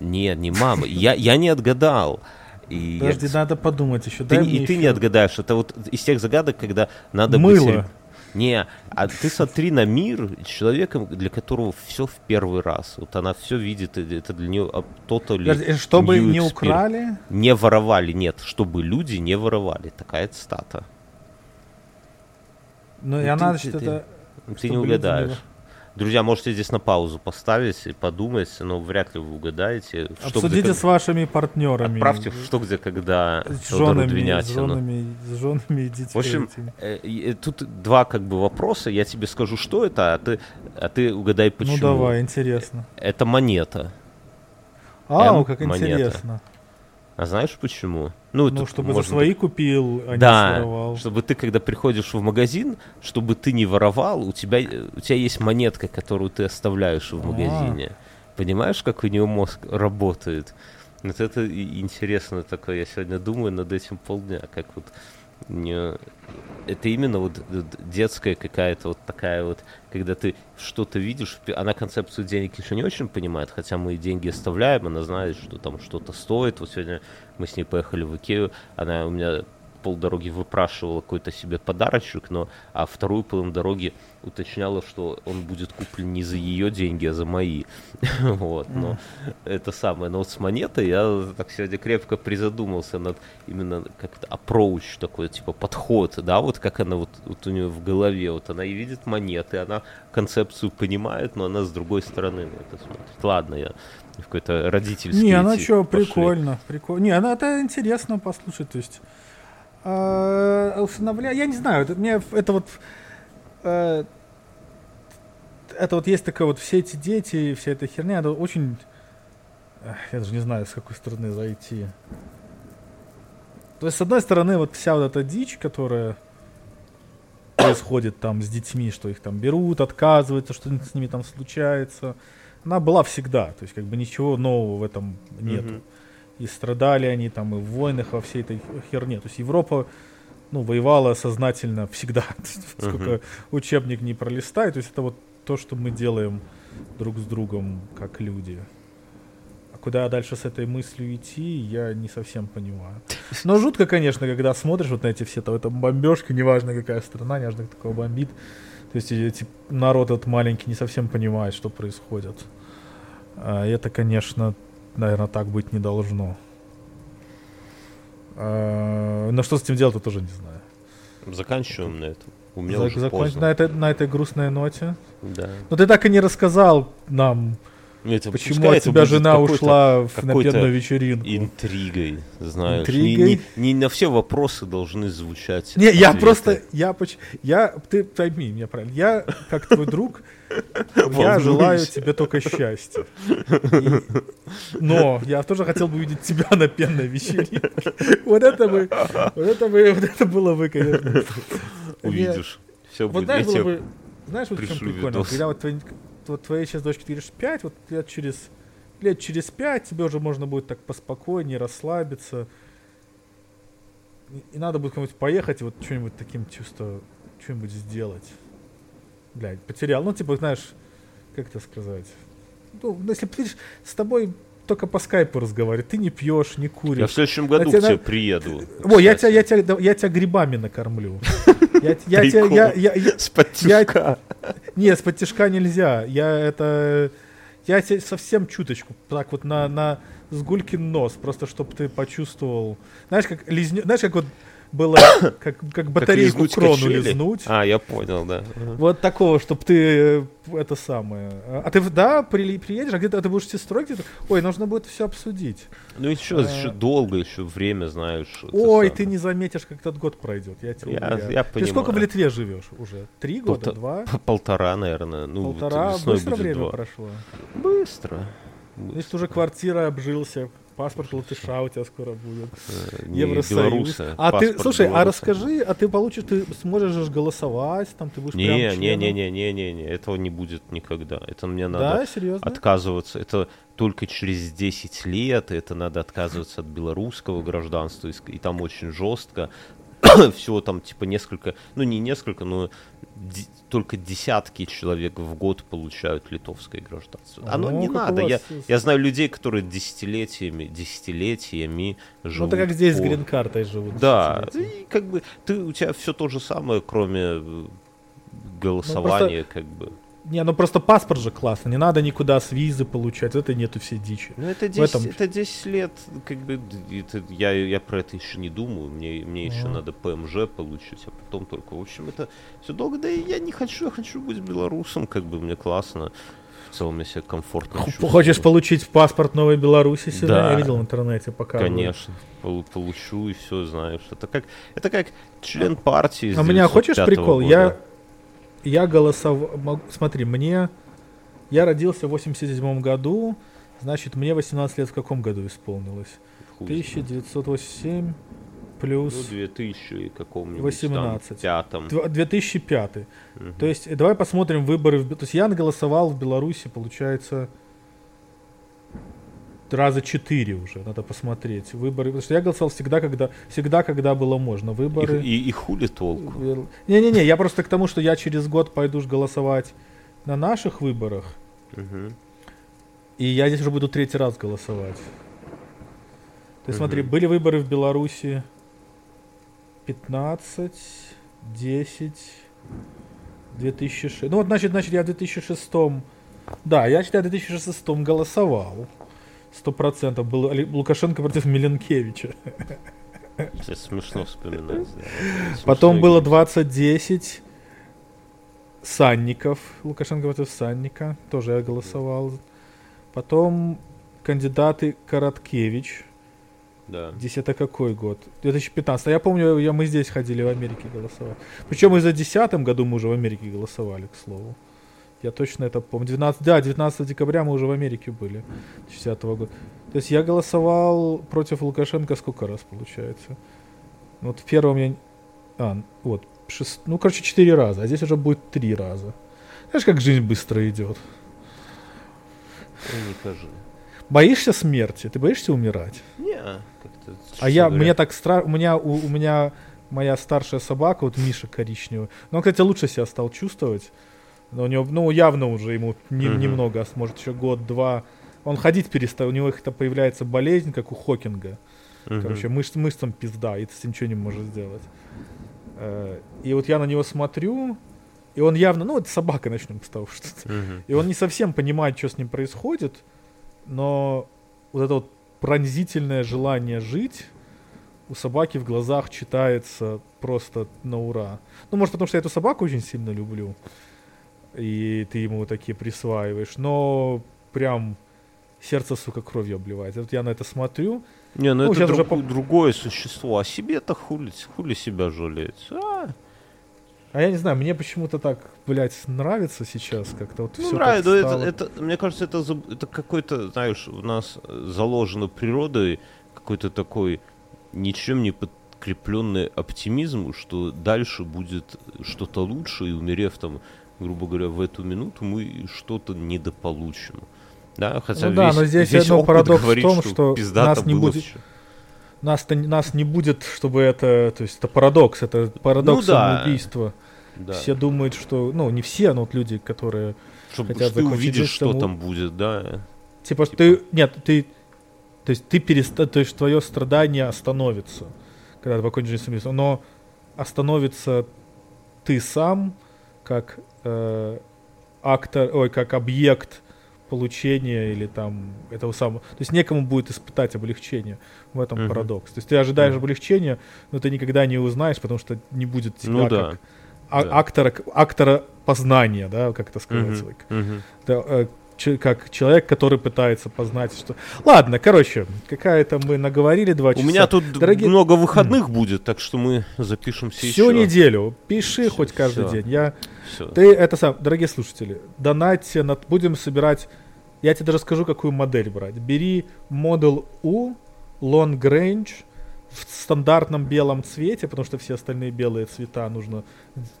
Нет, не мама. Я, я не отгадал. И Подожди, я... надо подумать еще. Ты, и ты не отгадаешь. Это вот из тех загадок, когда надо Мыло. быть... Не, а ты смотри на мир человеком, для которого все в первый раз. Вот она все видит, это для нее а, то-то ли. Чтобы не украли? Не воровали, нет, чтобы люди не воровали. Такая цитата. Ну, и ну, она, значит, это... Ты не угадаешь. Друзья, можете здесь на паузу поставить и подумать, но вряд ли вы угадаете. Что, Обсудите где, с вашими партнерами. Отправьте в что, где, когда с женами, с женами, с женами и детьми. В общем, э, э, тут два как бы вопроса. Я тебе скажу, что это, а ты, а ты угадай, ну, почему. Ну давай, интересно. Это монета. А, М, как монета. интересно. А знаешь почему? Ну, Ну, чтобы за можно свои купил, а да, не своровал. чтобы ты, когда приходишь в магазин, чтобы ты не воровал, у тебя, у тебя есть монетка, которую ты оставляешь в А. магазине. Понимаешь, как у нее мозг работает? Вот это интересно такое. Я сегодня думаю над этим полдня, как вот не... это именно вот детская какая-то вот такая вот, когда ты что-то видишь, она концепцию денег еще не очень понимает, хотя мы деньги оставляем, она знает, что там что-то стоит. Вот сегодня мы с ней поехали в Икею, она у меня полдороги выпрашивала какой-то себе подарочек, но а вторую половину дороги уточняла, что он будет куплен не за ее деньги, а за мои. Вот, но это самое. Но вот с монетой я так сегодня крепко призадумался над именно как-то approach такой, типа подход, да, вот как она вот, вот у нее в голове, вот она и видит монеты, она концепцию понимает, но она с другой стороны на это смотрит. Ладно, я в какой-то родительский Не, она что, прикольно, прикольно. Не, она это интересно послушать, то есть э, усыновля, я не знаю, это, мне это вот э, это вот есть такая вот все эти дети, вся эта херня, это очень, я даже не знаю, с какой стороны зайти. То есть, с одной стороны, вот вся вот эта дичь, которая происходит там с детьми, что их там берут, отказываются, что с ними там случается, она была всегда. То есть, как бы ничего нового в этом нету. Мгм. И страдали они там и в войнах, во всей этой херне. То есть Европа ну, воевала сознательно всегда. Сколько учебник не пролистай. То есть это вот то, что мы делаем друг с другом как люди. А куда дальше с этой мыслью идти, я не совсем понимаю. Но жутко, конечно, когда смотришь вот на эти все там, там бомбежки, неважно какая страна, неважно кто такого бомбит. То есть эти, народ этот маленький не совсем понимает, что происходит. А это, конечно, наверное, так быть не должно. А, но что с этим делать, я тоже не знаю. Заканчиваем на этом. У меня Зак- уже законч- поздно. на, этой, на этой грустной ноте. Да. Но ты так и не рассказал нам, это почему от тебя жена ушла в какой-то напедную вечеринку. Интригой, знаешь. Интригой? Не, не- не на все вопросы должны звучать. Не, я ответы. просто, я, поч- я, ты пойми меня правильно, я, как твой друг, я желаю тебе только счастья. И- но я тоже хотел бы увидеть тебя на пенной вечеринке. Вот это бы, вот это бы, вот это было бы, конечно. Увидишь. Все Вот будет. знаешь, Я было бы, знаешь, вот в чем прикольно, видос. когда вот, твои- вот твоей сейчас дочке ты говоришь 5, вот лет через, лет через 5 тебе уже можно будет так поспокойнее, расслабиться. И, и надо будет куда-нибудь поехать и вот что-нибудь таким чувство, что-нибудь сделать. Блядь, потерял. Ну, типа, знаешь, как это сказать? Ну, если ты с тобой только по скайпу разговаривать, ты не пьешь, не Я куришь. в следующем году тебе к тебе на- приеду. О, я тебя, я, тебя, я тебя грибами накормлю. Я, я, тебя- я, я, я- С подтюжка. нет, с подтяжка нельзя. Я это... Я тебе совсем чуточку, так вот на, на сгулькин нос, просто чтобы ты почувствовал... Знаешь, как лизнё... Знаешь, как вот было, как, как батарейку лизнуть крону качели? лизнуть. А, я понял, да. Вот такого, чтобы ты э, это самое. А ты, в- да, при- приедешь, а где-то ты будешь сестрой где-то? Ой, нужно будет все обсудить. Ну еще, А. еще долго, еще время, знаешь. Ой, ты не заметишь, как этот год пройдет. Я тебя Я- я Ты сколько в понимаю. Литве живешь уже? Три года? Полта- Два? Полтора, наверное. Ну, Полтора? Быстро время два. прошло. Быстро. Значит, уже квартира обжился, паспорт латыша у тебя скоро будет. Э, не Евросоюз. белорусы, А ты, слушай, а расскажи, а ты получишь, ты сможешь же голосовать, там ты будешь прям Не, не, не, не, не, не, не, этого не будет никогда. Это мне надо Да, серьезно? отказываться. Это только через 10 лет, это надо отказываться от белорусского гражданства, и, и там очень жестко. Всего там типа несколько, ну не несколько, но ди- только десятки человек в год получают литовское гражданство. Оно Ну, не надо. Я, я знаю людей, которые десятилетиями, десятилетиями Ну, живут. так как здесь с грин-картой живут. Да, и как бы ты у тебя все то же самое, кроме э, голосования, как бы. Не, ну просто паспорт же классно, не надо никуда с визы получать, это нету все дичи. Ну это В 10, этом- это 10 лет, как бы это, я, я про это еще не думаю. Мне, мне еще Ага. надо ПМЖ получить, а потом только. В общем, это все долго. Да и я не хочу, я хочу быть белорусом, как бы мне классно. В целом я себя комфортно чувствую. Хочешь получить паспорт Новой Беларуси себе? Да. Я видел в интернете пока. Конечно, полу- получу и все, знаешь. Это как, это как член партии. с А у меня хочешь 905 прикол? года. Я, я голосовал... мог- Смотри, мне... Я родился в 87 году, значит, мне 18 лет в каком году исполнилось? хуй знает. 1987 Ну, плюс 2000 каком-нибудь 18. там, пятом. дв- 2005. Мгм. То есть, давай посмотрим выборы. в То есть, я голосовал в Беларуси, получается, раза четыре уже, надо посмотреть. Выборы, потому что я голосовал всегда, когда, всегда, когда было можно. И, Выборы... и, и хули толку? Не-не-не, я просто к тому, что я через год пойду ж голосовать на наших выборах, и я здесь уже буду третий раз голосовать. Есть смотри, были выборы в Беларуси 15, 10, 2006. Ну вот, значит, значит, я в 2006, да, я, считаю, в 2006 голосовал. Сто процентов был Лукашенко против Миленкевича. Это смешно вспоминать. да. Потом Смешно было играть. 2010 Санников. Лукашенко против Санника. Тоже я голосовал. Потом кандидаты Короткевич. Да. Здесь это какой год? 2015. А я помню, я, мы здесь ходили в Америке голосовать. Причем и за 2010 году мы уже в Америке голосовали, к слову. Я точно это помню. 19, да, 19 декабря мы уже в Америке были. 2010 года. То есть я голосовал против Лукашенко сколько раз, получается? Вот в первом я... А, вот. шест- Ну, короче, 4 раза. А здесь уже будет 3 раза. Знаешь, как жизнь быстро идет. Ой, не кажи. Боишься смерти? Ты боишься умирать? Не, как-то... А я, говоря, мне так страшно, у меня, у, у меня моя старшая собака, вот Миша коричневый, но он, кстати, лучше себя стал чувствовать, но у него, ну, явно уже ему не- Мгм. немного, а может, еще год-два, он ходить перестал, у него это появляется болезнь, как у Хокинга, мгм. короче, мышц, мышцам пизда, и ты с ним ничего не можешь сделать. Э, И вот я на него смотрю, и он явно, ну, это собака, начнем с того, что Мгм. и он не совсем понимает, что с ним происходит, но вот это вот пронзительное желание жить у собаки в глазах читается просто на ура. Ну, может, потому что я эту собаку очень сильно люблю, и ты ему такие присваиваешь, но прям сердце, сука, кровью обливает. Вот я на это смотрю, Не, ну, Ну, это щас уже друг- другое существо. А себе-то хули, хули себя жалеть. А, а я не знаю, мне почему-то так, блядь, нравится сейчас как-то вот ну, все нравится, но это, это, мне кажется, это, это какой-то, знаешь, у нас э, заложено природой какой-то такой ничем не подкрепленный оптимизм, что дальше будет что-то лучше, и умерев там, грубо говоря, в эту минуту, мы что-то недополучим. Да, хотя Ну да, весь, но здесь весь одно парадокс в говорит, том, что пиздато нас не будет-. Нас, нас не будет, чтобы это... То есть это парадокс, это парадокс Ну да. самоубийства. Да. Все думают, что... Ну, не все, но вот люди, которые... Чтобы хотят ты закончить увидишь, что тому- там будет, да. Типа, Типа. ты... Нет, ты... То есть ты переста... То есть твое страдание остановится, когда ты покончишь жизнь самоубийством. Но остановится ты сам, как э, актор... Ой, как объект получения или там этого самого... То есть некому будет испытать облегчение. В этом Мгм. парадокс. То есть ты ожидаешь Мгм. облегчения, но ты никогда не узнаешь, потому что не будет тебя Ну да. как а- да. актора, актора познания, да, как это сказать. Мгм, like. мгм. Да, э, как человек, который пытается познать, что... Ладно, короче, какая-то мы наговорили два У часа. меня тут Дорогие- много выходных будет, так что мы запишемся Всю еще. неделю. Пиши Всё, хоть каждый всё. день. Я... Всё. Ты это сам, дорогие слушатели, донатьте, на- будем собирать... Я тебе даже скажу, какую модель брать. Бери Model U Long Range в стандартном белом цвете, потому что все остальные белые цвета нужно,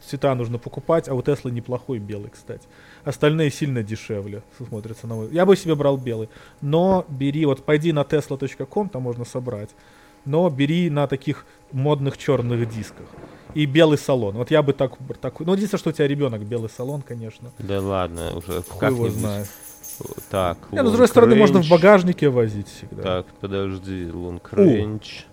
цвета нужно покупать, а у Теслы неплохой белый, кстати. Остальные сильно дешевле смотрятся на мой. Я бы себе брал белый. Но бери, вот пойди на tesla.com, там можно собрать. Но бери на таких модных черных дисках. И белый салон. Вот я бы так, так ну, единственное, что у тебя ребенок, белый салон, конечно. Да ладно, уже Хуй его знает. Так, Не, ну, с другой стороны, можно в багажнике возить всегда. Так, подожди, long range.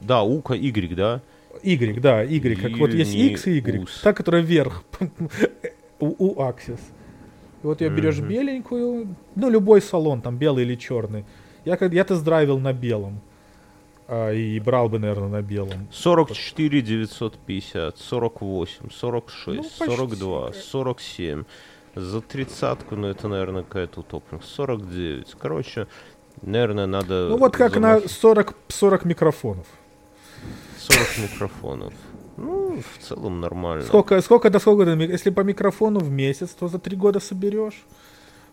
Да, ука Y, да? Y, да, Y. Как вот есть X и Y. Та, которая вверх. У Axis. И вот ее берешь Мгм. беленькую, ну, любой салон, там, белый или черный. Я, как- я тест-драйвил на белом. А, и брал бы, наверное, на белом. 44 950, 48, 46, Ну, почти. 42, 47. За тридцатку, ну это, наверное, какая-то утопленка. 49. Короче, наверное, надо... Ну, вот как на замах- 40, 40 микрофонов. 40 микрофонов. Ну, в целом нормально. Сколько, сколько до сколько, если по микрофону в месяц, то за три года соберешь.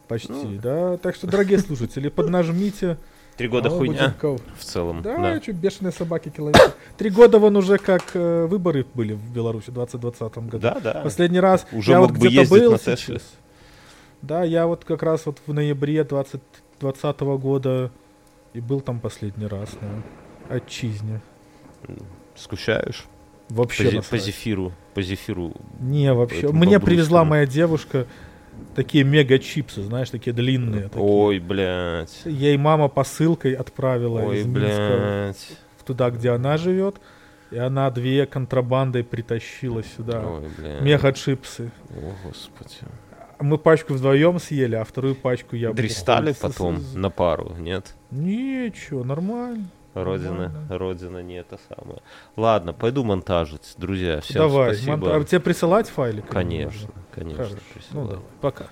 Почти, Ну. да. Так что, дорогие слушатели, поднажмите Три года Алла хуйня Буденкова. в целом. Да, Да. что бешеные собаки километр. Три года вон уже как э, выборы были в Беларуси в 2020 году. Да, да. Последний раз Уже я мог вот бы где-то был на сейчас. Да, я вот как раз вот в ноябре 2020 года и был там последний раз на отчизне. Скучаешь? Вообще По, зе- насрать. по зефиру. По зефиру. Не, вообще. Мне привезла моя девушка такие мега чипсы, знаешь, такие длинные. такие. Ой, блядь. Ей мама посылкой отправила Ой, из Минска блядь. туда, где она живет. И она две контрабандой притащила сюда. Ой, блядь. Мега чипсы. О, господи. Мы пачку вдвоем съели, а вторую пачку я... Дристали потом с- на пару, нет? Ничего, нормально. Родина, родина не это самое. Ладно, пойду монтажить, друзья. Всем Давай, спасибо. монта- а тебе присылать файлик? Конечно, конечно. Хорошо. Ну давай, пока.